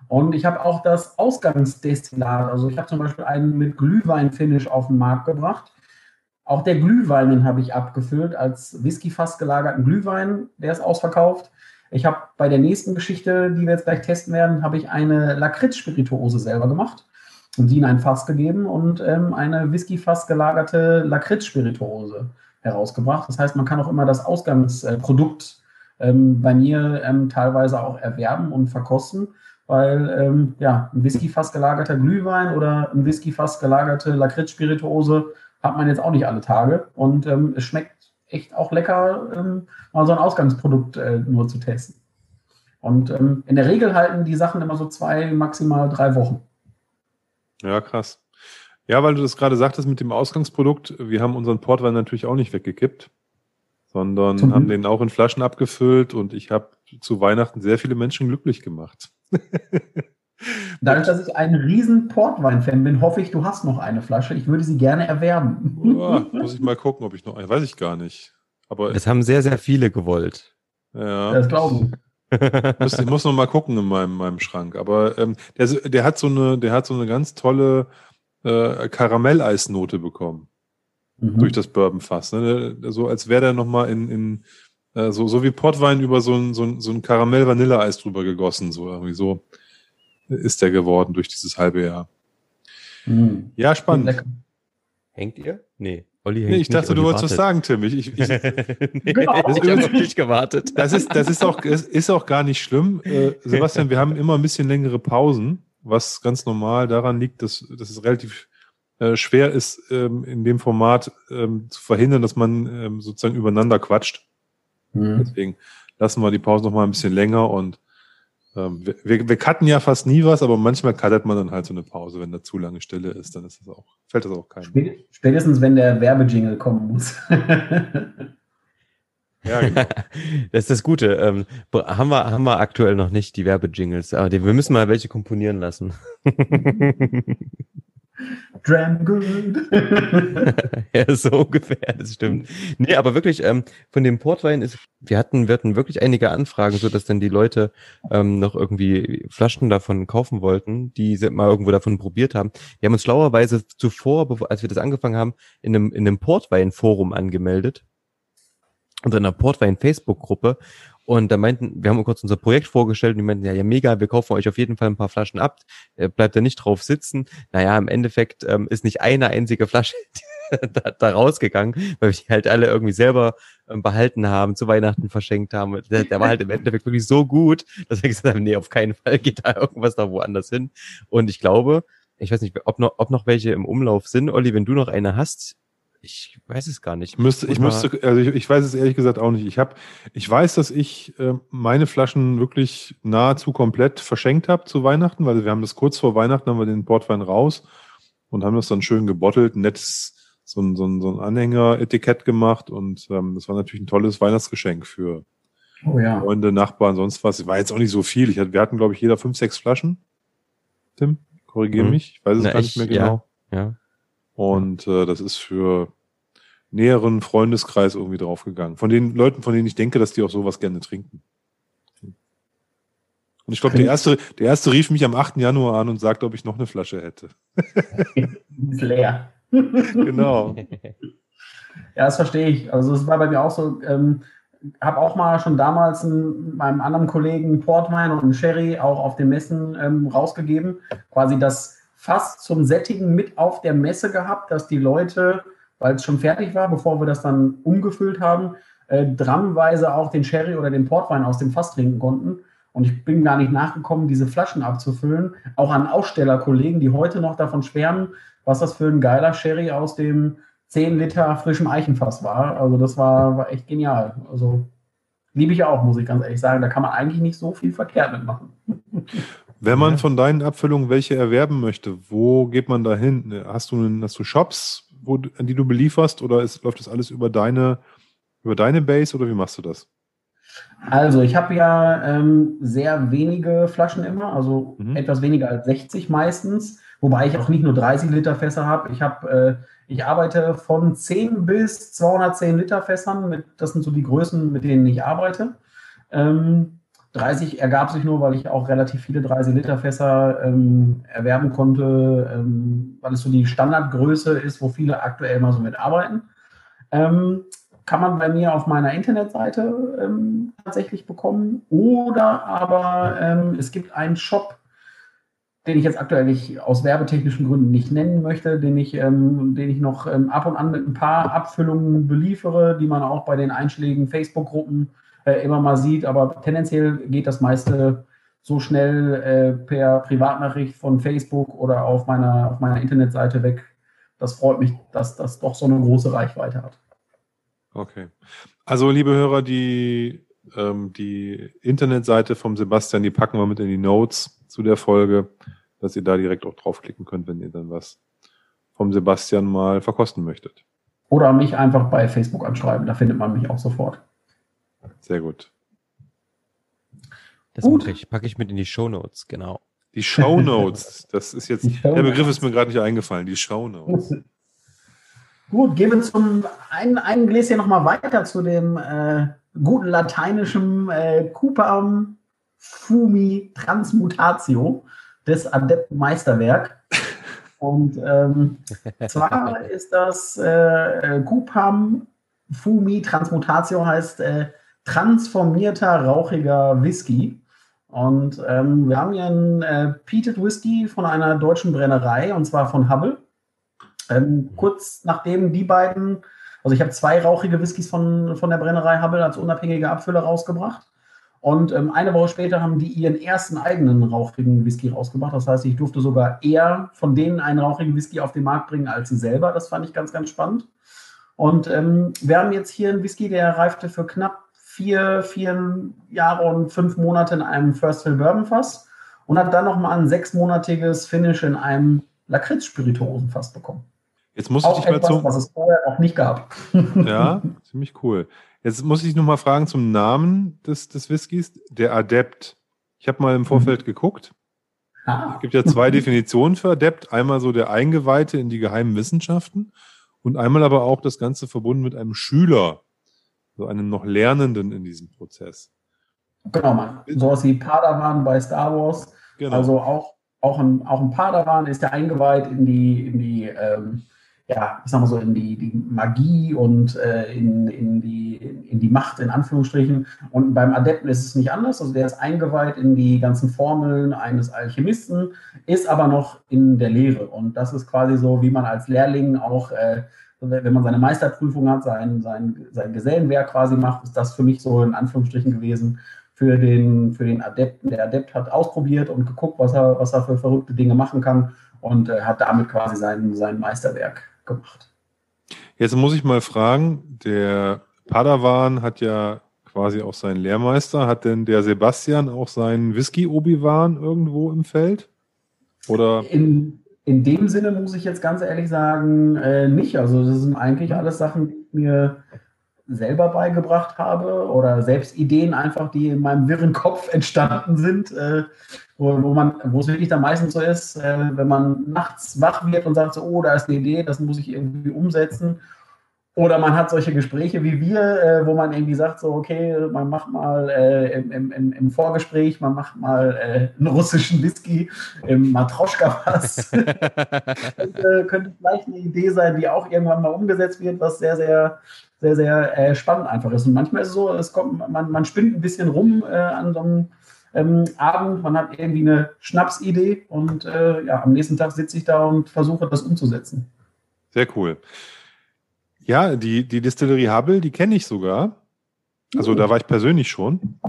Und ich habe auch das Ausgangsdestillat. Also ich habe zum Beispiel einen mit Glühwein-Finish auf den Markt gebracht. Auch der Glühwein, den habe ich abgefüllt als Whisky-Fass gelagerten Glühwein. Der ist ausverkauft. Ich habe bei der nächsten Geschichte, die wir jetzt gleich testen werden, habe ich eine Lakritz-Spirituose selber gemacht und die in ein Fass gegeben und ähm, eine Whisky-Fass gelagerte Lakritz-Spirituose herausgebracht. Das heißt, man kann auch immer das Ausgangsprodukt ähm, bei mir ähm, teilweise auch erwerben und verkosten, weil ähm, ja, ein Whisky-Fass gelagerter Glühwein oder ein Whisky-Fass gelagerte Lakritz-Spirituose hat man jetzt auch nicht alle Tage und ähm, es schmeckt echt auch lecker, ähm, mal so ein Ausgangsprodukt äh, nur zu testen. Und ähm, in der Regel halten die Sachen immer so zwei, maximal drei Wochen. Ja, krass. Ja, weil du das gerade sagtest mit dem Ausgangsprodukt, wir haben unseren Portwein natürlich auch nicht weggekippt, sondern Zum haben den auch in Flaschen abgefüllt und ich habe zu Weihnachten sehr viele Menschen glücklich gemacht. Dadurch, dass ich ein riesen Portwein-Fan bin, hoffe ich, du hast noch eine Flasche. Ich würde sie gerne erwerben. Oh, muss ich mal gucken, ob ich noch eine, weiß ich gar nicht. Aber das haben sehr, sehr viele gewollt. Ja. Das glauben. ich muss noch mal gucken in meinem, meinem Schrank. Aber ähm, der, der, hat so eine, der hat so eine ganz tolle äh, Karamelleisnote bekommen mhm. durch das Bourbonfass. Ne? So als wäre der noch mal in, in äh, so, so wie Portwein über so ein, so ein, so ein Karamell-Vanilleeis drüber gegossen. So irgendwie so ist der geworden durch dieses halbe Jahr. Mhm. Ja, spannend. Hängt ihr? Nee. Olli hängt nee, ich dachte, nicht, du wolltest was sagen, Tim. Ich, ich, ich, nee, genau. ich habe auf dich gewartet. Das ist, das ist auch, ist auch gar nicht schlimm. Äh, Sebastian, wir haben immer ein bisschen längere Pausen, was ganz normal daran liegt, dass, dass es relativ äh, schwer ist, ähm, in dem Format ähm, zu verhindern, dass man ähm, sozusagen übereinander quatscht. Mhm. Deswegen lassen wir die Pause noch mal ein bisschen länger und ähm, wir, wir cutten ja fast nie was, aber manchmal cuttet man dann halt so eine Pause, wenn da zu lange Stille ist, dann ist das auch, fällt das auch keinem. Spätestens, wenn der Werbejingle kommen muss. Ja, genau. das ist das Gute. Ähm, haben, wir, haben wir aktuell noch nicht die Werbejingles, aber die, wir müssen mal welche komponieren lassen. Dram good. ja, so ungefähr, das stimmt. Nee, aber wirklich, ähm, von dem Portwein ist, wir hatten, wir hatten wirklich einige Anfragen, so dass dann die Leute ähm, noch irgendwie Flaschen davon kaufen wollten, die sie mal irgendwo davon probiert haben. Wir haben uns schlauerweise zuvor, bevor, als wir das angefangen haben, in einem, in einem Portwein-Forum angemeldet. Unter einer Portwein-Facebook-Gruppe und da meinten, wir haben kurz unser Projekt vorgestellt und die meinten, ja, ja, mega, wir kaufen euch auf jeden Fall ein paar Flaschen ab, äh, bleibt da nicht drauf sitzen. Naja, im Endeffekt ähm, ist nicht eine einzige Flasche da, da rausgegangen, weil wir die halt alle irgendwie selber ähm, behalten haben, zu Weihnachten verschenkt haben. Der, der war halt im Endeffekt wirklich so gut, dass wir gesagt haben, nee, auf keinen Fall geht da irgendwas da woanders hin. Und ich glaube, ich weiß nicht, ob noch, ob noch welche im Umlauf sind. Olli, wenn du noch eine hast, ich weiß es gar nicht. Müsste, ich müsste, also ich, ich, weiß es ehrlich gesagt auch nicht. Ich habe, ich weiß, dass ich äh, meine Flaschen wirklich nahezu komplett verschenkt habe zu Weihnachten, weil wir haben das kurz vor Weihnachten haben wir den Portwein raus und haben das dann schön gebottelt, nettes so ein, so ein, so ein Anhänger-Etikett gemacht und ähm, das war natürlich ein tolles Weihnachtsgeschenk für oh ja. Freunde, Nachbarn, sonst was. War jetzt auch nicht so viel. Ich hatte, wir hatten, glaube ich, jeder fünf, sechs Flaschen. Tim, korrigiere mhm. mich. Ich weiß es Na, gar nicht mehr genau. Ja. ja. Und äh, das ist für näheren Freundeskreis irgendwie draufgegangen. Von den Leuten, von denen ich denke, dass die auch sowas gerne trinken. Und ich glaube, der erste, der erste rief mich am 8. Januar an und sagte, ob ich noch eine Flasche hätte. ist leer. genau. Ja, das verstehe ich. Also es war bei mir auch so, ähm, habe auch mal schon damals einen, meinem anderen Kollegen Portwein und einen Sherry auch auf den Messen ähm, rausgegeben. Quasi das fast zum Sättigen mit auf der Messe gehabt, dass die Leute, weil es schon fertig war, bevor wir das dann umgefüllt haben, äh, dramenweise auch den Sherry oder den Portwein aus dem Fass trinken konnten. Und ich bin gar nicht nachgekommen, diese Flaschen abzufüllen. Auch an Ausstellerkollegen, die heute noch davon schwärmen, was das für ein geiler Sherry aus dem 10 Liter frischem Eichenfass war. Also das war, war echt genial. Also liebe ich auch, muss ich ganz ehrlich sagen. Da kann man eigentlich nicht so viel verkehrt mitmachen. Wenn man von deinen Abfüllungen welche erwerben möchte, wo geht man da hin? Hast du, hast du Shops, wo, an die du belieferst oder ist, läuft das alles über deine, über deine Base oder wie machst du das? Also ich habe ja ähm, sehr wenige Flaschen immer, also mhm. etwas weniger als 60 meistens, wobei ich auch nicht nur 30 Liter Fässer habe. Ich habe, äh, ich arbeite von 10 bis 210 Liter Fässern, mit, das sind so die Größen, mit denen ich arbeite. Ähm, 30 ergab sich nur, weil ich auch relativ viele 30-Liter-Fässer ähm, erwerben konnte, ähm, weil es so die Standardgröße ist, wo viele aktuell mal so mitarbeiten. Ähm, kann man bei mir auf meiner Internetseite ähm, tatsächlich bekommen. Oder aber ähm, es gibt einen Shop, den ich jetzt aktuell nicht aus werbetechnischen Gründen nicht nennen möchte, den ich, ähm, den ich noch ab und an mit ein paar Abfüllungen beliefere, die man auch bei den einschlägigen Facebook-Gruppen äh, immer mal sieht. Aber tendenziell geht das meiste so schnell äh, per Privatnachricht von Facebook oder auf meiner, auf meiner Internetseite weg. Das freut mich, dass das doch so eine große Reichweite hat. Okay. Also, liebe Hörer, die, ähm, die Internetseite vom Sebastian, die packen wir mit in die Notes zu der Folge, dass ihr da direkt auch draufklicken könnt, wenn ihr dann was vom Sebastian mal verkosten möchtet. Oder mich einfach bei Facebook anschreiben, da findet man mich auch sofort. Sehr gut. Das mache ich, packe ich mit in die Shownotes, genau. Die Shownotes, das ist jetzt, der Begriff ist mir gerade nicht eingefallen, die Shownotes. Gut, gehen wir zum ein, ein Gläschen nochmal weiter zu dem äh, guten lateinischen äh, Cupam Fumi Transmutatio des Adepten Meisterwerk. Und ähm, zwar ist das äh, Cupam Fumi Transmutatio heißt äh, transformierter rauchiger Whisky. Und ähm, wir haben hier einen äh, Peated Whisky von einer deutschen Brennerei, und zwar von Hubble. Ähm, kurz nachdem die beiden, also ich habe zwei rauchige Whiskys von, von der Brennerei Hubble als unabhängige Abfüller rausgebracht. Und ähm, eine Woche später haben die ihren ersten eigenen rauchigen Whisky rausgebracht. Das heißt, ich durfte sogar eher von denen einen rauchigen Whisky auf den Markt bringen als sie selber. Das fand ich ganz, ganz spannend. Und ähm, wir haben jetzt hier einen Whisky, der reifte für knapp vier, vier Jahre und fünf Monate in einem First Fill Bourbon Fass und hat dann nochmal ein sechsmonatiges Finish in einem Lakritz-Spirituosenfass bekommen. Jetzt muss auch ich dich etwas, mal zum. Was es vorher auch nicht gab. Ja, ziemlich cool. Jetzt muss ich noch mal fragen zum Namen des, des Whiskys. Der Adept. Ich habe mal im Vorfeld mhm. geguckt. Ah. Es gibt ja zwei Definitionen für Adept. Einmal so der Eingeweihte in die geheimen Wissenschaften und einmal aber auch das Ganze verbunden mit einem Schüler so einem noch Lernenden in diesem Prozess. Genau, man. Sowas wie Padawan bei Star Wars. Genau. Also auch, auch, ein, auch ein Padawan ist ja eingeweiht in die, in die ähm, ja, ich sag mal so, in die, die Magie und äh, in, in, die, in die Macht, in Anführungsstrichen. Und beim Adepten ist es nicht anders. Also der ist eingeweiht in die ganzen Formeln eines Alchemisten, ist aber noch in der Lehre. Und das ist quasi so, wie man als Lehrling auch äh, wenn man seine Meisterprüfung hat, sein, sein, sein Gesellenwerk quasi macht, ist das für mich so in Anführungsstrichen gewesen für den, für den Adepten. Der Adept hat ausprobiert und geguckt, was er, was er für verrückte Dinge machen kann und äh, hat damit quasi sein, sein Meisterwerk gemacht. Jetzt muss ich mal fragen, der Padawan hat ja quasi auch seinen Lehrmeister. Hat denn der Sebastian auch seinen Whisky-Obi-Wan irgendwo im Feld? Oder? In, in dem Sinne muss ich jetzt ganz ehrlich sagen, äh, nicht. Also das sind eigentlich alles Sachen, die ich mir selber beigebracht habe oder selbst Ideen einfach, die in meinem wirren Kopf entstanden sind, äh, wo, wo, man, wo es wirklich dann meistens so ist, äh, wenn man nachts wach wird und sagt so, oh, da ist eine Idee, das muss ich irgendwie umsetzen oder man hat solche Gespräche wie wir, äh, wo man irgendwie sagt, so, okay, man macht mal äh, im, im, im, Vorgespräch, man macht mal äh, einen russischen Whisky im Matroschka-Pass. das äh, könnte vielleicht eine Idee sein, die auch irgendwann mal umgesetzt wird, was sehr, sehr, sehr, sehr äh, spannend einfach ist. Und manchmal ist es so, es kommt, man, man spinnt ein bisschen rum äh, an so einem ähm, Abend, man hat irgendwie eine Schnapsidee und ja, am nächsten Tag sitze ich da und versuche das umzusetzen. Sehr cool. Ja, die, die Distillerie Hubble, die kenne ich sogar. Also da war ich persönlich schon.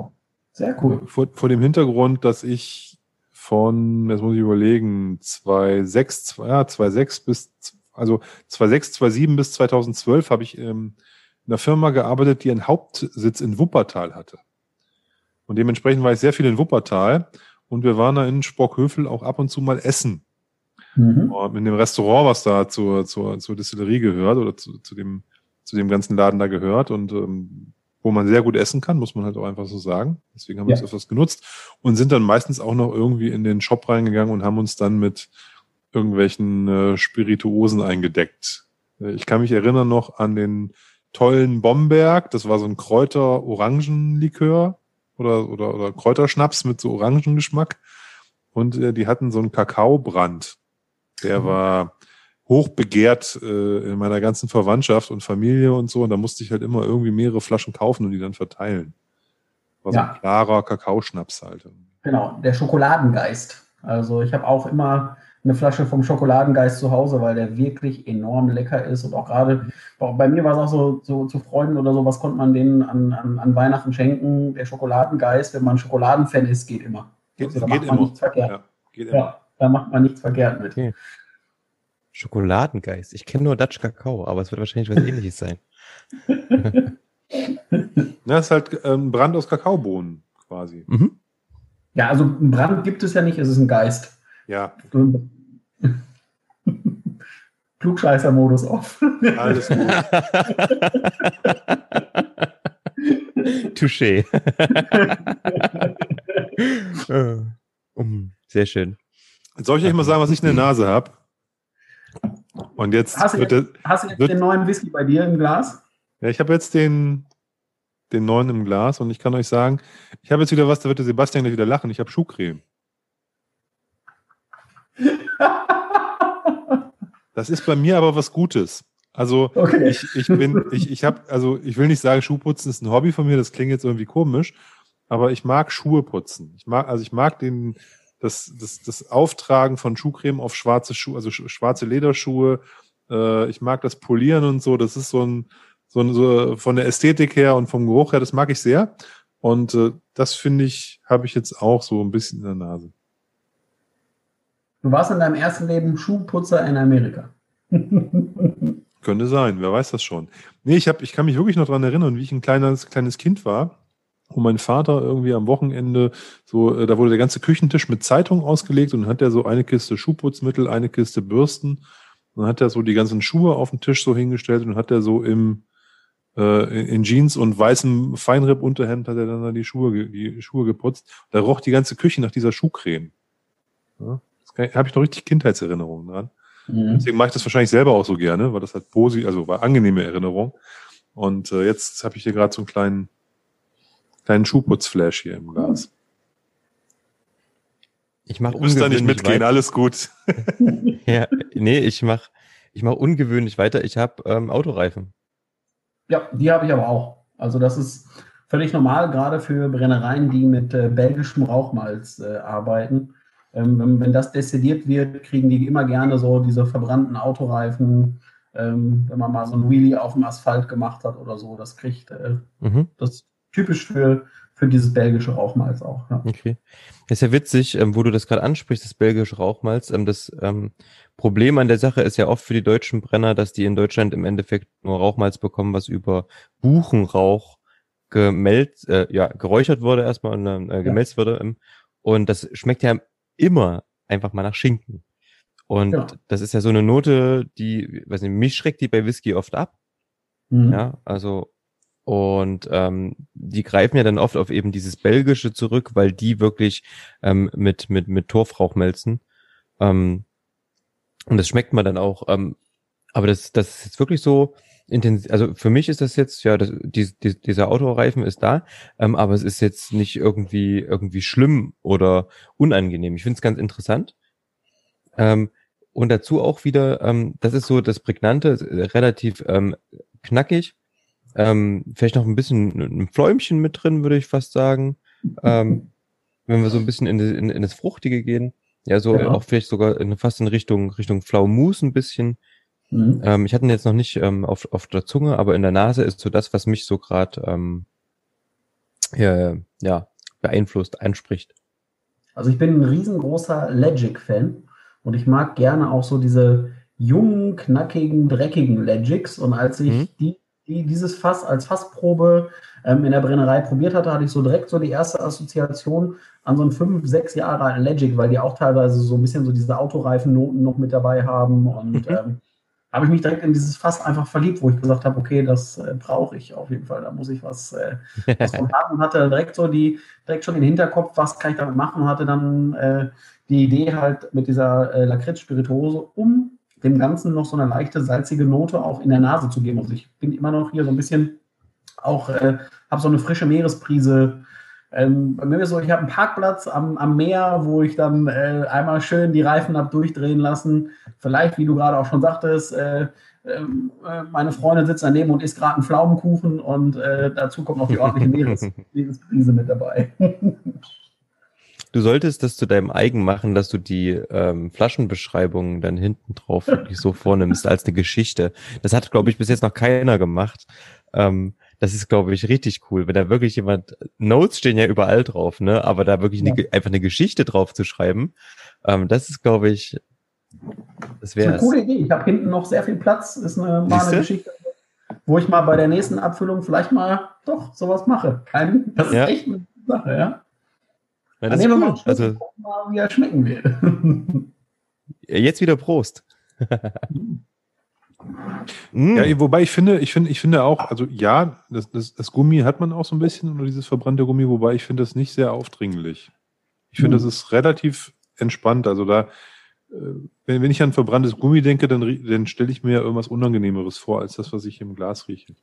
Sehr cool. Vor, vor dem Hintergrund, dass ich von, jetzt muss ich überlegen, 2006, ja, 2006 bis, also 2006, 2007 bis 2012 habe ich ähm, in einer Firma gearbeitet, die einen Hauptsitz in Wuppertal hatte. Und dementsprechend war ich sehr viel in Wuppertal und wir waren da in Sprockhövel auch ab und zu mal essen. Mhm. In dem Restaurant, was da zur, zur, zur Distillerie gehört oder zu, zu, dem, zu dem ganzen Laden da gehört und ähm, wo man sehr gut essen kann, muss man halt auch einfach so sagen. Deswegen haben wir ja. das etwas genutzt und sind dann meistens auch noch irgendwie in den Shop reingegangen und haben uns dann mit irgendwelchen äh, Spirituosen eingedeckt. Äh, ich kann mich erinnern noch an den tollen Bomberg, das war so ein Kräuter-Orangenlikör oder, oder, oder Kräuterschnaps mit so Orangengeschmack. Und äh, die hatten so einen Kakaobrand. Der war hochbegehrt äh, in meiner ganzen Verwandtschaft und Familie und so. Und da musste ich halt immer irgendwie mehrere Flaschen kaufen und die dann verteilen. War ja. so ein klarer Kakaoschnaps halt. Genau, der Schokoladengeist. Also ich habe auch immer eine Flasche vom Schokoladengeist zu Hause, weil der wirklich enorm lecker ist. Und auch gerade bei mir war es auch so, so zu Freunden oder so, was konnte man denen an, an, an Weihnachten schenken? Der Schokoladengeist, wenn man Schokoladenfan ist, geht immer. Geht, also, geht immer. Ja, geht immer. Ja. Da macht man nichts verkehrt mit. Okay. Schokoladengeist. Ich kenne nur Dutch Kakao, aber es wird wahrscheinlich was ähnliches sein. das ist halt ein ähm, Brand aus Kakaobohnen quasi. Mhm. Ja, also ein Brand gibt es ja nicht, es ist ein Geist. Ja. Klugscheißer-Modus auf. Alles gut. Touché. Äh, um, sehr schön. Soll ich euch mal sagen, was ich in der Nase habe? Und jetzt Hast du jetzt, der, hast du jetzt wird- den neuen Whisky bei dir im Glas? ja, ich habe jetzt den, den neuen im Glas und ich kann euch sagen, ich habe jetzt wieder was, da wird der Sebastian gleich wieder lachen. Ich habe Schuhcreme. Das ist bei mir aber was Gutes. Also Okay. ich, ich bin, ich, ich habe, also ich will nicht sagen, Schuhputzen ist ein Hobby von mir, das klingt jetzt irgendwie komisch, aber ich mag Schuhe putzen. Ich mag, also ich mag den, das, das, das Auftragen von Schuhcreme auf schwarze Schuhe, also sch- schwarze Lederschuhe. Äh, ich mag das Polieren und so. Das ist so ein, so ein, so von der Ästhetik her und vom Geruch her, das mag ich sehr. Und äh, das finde ich, habe ich jetzt auch so ein bisschen in der Nase. Du warst in deinem ersten Leben Schuhputzer in Amerika. Könnte sein, wer weiß das schon. Nee, ich, hab, ich kann mich wirklich noch dran erinnern, wie ich ein kleines, kleines Kind war und mein Vater irgendwie am Wochenende so, äh, da wurde der ganze Küchentisch mit Zeitung ausgelegt und dann hat er so eine Kiste Schuhputzmittel, eine Kiste Bürsten. Und dann hat er so die ganzen Schuhe auf den Tisch so hingestellt und hat er so im äh, in, Jeans und weißem Feinripp-Unterhemd hat er dann da die Schuhe, die Schuhe geputzt. Da roch die ganze Küche nach dieser Schuhcreme. Ja, das habe ich noch richtig Kindheitserinnerungen dran. Mhm. Deswegen mache ich das wahrscheinlich selber auch so gerne, weil das hat posi, also war angenehme Erinnerung. Und äh, jetzt habe ich hier gerade so einen kleinen, kleinen Schuhputzflash hier im Glas. Ich mache Du musst da nicht ungewöhnlich mitgehen, weiter. alles gut. Ja, nee, ich mache ich mach ungewöhnlich weiter. Ich habe ähm, Autoreifen. Ja, die habe ich aber auch. Also das ist völlig normal, gerade für Brennereien, die mit äh, belgischem Rauchmalz äh, arbeiten. Ähm, wenn, wenn das destilliert wird, kriegen die immer gerne so diese verbrannten Autoreifen, ähm, wenn man mal so ein Wheelie auf dem Asphalt gemacht hat oder so. Das kriegt äh, Mhm. das typisch für, für dieses belgische Rauchmalz auch. Ja. Okay. Das ist ja witzig, ähm, wo du das gerade ansprichst, das belgische Rauchmalz. Ähm, das ähm, Problem an der Sache ist ja oft für die deutschen Brenner, dass die in Deutschland im Endeffekt nur Rauchmalz bekommen, was über Buchenrauch gemelzt, äh, ja, geräuchert wurde erstmal und dann äh, gemälzt wurde. Ähm, und das schmeckt ja immer einfach mal nach Schinken. Und Ja. das ist ja so eine Note, die, weiß nicht, mich schreckt die bei Whisky oft ab. Mhm. Ja, also und ähm, die greifen ja dann oft auf eben dieses Belgische zurück, weil die wirklich ähm, mit mit mit Torfrauch melzen. Ähm, und das schmeckt man dann auch. Ähm, aber das das ist jetzt wirklich so intensiv. Also für mich ist das jetzt ja, das, die, die, dieser Autoreifen ist da, ähm, aber es ist jetzt nicht irgendwie irgendwie schlimm oder unangenehm. Ich finde es ganz interessant. Ähm, und dazu auch wieder, ähm, das ist so das Prägnante, relativ ähm, knackig. Ähm, vielleicht noch ein bisschen ein Fläumchen mit drin, würde ich fast sagen. Ähm, wenn wir so ein bisschen in, in, in das Fruchtige gehen. Ja, so Ja. auch vielleicht sogar in, fast in Richtung, Richtung Pflaumus ein bisschen. Mhm. Ähm, ich hatte ihn jetzt noch nicht ähm, auf, auf der Zunge, aber in der Nase ist so das, was mich so gerade ähm, ja, ja, beeinflusst, anspricht. Also ich bin ein riesengroßer Legic-Fan und ich mag gerne auch so diese jungen, knackigen, dreckigen Legics. Und als ich Mhm. die, die, dieses Fass als Fassprobe ähm, in der Brennerei probiert hatte, hatte ich so direkt so die erste Assoziation an so einen fünf, sechs Jahre alten Legic, weil die auch teilweise so ein bisschen so diese Autoreifennoten noch mit dabei haben. Und Mhm. ähm, habe ich mich direkt in dieses Fass einfach verliebt, wo ich gesagt habe, okay, das äh, brauche ich auf jeden Fall. Da muss ich was, äh, was von haben und hatte direkt so die, direkt schon den Hinterkopf, was kann ich damit machen, und hatte dann äh, die Idee halt mit dieser äh, Lakritz-Spirituose, um dem Ganzen noch so eine leichte salzige Note auch in der Nase zu geben. Also ich bin immer noch hier so ein bisschen auch, äh, habe so eine frische Meeresprise. Ähm, bei mir ist so, ich habe einen Parkplatz am, am Meer, wo ich dann äh, einmal schön die Reifen habe durchdrehen lassen. Vielleicht, wie du gerade auch schon sagtest, äh, ähm, äh, meine Freundin sitzt daneben und isst gerade einen Pflaumenkuchen und äh, dazu kommt noch die ordentliche Meeres Meeresprise mit dabei. Du solltest das zu deinem eigen machen, dass du die ähm, Flaschenbeschreibungen dann hinten drauf wirklich so vornimmst als eine Geschichte. Das hat, glaube ich, bis jetzt noch keiner gemacht. Ähm, das ist, glaube ich, richtig cool, wenn da wirklich jemand, Notes stehen ja überall drauf, ne, aber da wirklich eine, Ja. Ge- einfach eine Geschichte drauf zu schreiben, ähm, das ist, glaube ich, das wäre eine coole Idee. Ich habe hinten noch sehr viel Platz. Ist eine, mal eine Geschichte, wo ich mal bei der nächsten Abfüllung vielleicht mal doch sowas mache. Kein, das Ja. ist echt eine Sache, ja. Dann das ist wir mal cool. Schluck Also mal, wie er schmecken will. jetzt wieder Prost. Mm. Ja, wobei ich finde, ich finde, ich finde auch, also ja, das, das, das Gummi hat man auch so ein bisschen oder dieses verbrannte Gummi, wobei ich finde das nicht sehr aufdringlich. Ich finde, das ist relativ entspannt. Also da, äh, wenn, wenn ich an verbranntes Gummi denke, dann, dann stelle ich mir ja irgendwas Unangenehmeres vor, als das, was ich im Glas rieche.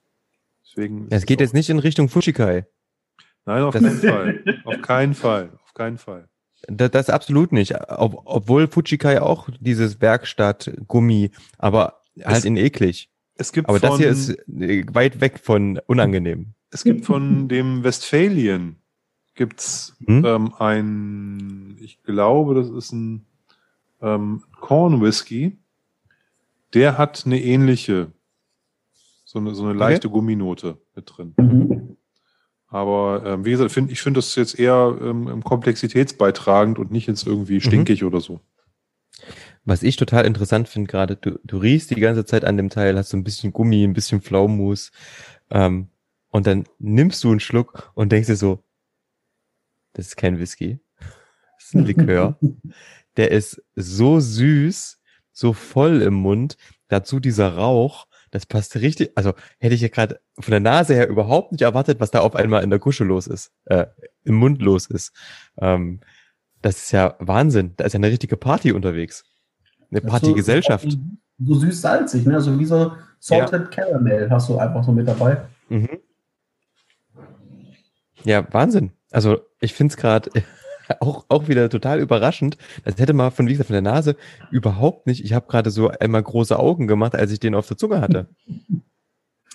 Deswegen. ist Es geht jetzt nicht in Richtung Fujikai. Nein, auf das- keinen Fall. Auf keinen Fall. Keinen Fall. Das, das absolut nicht. Ob, obwohl Fujikai auch dieses Werkstatt-Gummi, aber halt Es- in eklig. Es gibt Aber von, das hier ist äh, weit weg von unangenehm. es gibt von dem Westphalian gibt's Hm? ähm, ein, ich glaube, das ist ein ähm, Corn Whisky. Der hat eine ähnliche, so eine, so eine leichte Gumminote mit drin. Mhm. Aber ähm, wie gesagt, find, ich finde das jetzt eher ähm, komplexitätsbeitragend und nicht jetzt irgendwie stinkig oder so. Was ich total interessant finde gerade, du, du riechst die ganze Zeit an dem Teil, hast so ein bisschen Gummi, ein bisschen Pflaumenmus ähm, und dann nimmst du einen Schluck und denkst dir so, das ist kein Whisky, das ist ein Likör. Der ist so süß, so voll im Mund, dazu dieser Rauch, das passt richtig, also hätte ich ja gerade von der Nase her überhaupt nicht erwartet, was da auf einmal in der Kusche los ist, äh, im Mund los ist. Ähm, das ist ja Wahnsinn, da ist ja eine richtige Party unterwegs. Eine Partygesellschaft. So, so süß-salzig, ne? So wie so Salted Caramel hast du einfach so mit dabei. Mhm. Ja, Wahnsinn. Also ich finde es gerade auch, auch wieder total überraschend. Das hätte mal von, wie gesagt, von der Nase überhaupt nicht. Ich habe gerade so einmal große Augen gemacht, als ich den auf der Zunge hatte.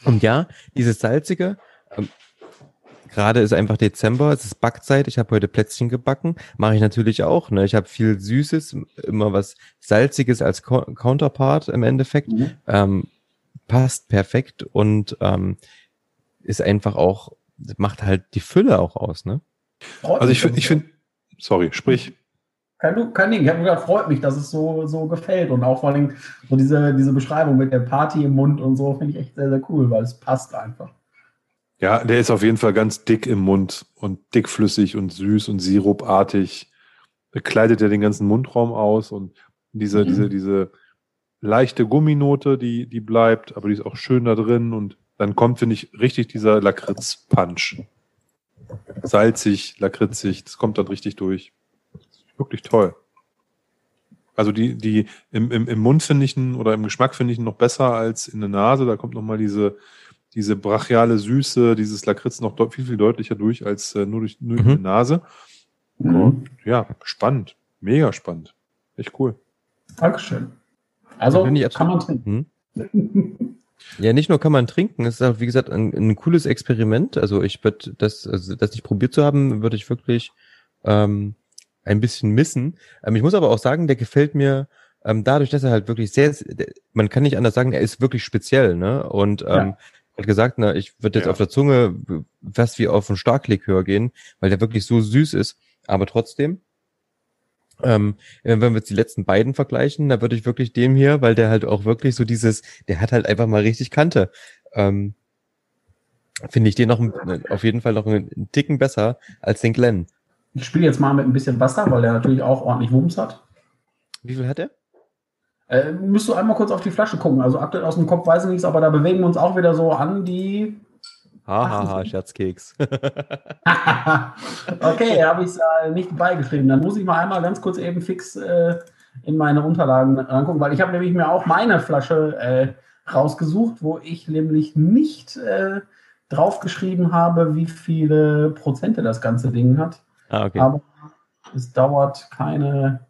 Und ja, dieses salzige, ähm, gerade ist einfach Dezember, es ist Backzeit, ich habe heute Plätzchen gebacken, mache ich natürlich auch. Ne? Ich habe viel Süßes, immer was Salziges als Co Counterpart im Endeffekt. Mhm. Ähm, passt perfekt und ähm, ist einfach auch, macht halt die Fülle auch aus, ne? Also ich finde, ich finde, sorry, sprich. Kein, kein Ding. Ich habe gesagt, freut mich, dass es so, so gefällt. Und auch vor allem so diese, diese Beschreibung mit der Party im Mund und so finde ich echt sehr, sehr cool, weil es passt einfach. Ja, der ist auf jeden Fall ganz dick im Mund und dickflüssig und süß und sirupartig. Bekleidet er den ganzen Mundraum aus und diese, Mhm. diese, diese leichte Gumminote, die, die bleibt, aber die ist auch schön da drin und dann kommt, finde ich, richtig dieser Lakritz-Punch. Salzig, lakritzig, das kommt dann richtig durch. Wirklich toll. Also die, die im, im, im Mund finde ich ihn oder im Geschmack finde ich ihn noch besser als in der Nase. Da kommt nochmal diese, diese brachiale Süße, dieses Lakritz noch viel, viel deutlicher durch als äh, nur durch nur Mhm. die Nase. Mhm. Ja, spannend. Mega spannend. Echt cool. Dankeschön. Also kann man trinken. Ja, nicht nur kann man trinken, es ist auch, wie gesagt, ein, ein cooles Experiment. Also ich würde das, also das nicht probiert zu haben, würde ich wirklich ähm, ein bisschen missen. Ähm, ich muss aber auch sagen, der gefällt mir ähm, dadurch, dass er halt wirklich sehr, man kann nicht anders sagen, er ist wirklich speziell, ne? Und ähm, Ja. hat gesagt, na, ich würde jetzt Ja. auf der Zunge fast wie auf einen Starklikör gehen, weil der wirklich so süß ist. Aber trotzdem, ähm, wenn wir jetzt die letzten beiden vergleichen, da würde ich wirklich dem hier, weil der halt auch wirklich so dieses, der hat halt einfach mal richtig Kante. Ähm, Finde ich den noch ein- auf jeden Fall noch einen, einen Ticken besser als den Glenn. Ich spiele jetzt mal mit ein bisschen Wasser, weil der natürlich auch ordentlich Wumms hat. Wie viel hat er? Äh, müsst du einmal kurz auf die Flasche gucken. Also aktuell aus dem Kopf weiß ich nichts, aber da bewegen wir uns auch wieder so an die. Hahaha, Scherzkeks. okay, habe ich es äh, nicht beigeschrieben. Dann muss ich mal einmal ganz kurz eben fix äh, in meine Unterlagen rangucken, weil ich habe nämlich mir auch meine Flasche äh, rausgesucht, wo ich nämlich nicht äh, draufgeschrieben habe, wie viele Prozente das ganze Ding hat. ah, okay. Aber es dauert keine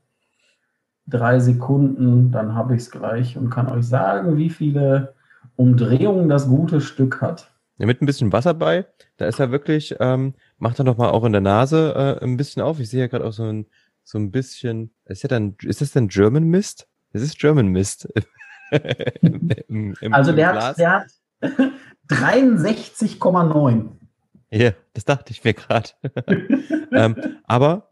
drei Sekunden, dann habe ich es gleich und kann euch sagen, wie viele Umdrehungen das gute Stück hat. Ja, mit ein bisschen Wasser bei, da ist er wirklich, ähm, macht er noch mal auch in der Nase äh, ein bisschen auf. Ich sehe ja gerade auch so ein, so ein bisschen, ist ja dann, ist das denn German Mist? Das ist German Mist. Im- im- im- Also der hat, der hat 63,9. Ja, das dachte ich mir gerade. ähm, aber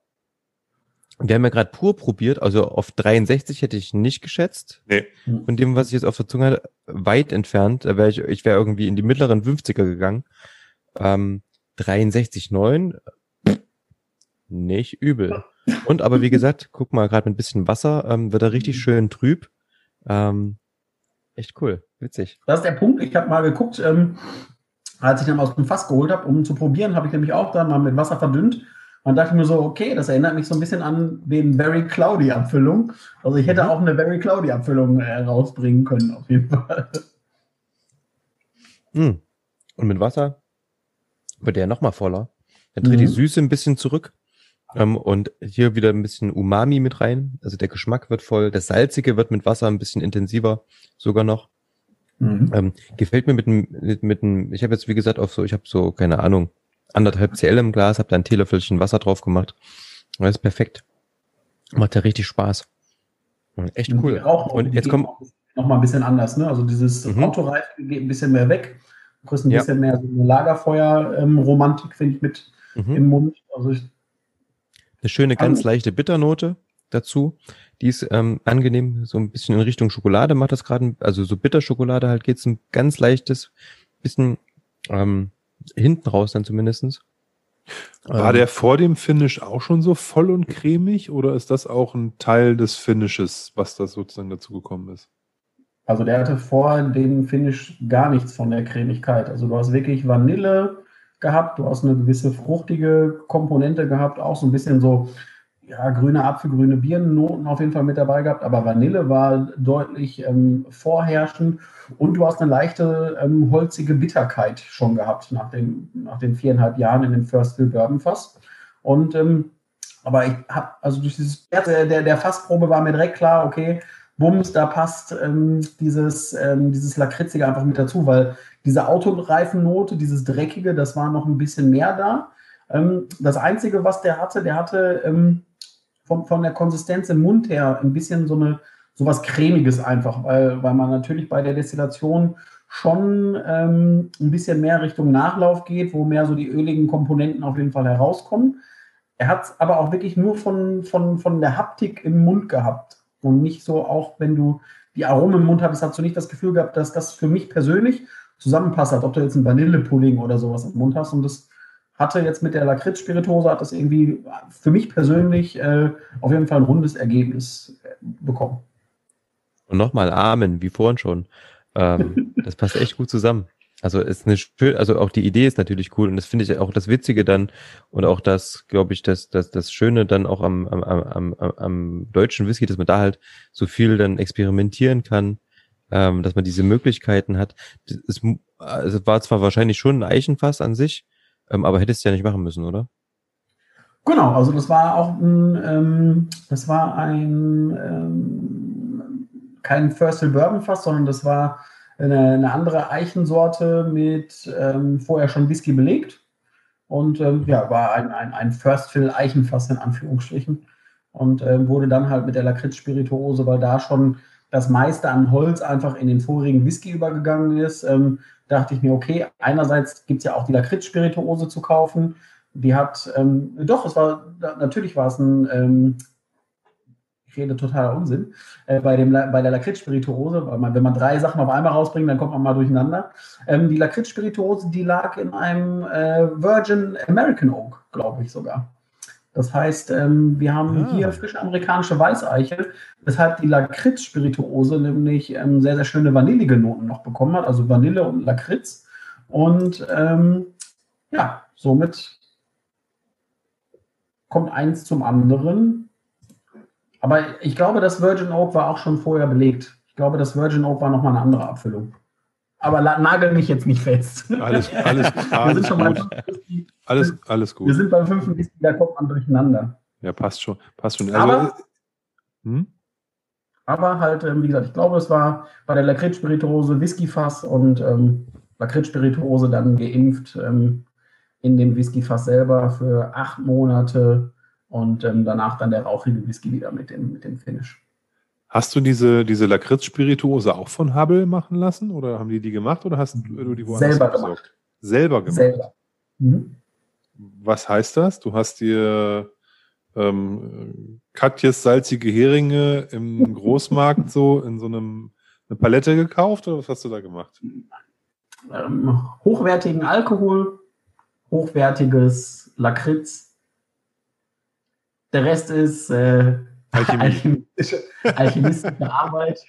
wir haben ja gerade pur probiert, also auf 63 hätte ich nicht geschätzt. Nee. Von dem, was ich jetzt auf der Zunge hatte, weit entfernt. Da wäre ich, ich wäre irgendwie in die mittleren 50er gegangen. Ähm, 63,9, nicht übel. Und aber wie gesagt, guck mal, gerade mit ein bisschen Wasser ähm, wird er richtig schön trüb. Ähm, echt cool, witzig. Das ist der Punkt. Ich habe mal geguckt, ähm, als ich dann aus dem Fass geholt habe, um zu probieren, habe ich nämlich auch dann mal mit Wasser verdünnt. Man dachte mir so, okay, das erinnert mich so ein bisschen an den Very Cloudy Abfüllung. Also ich hätte mhm. auch eine Very Cloudy Abfüllung äh, rausbringen können, auf jeden Fall. Mhm. Und mit Wasser wird der nochmal voller. Dann tritt mhm. die Süße ein bisschen zurück. Ähm, und hier wieder ein bisschen Umami mit rein. Also der Geschmack wird voll. Das Salzige wird mit Wasser ein bisschen intensiver sogar noch. Mhm. Ähm, gefällt mir mit dem, mit, mit dem, ich habe jetzt wie gesagt auf so, ich habe so, keine Ahnung, anderthalb CL im Glas, habe da ein Teelöffelchen Wasser drauf gemacht. Das ist perfekt. Macht ja richtig Spaß. Echt cool. Und jetzt kommt noch mal ein bisschen anders, ne? Also dieses mhm. Autoreifen geht ein bisschen mehr weg. Du kriegst ein ja. bisschen mehr so eine Lagerfeuer-Romantik, finde ich, mit mhm. im Mund. Also ich, eine schöne, ganz leichte Bitternote dazu. Die ist ähm, angenehm, so ein bisschen in Richtung Schokolade macht das gerade, also so Bitterschokolade halt geht's ein ganz leichtes bisschen ähm, hinten raus dann zumindestens. War ähm, der vor dem Finish auch schon so voll und cremig oder ist das auch ein Teil des Finishes, was da sozusagen dazu gekommen ist? Also der hatte vor dem Finish gar nichts von der Cremigkeit. Also du hast wirklich Vanille gehabt, du hast eine gewisse fruchtige Komponente gehabt, auch so ein bisschen so ja, grüne Apfel, grüne Birnennoten auf jeden Fall mit dabei gehabt, aber Vanille war deutlich ähm, vorherrschend und du hast eine leichte ähm, holzige Bitterkeit schon gehabt nach den, nach den viereinhalb Jahren in dem First Fill Bourbon Fass. Und ähm, aber ich habe, also durch dieses, der, der Fassprobe war mir direkt klar, okay, Bums, da passt ähm, dieses, ähm, dieses Lakritzige einfach mit dazu, weil diese Autoreifennote, dieses Dreckige, das war noch ein bisschen mehr da. Ähm, das Einzige, was der hatte, der hatte ähm, von, von der Konsistenz im Mund her ein bisschen so eine so was Cremiges einfach, weil, weil man natürlich bei der Destillation schon ähm, ein bisschen mehr Richtung Nachlauf geht, wo mehr so die öligen Komponenten auf jeden Fall herauskommen. Er hat es aber auch wirklich nur von, von, von der Haptik im Mund gehabt. Und nicht so, auch wenn du die Aromen im Mund hattest, hast du nicht das Gefühl gehabt, dass das für mich persönlich zusammenpasst, ob du jetzt einen Vanillepudding oder sowas im Mund hast. Und das hatte jetzt mit der Lakritz-Spirituose, hat das irgendwie für mich persönlich äh, auf jeden Fall ein rundes Ergebnis äh, bekommen. Und nochmal Amen, wie vorhin schon. Ähm, das passt echt gut zusammen. Also ist eine schön, also auch die Idee ist natürlich cool und das finde ich auch das Witzige dann und auch das, glaube ich, das, das, das Schöne dann auch am, am, am, am, deutschen Whisky, dass man da halt so viel dann experimentieren kann, ähm, dass man diese Möglichkeiten hat. Es also war zwar wahrscheinlich schon ein Eichenfass an sich, ähm, aber hättest du ja nicht machen müssen, oder? Genau, also das war auch ein, ähm, das war ein ähm, kein First Bourbon Fass, sondern das war eine, eine andere Eichensorte mit ähm, vorher schon Whisky belegt. Und ähm, ja, war ein, ein, ein First Fill Eichenfass in Anführungsstrichen. Und ähm, wurde dann halt mit der Lakritz-Spirituose, weil da schon das meiste an Holz einfach in den vorigen Whisky übergegangen ist, ähm, dachte ich mir, okay, einerseits gibt es ja auch die Lakritz-Spirituose zu kaufen. Die hat, ähm, doch, es war, natürlich war es ein ähm, rede totaler Unsinn, äh, bei, dem, bei der Lakritz-Spirituose, weil man, wenn man drei Sachen auf einmal rausbringt, dann kommt man mal durcheinander. Ähm, die Lakritz-Spirituose, die lag in einem äh, Virgin American Oak, glaube ich sogar. Das heißt, ähm, wir haben ah. hier frische amerikanische Weißeiche, weshalb die Lakritz-Spirituose nämlich ähm, sehr, sehr schöne vanillige Noten noch bekommen hat, also Vanille und Lakritz. Und ähm, ja, somit kommt eins zum anderen. Aber ich glaube, das Virgin Oak war auch schon vorher belegt. Ich glaube, das Virgin Oak war nochmal eine andere Abfüllung. Aber nagel mich jetzt nicht fest. Alles, alles, alles gut. Mal, alles, alles gut. Wir sind beim fünften Whisky, da kommt man durcheinander. Ja, passt schon. Passt schon. Also, aber, hm? aber halt, ähm, wie gesagt, ich glaube, es war bei der Lakritz-Spirituose Whiskyfass und ähm, Lakritz-Spirituose dann geimpft ähm, in dem Whiskyfass selber für acht Monate und ähm, danach dann der rauchige Whisky wieder mit dem, mit dem Finish. Hast du diese, diese Lakritz-Spirituose auch von Hubble machen lassen oder haben die die gemacht oder hast du die woanders Selber besorgt? gemacht. Selber gemacht? Selber. Mhm. Was heißt das? Du hast dir ähm, Katjes salzige Heringe im Großmarkt so in so einem eine Palette gekauft oder was hast du da gemacht? Ähm, hochwertigen Alkohol, hochwertiges Lakritz, der Rest ist äh, alchemistische, alchemistische Arbeit.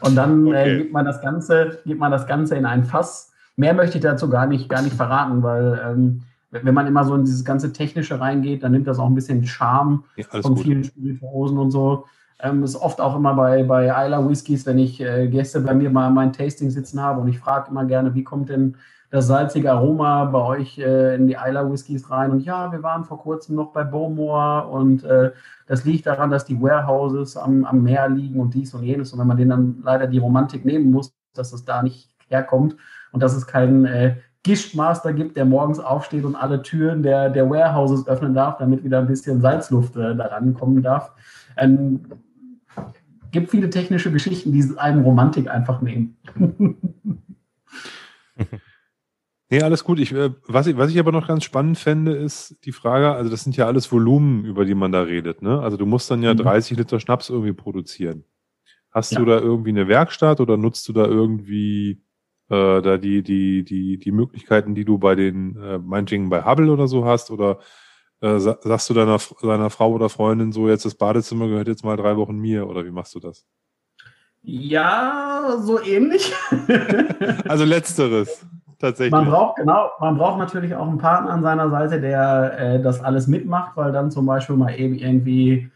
Und dann äh, okay. äh, gibt man das Ganze, gibt man das Ganze in ein Fass. Mehr möchte ich dazu gar nicht, gar nicht verraten, weil ähm, wenn man immer so in dieses ganze Technische reingeht, dann nimmt das auch ein bisschen Charme ja, von gut. vielen Spirituosen und so. Ähm, ist oft auch immer bei, bei Isla Whiskys, wenn ich äh, Gäste bei mir mal mein Tasting sitzen habe und ich frage immer gerne, wie kommt denn das salzige Aroma bei euch äh, in die Isla Whiskys rein? Und ja, wir waren vor kurzem noch bei Bowmore und äh, das liegt daran, dass die Warehouses am, am Meer liegen und dies und jenes. Und wenn man denen dann leider die Romantik nehmen muss, dass es da nicht herkommt und dass es keinen äh, Gischtmaster gibt, der morgens aufsteht und alle Türen der, der Warehouses öffnen darf, damit wieder ein bisschen Salzluft äh, da rankommen darf. Ähm, gibt viele technische Geschichten, die einem Romantik einfach nehmen. Nee, alles gut. Ich, äh, was, ich, was ich aber noch ganz spannend fände, ist die Frage, also das sind ja alles Volumen, über die man da redet. Ne? Also du musst dann ja mhm. 30 Liter Schnaps irgendwie produzieren. Hast ja. du da irgendwie eine Werkstatt oder nutzt du da irgendwie äh, da die, die, die, die Möglichkeiten, die du bei den, äh, meinetwegen bei Hubble oder so hast? Oder äh, sagst du deiner, deiner Frau oder Freundin so, jetzt das Badezimmer gehört jetzt mal drei Wochen mir oder wie machst du das? Ja, so ähnlich. also letzteres, tatsächlich. Man braucht, genau, man braucht natürlich auch einen Partner an seiner Seite, der äh, das alles mitmacht, weil dann zum Beispiel mal eben irgendwie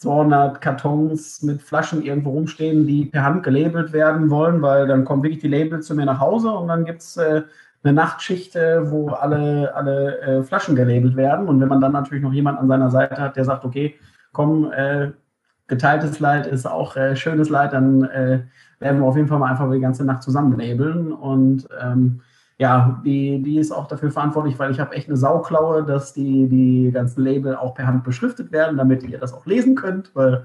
200 Kartons mit Flaschen irgendwo rumstehen, die per Hand gelabelt werden wollen, weil dann kommen wirklich die Labels zu mir nach Hause und dann gibt es äh, eine Nachtschicht, äh, wo alle, alle äh, Flaschen gelabelt werden. Und wenn man dann natürlich noch jemand an seiner Seite hat, der sagt, okay, komm, äh, geteiltes Leid ist auch äh, schönes Leid, dann werden wir auf jeden Fall mal einfach die ganze Nacht zusammen labeln. Und ähm, ja, die, die ist auch dafür verantwortlich, weil ich habe echt eine Sauklaue, dass die, die ganzen Label auch per Hand beschriftet werden, damit ihr das auch lesen könnt, weil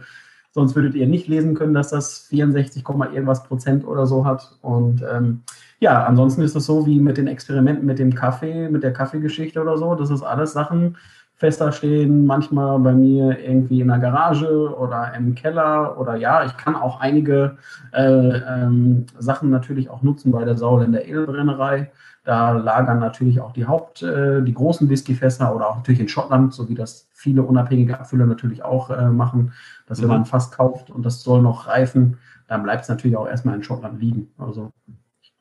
sonst würdet ihr nicht lesen können, dass das 64, irgendwas Prozent oder so hat. Und ähm, ja, ansonsten ist es so wie mit den Experimenten mit dem Kaffee, mit der Kaffeegeschichte oder so. Das ist alles Sachen, fester stehen, manchmal bei mir irgendwie in der Garage oder im Keller oder ja, ich kann auch einige äh, ähm, Sachen natürlich auch nutzen bei der Sauerländer Edelbrennerei. Da lagern natürlich auch die Haupt, äh, die großen Whiskyfässer oder auch natürlich in Schottland, so wie das viele unabhängige Abfüller natürlich auch äh, machen, dass mhm. wenn man Fass kauft und das soll noch reifen, dann bleibt es natürlich auch erstmal in Schottland liegen. Also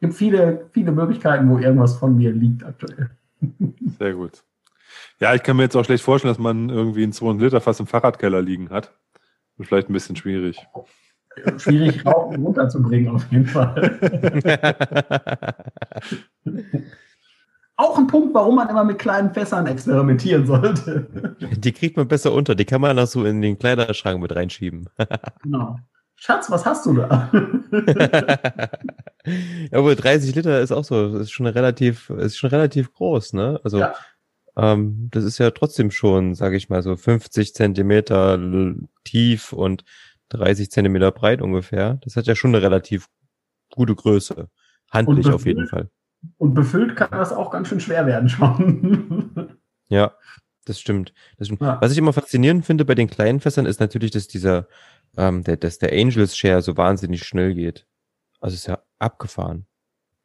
gibt viele, viele Möglichkeiten, wo irgendwas von mir liegt aktuell. Sehr gut. Ja, ich kann mir jetzt auch schlecht vorstellen, dass man irgendwie einen 200 Liter fast im Fahrradkeller liegen hat. Vielleicht ein bisschen schwierig. Schwierig runterzubringen, auf jeden Fall. auch ein Punkt, warum man immer mit kleinen Fässern experimentieren sollte. Die kriegt man besser unter, die kann man auch so in den Kleiderschrank mit reinschieben. genau. Schatz, was hast du da? ja, aber 30 Liter ist auch so, ist schon relativ, ist schon relativ groß, ne? Also ja. Ähm, das ist ja trotzdem schon, sage ich mal, so 50 Zentimeter tief und 30 Zentimeter breit ungefähr. Das hat ja schon eine relativ gute Größe. Handlich auf jeden Fall. Und befüllt kann das auch ganz schön schwer werden schon. ja, das stimmt. Das stimmt. Ja. Was ich immer faszinierend finde bei den kleinen Fässern ist natürlich, dass dieser, ähm, der, dass der Angels Share so wahnsinnig schnell geht. Also ist ja abgefahren.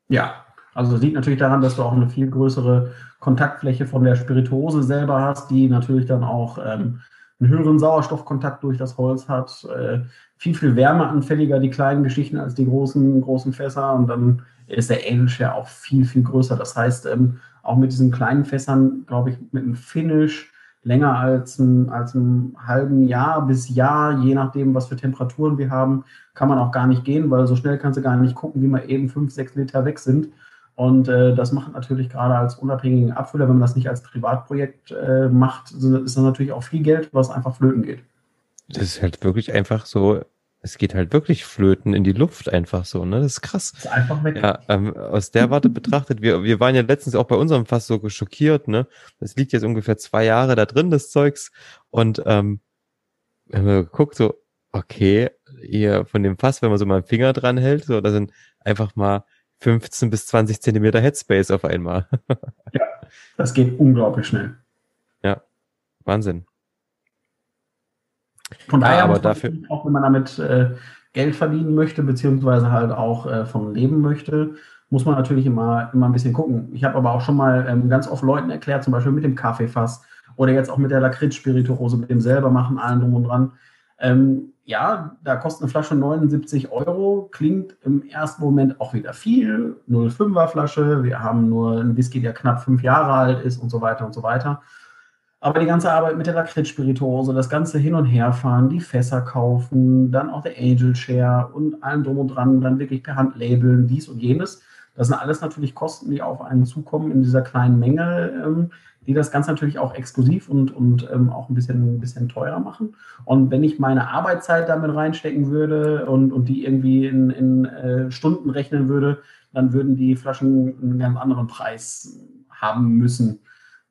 Ja, also das liegt natürlich daran, dass du auch eine viel größere Kontaktfläche von der Spirituose selber hast, die natürlich dann auch ähm, einen höheren Sauerstoffkontakt durch das Holz hat, äh, viel, viel wärmeanfälliger die kleinen Geschichten als die großen, großen Fässer und dann ist der ja auch viel, viel größer. Das heißt, ähm, auch mit diesen kleinen Fässern, glaube ich, mit einem Finish länger als ein, als ein halben Jahr bis Jahr, je nachdem, was für Temperaturen wir haben, kann man auch gar nicht gehen, weil so schnell kannst du gar nicht gucken, wie mal eben fünf, sechs Liter weg sind. Und äh, das macht natürlich gerade als unabhängigen Abfüller, wenn man das nicht als Privatprojekt äh, macht, ist das natürlich auch viel Geld, was einfach flöten geht. Das ist halt wirklich einfach so es geht halt wirklich flöten in die Luft einfach so, ne? Das ist krass. Das ist einfach weg. Ja, ähm, aus der Warte betrachtet, wir, wir waren ja letztens auch bei unserem Fass so geschockiert, ne? Das liegt jetzt ungefähr zwei Jahre da drin, das Zeugs. Und ähm, wenn man guckt, so, okay, hier von dem Fass, wenn man so mal einen Finger dran hält, so, da sind einfach mal 15 bis 20 Zentimeter Headspace auf einmal. ja, das geht unglaublich schnell. Ja, Wahnsinn. Von daher, ja, aber dafür auch wenn man damit äh, Geld verdienen möchte, beziehungsweise halt auch äh, von leben möchte, muss man natürlich immer, immer ein bisschen gucken. Ich habe aber auch schon mal ähm, ganz oft Leuten erklärt, zum Beispiel mit dem Kaffeefass oder jetzt auch mit der Lakritz-Spirituose, mit dem selber machen, allen drum und dran. Ähm, ja, da kostet eine Flasche 79 Euro, klingt im ersten Moment auch wieder viel. 0,5er Flasche, wir haben nur einen Whisky, der knapp fünf Jahre alt ist und so weiter und so weiter. Aber die ganze Arbeit mit der Lakritz-Spirituose, das ganze Hin- und Herfahren, die Fässer kaufen, dann auch der Angel Share und allem drum und dran, dann wirklich per Hand labeln, dies und jenes. Das sind alles natürlich Kosten, die auf einen zukommen in dieser kleinen Menge. Die das Ganze natürlich auch exklusiv und, und ähm, auch ein bisschen, ein bisschen teurer machen. Und wenn ich meine Arbeitszeit damit reinstecken würde und, und die irgendwie in, in äh, Stunden rechnen würde, dann würden die Flaschen einen ganz anderen Preis haben müssen.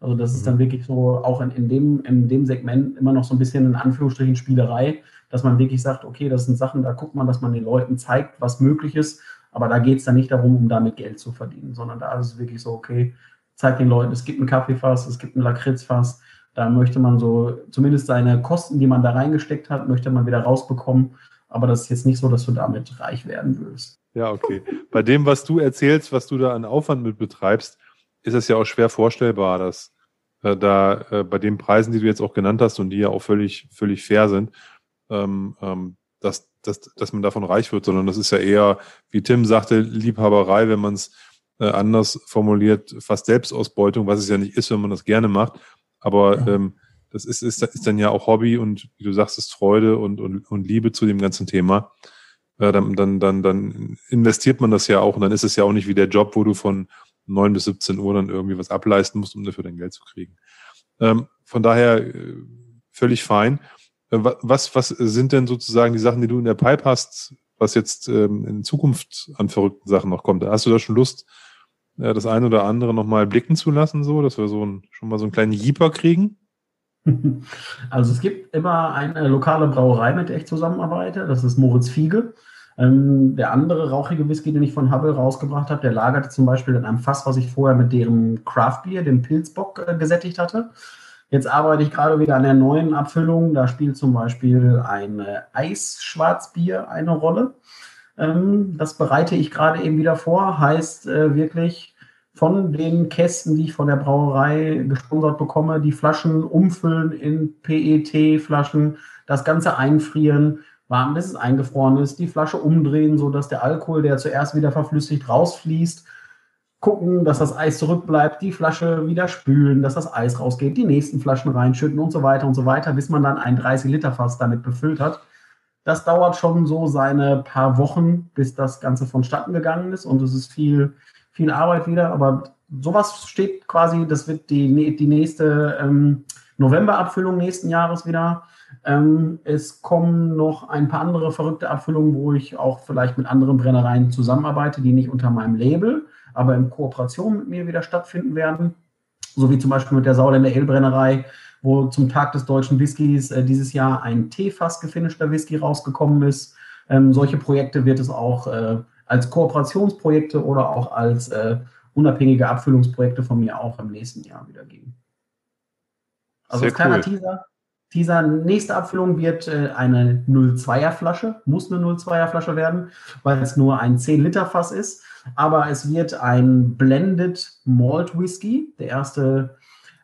Also das ist dann mhm. wirklich so auch in, in, dem, in dem Segment immer noch so ein bisschen in Anführungsstrichen Spielerei, dass man wirklich sagt, okay, das sind Sachen, da guckt man, dass man den Leuten zeigt, was möglich ist. Aber da geht es dann nicht darum, um damit Geld zu verdienen, sondern da ist es wirklich so, okay, zeigt den Leuten, es gibt ein Kaffeefass, es gibt ein Lakritzfass. Da möchte man so zumindest seine Kosten, die man da reingesteckt hat, möchte man wieder rausbekommen. Aber das ist jetzt nicht so, dass du damit reich werden willst. Ja, okay. Bei dem, was du erzählst, was du da an Aufwand mit betreibst, ist es ja auch schwer vorstellbar, dass äh, da äh, bei den Preisen, die du jetzt auch genannt hast und die ja auch völlig, völlig fair sind, ähm, ähm, dass, dass, dass man davon reich wird, sondern das ist ja eher, wie Tim sagte, Liebhaberei, wenn man es äh, anders formuliert, fast Selbstausbeutung, was es ja nicht ist, wenn man das gerne macht. Aber ja. ähm, das ist, ist, ist dann ja auch Hobby und wie du sagst, ist Freude und, und, und Liebe zu dem ganzen Thema. Äh, dann, dann, dann, dann investiert man das ja auch und dann ist es ja auch nicht wie der Job, wo du von neun bis 17 Uhr dann irgendwie was ableisten musst, um dafür dein Geld zu kriegen. Ähm, von daher äh, völlig fein. Äh, was, was sind denn sozusagen die Sachen, die du in der Pipe hast, was jetzt ähm, in Zukunft an verrückten Sachen noch kommt? Hast du da schon Lust, äh, das eine oder andere nochmal blicken zu lassen, so, dass wir so ein, schon mal so einen kleinen Jeeper kriegen? Also es gibt immer eine lokale Brauerei, mit der ich zusammenarbeite. Das ist Moritz Fiege. Ähm, der andere rauchige Whisky, den ich von Hubble rausgebracht habe, der lagerte zum Beispiel in einem Fass, was ich vorher mit deren Craft Beer, dem Pilzbock, äh, gesättigt hatte. Jetzt arbeite ich gerade wieder an der neuen Abfüllung. Da spielt zum Beispiel ein äh, Eisschwarzbier eine Rolle. Ähm, das bereite ich gerade eben wieder vor. Heißt äh, wirklich von den Kästen, die ich von der Brauerei gesponsert bekomme, die Flaschen umfüllen in PET-Flaschen, das Ganze einfrieren, warten, bis es eingefroren ist, die Flasche umdrehen, sodass der Alkohol, der zuerst wieder verflüssigt, rausfließt. Gucken, dass das Eis zurückbleibt, die Flasche wieder spülen, dass das Eis rausgeht, die nächsten Flaschen reinschütten und so weiter und so weiter, bis man dann ein 30-Liter-Fass damit befüllt hat. Das dauert schon so seine paar Wochen, bis das Ganze vonstatten gegangen ist und es ist viel, viel Arbeit wieder. Aber sowas steht quasi, das wird die, die nächste ähm, November-Abfüllung nächsten Jahres wieder. Ähm, es kommen noch ein paar andere verrückte Abfüllungen, wo ich auch vielleicht mit anderen Brennereien zusammenarbeite, die nicht unter meinem Label, aber in Kooperation mit mir wieder stattfinden werden. So wie zum Beispiel mit der Sauländer Elbrennerei, wo zum Tag des deutschen Whiskys äh, dieses Jahr ein Teefass gefinischter Whisky rausgekommen ist. Ähm, solche Projekte wird es auch äh, als Kooperationsprojekte oder auch als äh, unabhängige Abfüllungsprojekte von mir auch im nächsten Jahr wieder geben. Also Sehr als kleiner cool. Teaser, Teaser, nächste Abfüllung wird äh, eine 02er Flasche, muss eine 02er Flasche werden, weil es nur ein 10 Liter Fass ist. Aber es wird ein Blended Malt Whisky, der erste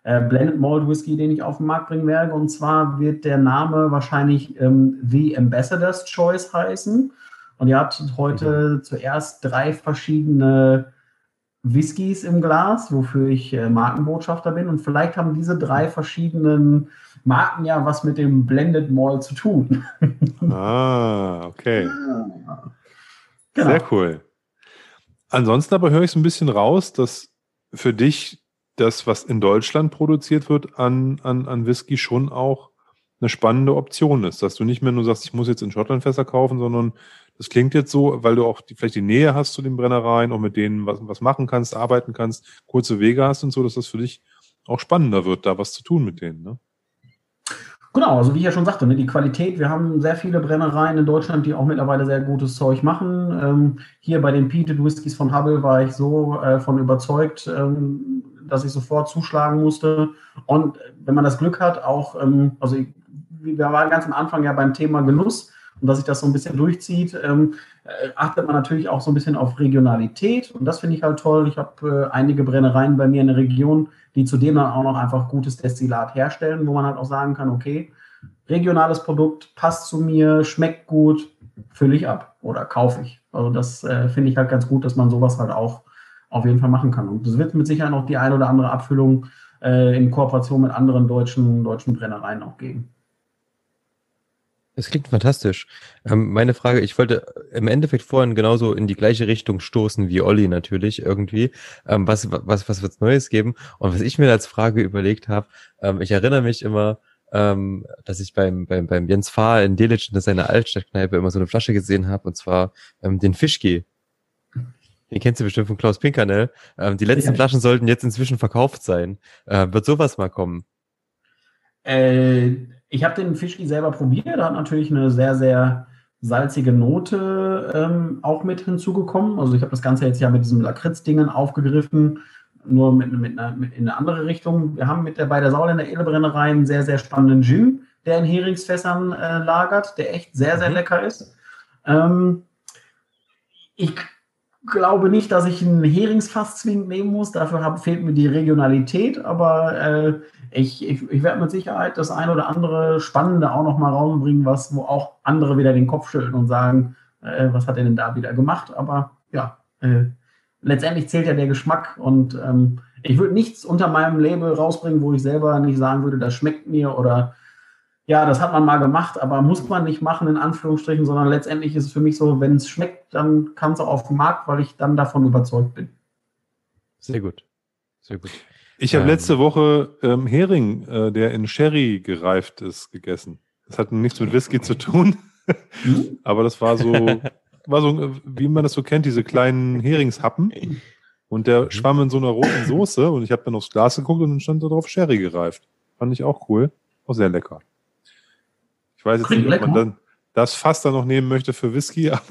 äh, Blended Malt Whisky, den ich auf den Markt bringen werde. Und zwar wird der Name wahrscheinlich ähm, The Ambassador's Choice heißen. Und ihr habt heute mhm. zuerst drei verschiedene Whiskys im Glas, wofür ich äh, Markenbotschafter bin. Und vielleicht haben diese drei verschiedenen Marken ja was mit dem Blended Malt zu tun. ah, okay. Ja. Genau. Sehr cool. Ansonsten aber höre ich so ein bisschen raus, dass für dich das, was in Deutschland produziert wird an, an, an Whisky, schon auch eine spannende Option ist. Dass du nicht mehr nur sagst, ich muss jetzt in Schottland Fässer kaufen, sondern das klingt jetzt so, weil du auch die, vielleicht die Nähe hast zu den Brennereien, auch mit denen was, was machen kannst, arbeiten kannst, kurze Wege hast und so, dass das für dich auch spannender wird, da was zu tun mit denen. Ne? Genau, also wie ich ja schon sagte, ne, die Qualität, wir haben sehr viele Brennereien in Deutschland, die auch mittlerweile sehr gutes Zeug machen. Ähm, hier bei den Peated Whiskys von Hubble war ich so äh, von überzeugt, ähm, dass ich sofort zuschlagen musste. Und wenn man das Glück hat, auch, ähm, also ich, wir waren ganz am Anfang ja beim Thema Genuss und dass sich das so ein bisschen durchzieht, ähm, äh, achtet man natürlich auch so ein bisschen auf Regionalität. Und das finde ich halt toll. Ich habe äh, einige Brennereien bei mir in der Region, die zudem dann auch noch einfach gutes Destillat herstellen, wo man halt auch sagen kann, okay, regionales Produkt, passt zu mir, schmeckt gut, fülle ich ab oder kaufe ich. Also das äh, finde ich halt ganz gut, dass man sowas halt auch auf jeden Fall machen kann. Und es wird mit Sicherheit noch die eine oder andere Abfüllung äh, in Kooperation mit anderen deutschen, deutschen Brennereien auch geben. Das klingt fantastisch. Ähm, meine Frage, ich wollte im Endeffekt vorhin genauso in die gleiche Richtung stoßen wie Olli natürlich irgendwie. Ähm, was, was, was wird's Neues geben? Und was ich mir als Frage überlegt habe, ähm, ich erinnere mich immer, ähm, dass ich beim, beim, beim Jens Fahr in Delitzsch in seiner Altstadtkneipe immer so eine Flasche gesehen habe, und zwar ähm, den Fischki. Den kennst du bestimmt von Klaus Pinkernell. Ähm, die letzten ja. Flaschen sollten jetzt inzwischen verkauft sein. Äh, wird sowas mal kommen? Äh, ich habe den Fischki selber probiert. Da hat natürlich eine sehr, sehr salzige Note ähm, auch mit hinzugekommen. Also ich habe das Ganze jetzt ja mit diesem Lakritz-Dingen aufgegriffen nur mit, mit, einer, mit in eine andere Richtung. Wir haben mit der, bei der Sauländer Edelbrennerei einen sehr, sehr spannenden Gin, der in Heringsfässern äh, lagert, der echt sehr, sehr mhm. lecker ist. Ähm, ich glaube nicht, dass ich einen Heringsfass zwingend nehmen muss. Dafür hab, fehlt mir die Regionalität, aber äh, ich, ich, ich werde mit Sicherheit das ein oder andere Spannende auch noch mal rausbringen, was, wo auch andere wieder den Kopf schütteln und sagen, äh, was hat er denn da wieder gemacht? Aber ja, äh, letztendlich zählt ja der Geschmack und ähm, ich würde nichts unter meinem Label rausbringen, wo ich selber nicht sagen würde, das schmeckt mir oder ja, das hat man mal gemacht, aber muss man nicht machen, in Anführungsstrichen, sondern letztendlich ist es für mich so, wenn es schmeckt, dann kann es auch auf den Markt, weil ich dann davon überzeugt bin. Sehr gut. Sehr gut. Ich habe ähm, letzte Woche ähm, Hering, äh, der in Sherry gereift ist, gegessen. Das hat nichts mit Whisky zu tun, aber das war so war so, wie man das so kennt, diese kleinen Heringshappen. Und der mhm. schwamm in so einer roten Soße und ich habe dann aufs Glas geguckt und dann stand da drauf Sherry gereift. Fand ich auch cool. Auch sehr lecker. Ich weiß jetzt Klingt nicht, ob man dann das Fass dann noch nehmen möchte für Whisky, aber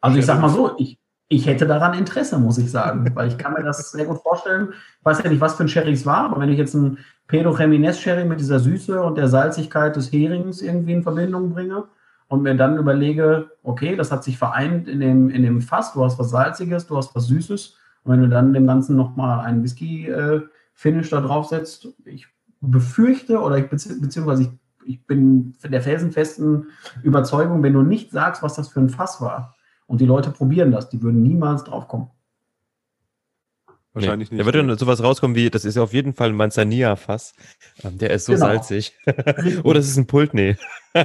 Also ich sag mal so, ich, ich hätte daran Interesse, muss ich sagen, weil ich kann mir das sehr gut vorstellen. Ich weiß ja nicht, was für ein Sherry es war, aber wenn ich jetzt einen Pedro Jiménez Sherry mit dieser Süße und der Salzigkeit des Herings irgendwie in Verbindung bringe, und mir dann überlege, okay, das hat sich vereint in dem, in dem Fass, du hast was Salziges, du hast was Süßes. Und wenn du dann dem Ganzen nochmal einen Whisky-Finish äh, da draufsetzt, ich befürchte oder ich beziehungsweise ich, ich bin der felsenfesten Überzeugung, wenn du nicht sagst, was das für ein Fass war und die Leute probieren das, die würden niemals drauf kommen. Wahrscheinlich nee. nicht. Da wird dann sowas rauskommen wie, das ist ja auf jeden Fall ein Manzanilla-Fass. Ähm, der ist so genau. salzig. oh, das ist ein Pult, nee.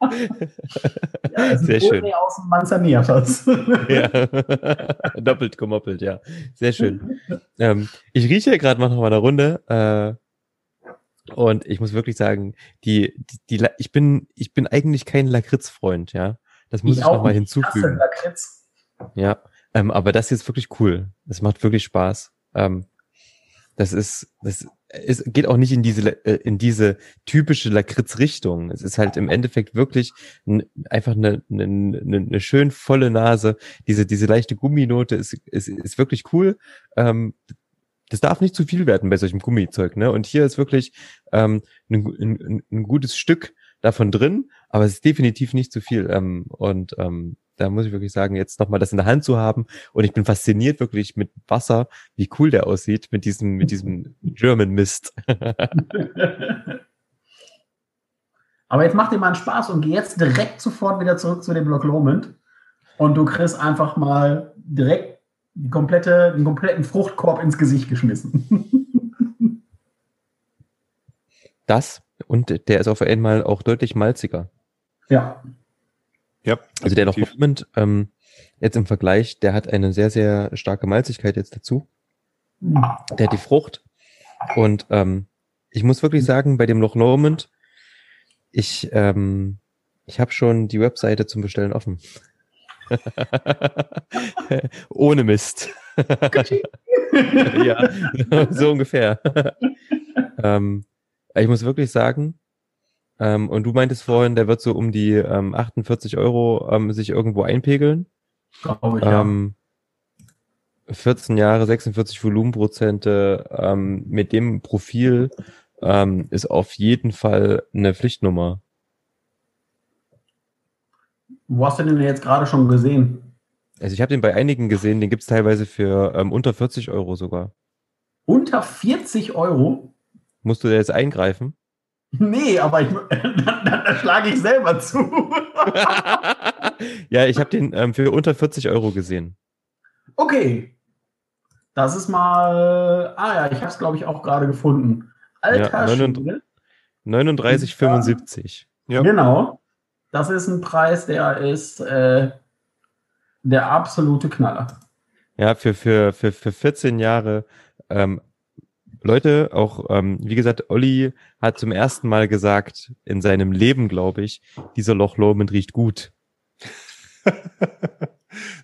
ja, Sehr schön. aus dem Manzanilla-Fass. ja. Doppelt gemoppelt, ja. Sehr schön. Ähm, ich rieche gerade noch mal eine Runde. Äh, und ich muss wirklich sagen, die, die, die, ich bin, ich bin eigentlich kein Lakritz-Freund, ja. Das muss ich, ich noch mal hinzufügen. Lakritz. Ja. Ähm, aber das ist wirklich cool. Das macht wirklich Spaß. Ähm, das ist, das ist, geht auch nicht in diese, äh, in diese typische Lakritz-Richtung. Es ist halt im Endeffekt wirklich einfach eine, eine, eine schön volle Nase. Diese, diese leichte Gumminote ist, ist, ist wirklich cool. Ähm, das darf nicht zu viel werden bei solchem Gummizeug, ne? Und hier ist wirklich ähm, ein, ein, ein gutes Stück davon drin, aber es ist definitiv nicht zu viel. Ähm, und ähm, da muss ich wirklich sagen, jetzt nochmal das in der Hand zu haben. Und ich bin fasziniert wirklich mit Wasser, wie cool der aussieht, mit diesem, mit diesem German Mist. Aber jetzt macht dir mal einen Spaß und geh jetzt direkt sofort wieder zurück zu dem Block Lomond. Und du kriegst einfach mal direkt die komplette, den kompletten Fruchtkorb ins Gesicht geschmissen. das und der ist auf einmal auch deutlich malziger. Ja. Ja. Also der noch Moment, ähm, jetzt im Vergleich, der hat eine sehr, sehr starke Malzigkeit jetzt dazu. Der hat die Frucht. Und ähm, ich muss wirklich sagen, bei dem Loch Lomond, ich, ähm, ich habe schon die Webseite zum Bestellen offen. Ohne Mist. ja, so ungefähr. ähm, ich muss wirklich sagen, ähm, und du meintest vorhin, der wird so um die ähm, 48 Euro ähm, sich irgendwo einpegeln. Glaube ich, ähm, ja. 14 Jahre, 46 Volumenprozente ähm, mit dem Profil ähm, ist auf jeden Fall eine Pflichtnummer. Wo hast du den jetzt gerade schon gesehen? Also ich habe den bei einigen gesehen, den gibt's teilweise für ähm, unter 40 Euro sogar. Unter 40 Euro? Musst du da jetzt eingreifen? Nee, aber ich, da, da schlage ich selber zu. ja, ich habe den ähm, für unter 40 Euro gesehen. Okay. Das ist mal. Ah ja, ich habe es, glaube ich, auch gerade gefunden. Alter ja, 39,75. Ja. Genau. Das ist ein Preis, der ist äh, der absolute Knaller. Ja, für, für, für, für 14 Jahre. Ähm, Leute, auch, ähm, wie gesagt, Olli hat zum ersten Mal gesagt, in seinem Leben, glaube ich, dieser Loch Lomond riecht gut.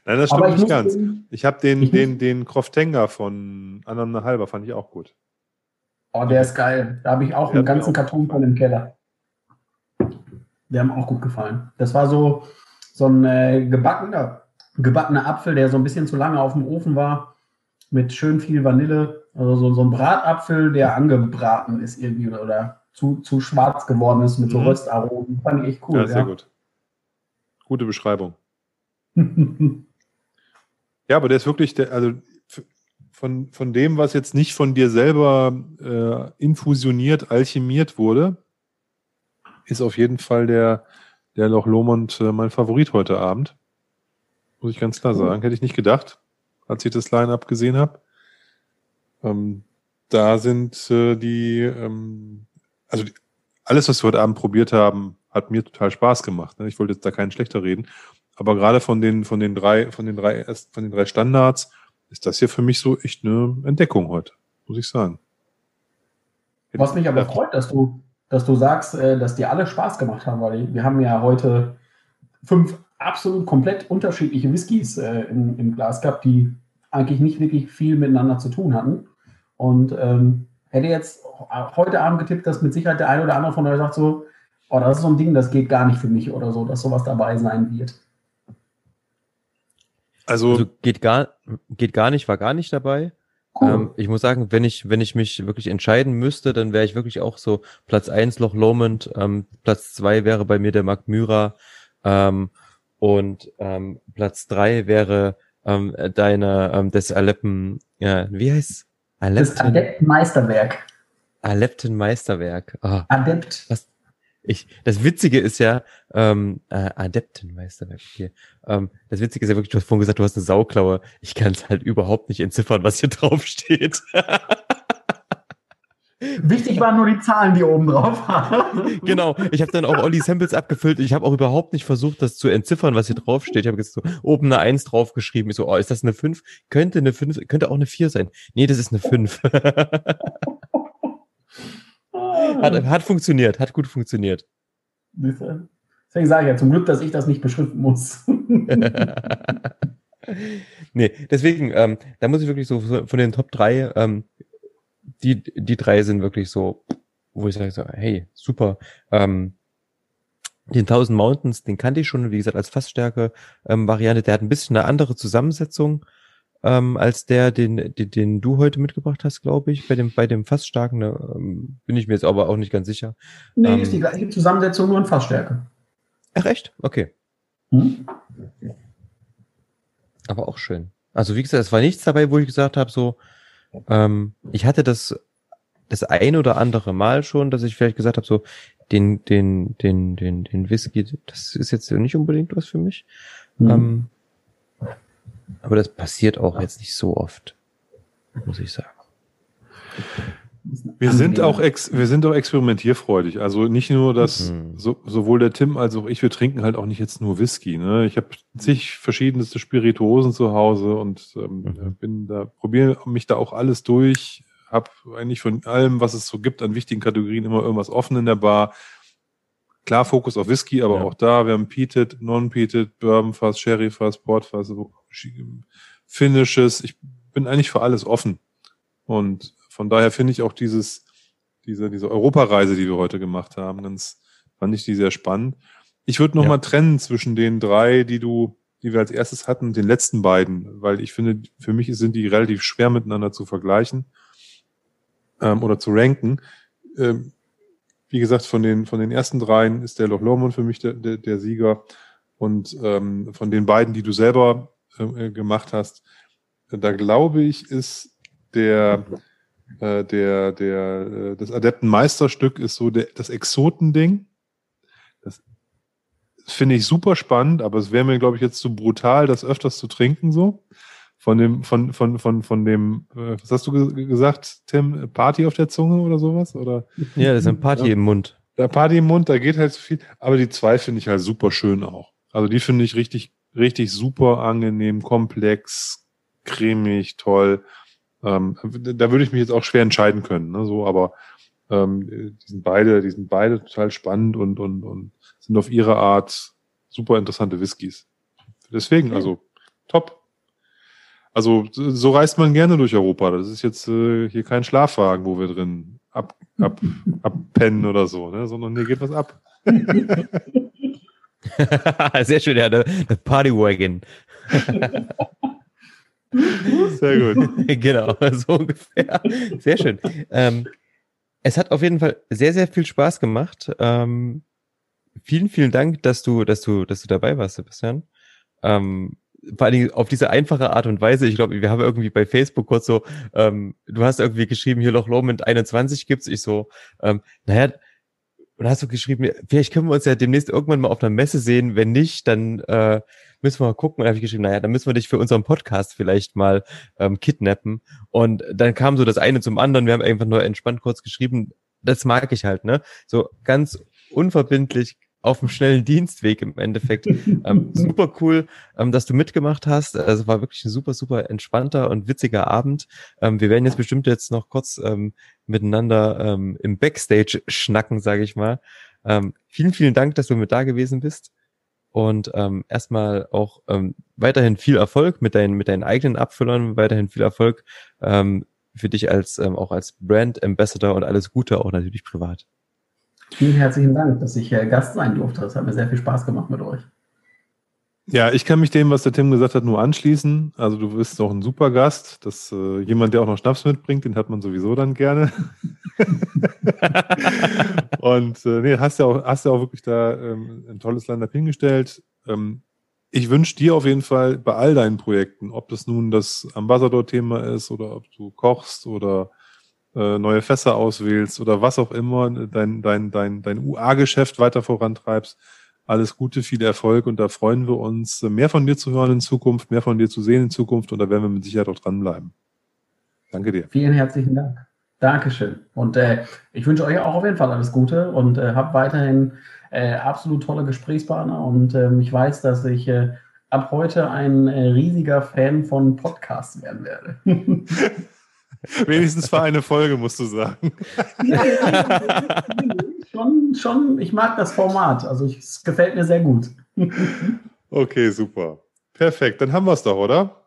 Nein, das stimmt nicht ganz. Den, ich habe den, den, den Kroftenga von Anna Halber, fand ich auch gut. Oh, der ist geil. Da habe ich auch der einen ganzen Karton von im Keller. Der haben auch gut gefallen. Das war so, so ein äh, gebackener, gebackener Apfel, der so ein bisschen zu lange auf dem Ofen war, mit schön viel Vanille. Also so, so ein Bratapfel, der angebraten ist irgendwie oder, zu, zu schwarz geworden ist mit so mhm. Röstaromen. Fand ich echt cool. Ja, sehr ja. gut. Gute Beschreibung. ja, aber der ist wirklich, der, also von, von dem, was jetzt nicht von dir selber äh, infusioniert, alchemiert wurde, ist auf jeden Fall der, der Loch Lomond äh, mein Favorit heute Abend. Muss ich ganz klar sagen. Hätte ich nicht gedacht, als ich das Line-Up gesehen habe. Ähm, da sind äh, die, ähm, also die, alles, was wir heute Abend probiert haben, hat mir total Spaß gemacht. Ne? Ich wollte jetzt da keinen schlechter reden. Aber gerade von den, von den drei, von den drei, von den drei Standards ist das hier für mich so echt eine Entdeckung heute, muss ich sagen. Was mich aber freut, dass du, dass du sagst, äh, dass die alle Spaß gemacht haben, weil wir haben ja heute fünf absolut komplett unterschiedliche Whiskys äh, im, im, Glas gehabt, die eigentlich nicht wirklich viel miteinander zu tun hatten. Und ähm, hätte jetzt heute Abend getippt, dass mit Sicherheit der eine oder andere von euch sagt so, oh, das ist so ein Ding, das geht gar nicht für mich oder so, dass sowas dabei sein wird. Also, also geht gar geht gar nicht, war gar nicht dabei. Cool. Ähm, ich muss sagen, wenn ich wenn ich mich wirklich entscheiden müsste, dann wäre ich wirklich auch so Platz eins Loch Lomond, ähm, Platz zwei wäre bei mir der Mark Myra ähm, und ähm, Platz drei wäre ähm, deine ähm, des Aleppen, ja, wie heißt Alepten? Das Adept-Meisterwerk. Alepten-Meisterwerk. Oh. Adept. Was, ich, das Witzige ist ja, ähm, äh, Adeptenmeisterwerk hier. Ähm, das Witzige ist ja wirklich, du hast vorhin gesagt, du hast eine Sauklaue. Ich kann es halt überhaupt nicht entziffern, was hier drauf steht. Wichtig waren nur die Zahlen, die oben drauf waren. genau. Ich habe dann auch Olli Samples abgefüllt. Ich habe auch überhaupt nicht versucht, das zu entziffern, was hier drauf steht. Ich habe jetzt so oben eine 1 draufgeschrieben. Ich so, oh, ist das eine 5? Könnte eine 5, könnte auch eine 4 sein. Nee, das ist eine 5. Hat, hat funktioniert, hat gut funktioniert. Deswegen sage ich ja zum Glück, dass ich das nicht beschriften muss. nee, deswegen, ähm, da muss ich wirklich so von den Top 3, ähm, die, die drei sind wirklich so, wo ich sage so, hey, super. Ähm, den 1000 Mountains, den kannte ich schon, wie gesagt, als Fassstärke ähm, Variante. Der hat ein bisschen eine andere Zusammensetzung ähm, als der, den, den, den du heute mitgebracht hast, glaube ich. Bei dem, bei dem Fassstarken ne, ähm, bin ich mir jetzt aber auch nicht ganz sicher. Nee, ähm, ist die gleiche Zusammensetzung, nur in Fassstärke. Ach echt? Okay. Hm? Aber auch schön. Also wie gesagt, es war nichts dabei, wo ich gesagt habe, so, ähm, ich hatte das das ein oder andere Mal schon, dass ich vielleicht gesagt habe, so den den den den den Whisky, das ist jetzt nicht unbedingt was für mich. Mhm. Ähm, aber das passiert auch jetzt nicht so oft, muss ich sagen. Wir sind auch ex, wir sind auch experimentierfreudig. Also nicht nur dass mhm. so, sowohl der Tim als auch ich, wir trinken halt auch nicht jetzt nur Whisky. Ne? Ich habe zig verschiedenste Spirituosen zu Hause und ähm, mhm. bin da, probiere mich da auch alles durch. Hab eigentlich von allem, was es so gibt an wichtigen Kategorien, immer irgendwas offen in der Bar. Klar, Fokus auf Whisky, aber ja. auch da, wir haben Peated, Non-Peated, Bourbon-Fass, Sherry-Fass, Port-Fass, Finishes. Ich bin eigentlich für alles offen. Und von daher finde ich auch dieses, diese, diese Europareise, die wir heute gemacht haben, ganz, fand ich die sehr spannend. Ich würde noch ja. mal trennen zwischen den drei, die du, die wir als erstes hatten, und den letzten beiden, weil ich finde, für mich sind die relativ schwer miteinander zu vergleichen ähm, oder zu ranken. Ähm, wie gesagt, von den, von den ersten dreien ist der Loch Lomond für mich der, der, der Sieger. Und ähm, von den beiden, die du selber äh, gemacht hast, da glaube ich, ist der Äh, der, der, äh, das Adeptenmeisterstück ist so der, das Exotending. Das finde ich super spannend, aber es wäre mir, glaube ich, jetzt zu brutal, das öfters zu trinken so. Von dem, von, von, von, von dem, äh, was hast du ge gesagt, Tim? Party auf der Zunge oder sowas? Oder? Ja, das ist ein Party ja. im Mund. Der Party im Mund, da geht halt so viel. Aber die zwei finde ich halt super schön auch. Also die finde ich richtig, richtig super angenehm, komplex, cremig, toll. Ähm, da würde ich mich jetzt auch schwer entscheiden können, ne, so, aber ähm, die sind beide, die sind beide total spannend und, und, und sind auf ihre Art super interessante Whiskys. Deswegen, also top. Also so reist man gerne durch Europa. Das ist jetzt äh, hier kein Schlafwagen, wo wir drin ab, ab, abpennen oder so, ne? sondern hier geht was ab. Sehr schön, ja, der, der Partywagon. Sehr gut. genau, so ungefähr. Sehr schön. Ähm, es hat auf jeden Fall sehr, sehr viel Spaß gemacht. Ähm, vielen, vielen Dank, dass du, dass du, dass du dabei warst, Sebastian. Ähm, vor allen Dingen auf diese einfache Art und Weise. Ich glaube, wir haben irgendwie bei Facebook kurz so, ähm, du hast irgendwie geschrieben, hier Loch Lomond 21 gibt's. Ich so, ähm, naja, und hast du geschrieben, vielleicht können wir uns ja demnächst irgendwann mal auf einer Messe sehen. Wenn nicht, dann äh, müssen wir mal gucken. Und habe ich geschrieben, naja, dann müssen wir dich für unseren Podcast vielleicht mal ähm, kidnappen. Und dann kam so das eine zum anderen. Wir haben einfach nur entspannt kurz geschrieben. Das mag ich halt, ne? So ganz unverbindlich auf dem schnellen Dienstweg im Endeffekt. Ähm, super cool, ähm, dass du mitgemacht hast. Also war wirklich ein super, super entspannter und witziger Abend. Ähm, wir werden jetzt bestimmt jetzt noch kurz ähm, miteinander ähm, im Backstage schnacken, sage ich mal. Ähm, vielen, vielen Dank, dass du mit da gewesen bist. Und erstmal auch weiterhin viel Erfolg mit deinen, mit deinen eigenen Abfüllern, weiterhin viel Erfolg für dich als auch als Brand Ambassador und alles Gute auch natürlich privat. Vielen herzlichen Dank, dass ich äh, Gast sein durfte. Es hat mir sehr viel Spaß gemacht mit euch. Ja, ich kann mich dem, was der Tim gesagt hat, nur anschließen. Also du bist doch ein super Gast. Das, äh, jemand, der auch noch Schnaps mitbringt, den hat man sowieso dann gerne. und äh, nee, hast ja auch, hast ja auch wirklich da ähm, ein tolles Land hingestellt. Ähm, ich wünsche dir auf jeden Fall bei all deinen Projekten, ob das nun das Ambassador-Thema ist oder ob du kochst oder äh, neue Fässer auswählst oder was auch immer, dein, dein, dein, dein UA-Geschäft weiter vorantreibst alles Gute, viel Erfolg und da freuen wir uns, mehr von dir zu hören in Zukunft, mehr von dir zu sehen in Zukunft und da werden wir mit Sicherheit auch dranbleiben. Danke dir. Vielen herzlichen Dank. Dankeschön. Und äh, ich wünsche euch auch auf jeden Fall alles Gute und äh, habt weiterhin äh, absolut tolle Gesprächspartner und äh, ich weiß, dass ich äh, ab heute ein äh, riesiger Fan von Podcasts werden werde. Wenigstens für eine Folge, musst du sagen. Ja, ja, schon, schon, ich mag das Format. Also ich, es gefällt mir sehr gut. Okay, super. Perfekt, dann haben wir es doch, oder?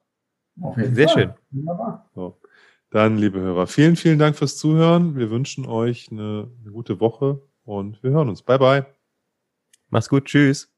Auf jeden sehr Fall. schön. Wunderbar. So. Dann, liebe Hörer, vielen, vielen Dank fürs Zuhören. Wir wünschen euch eine, eine gute Woche und wir hören uns. Bye, bye. Mach's gut. Tschüss.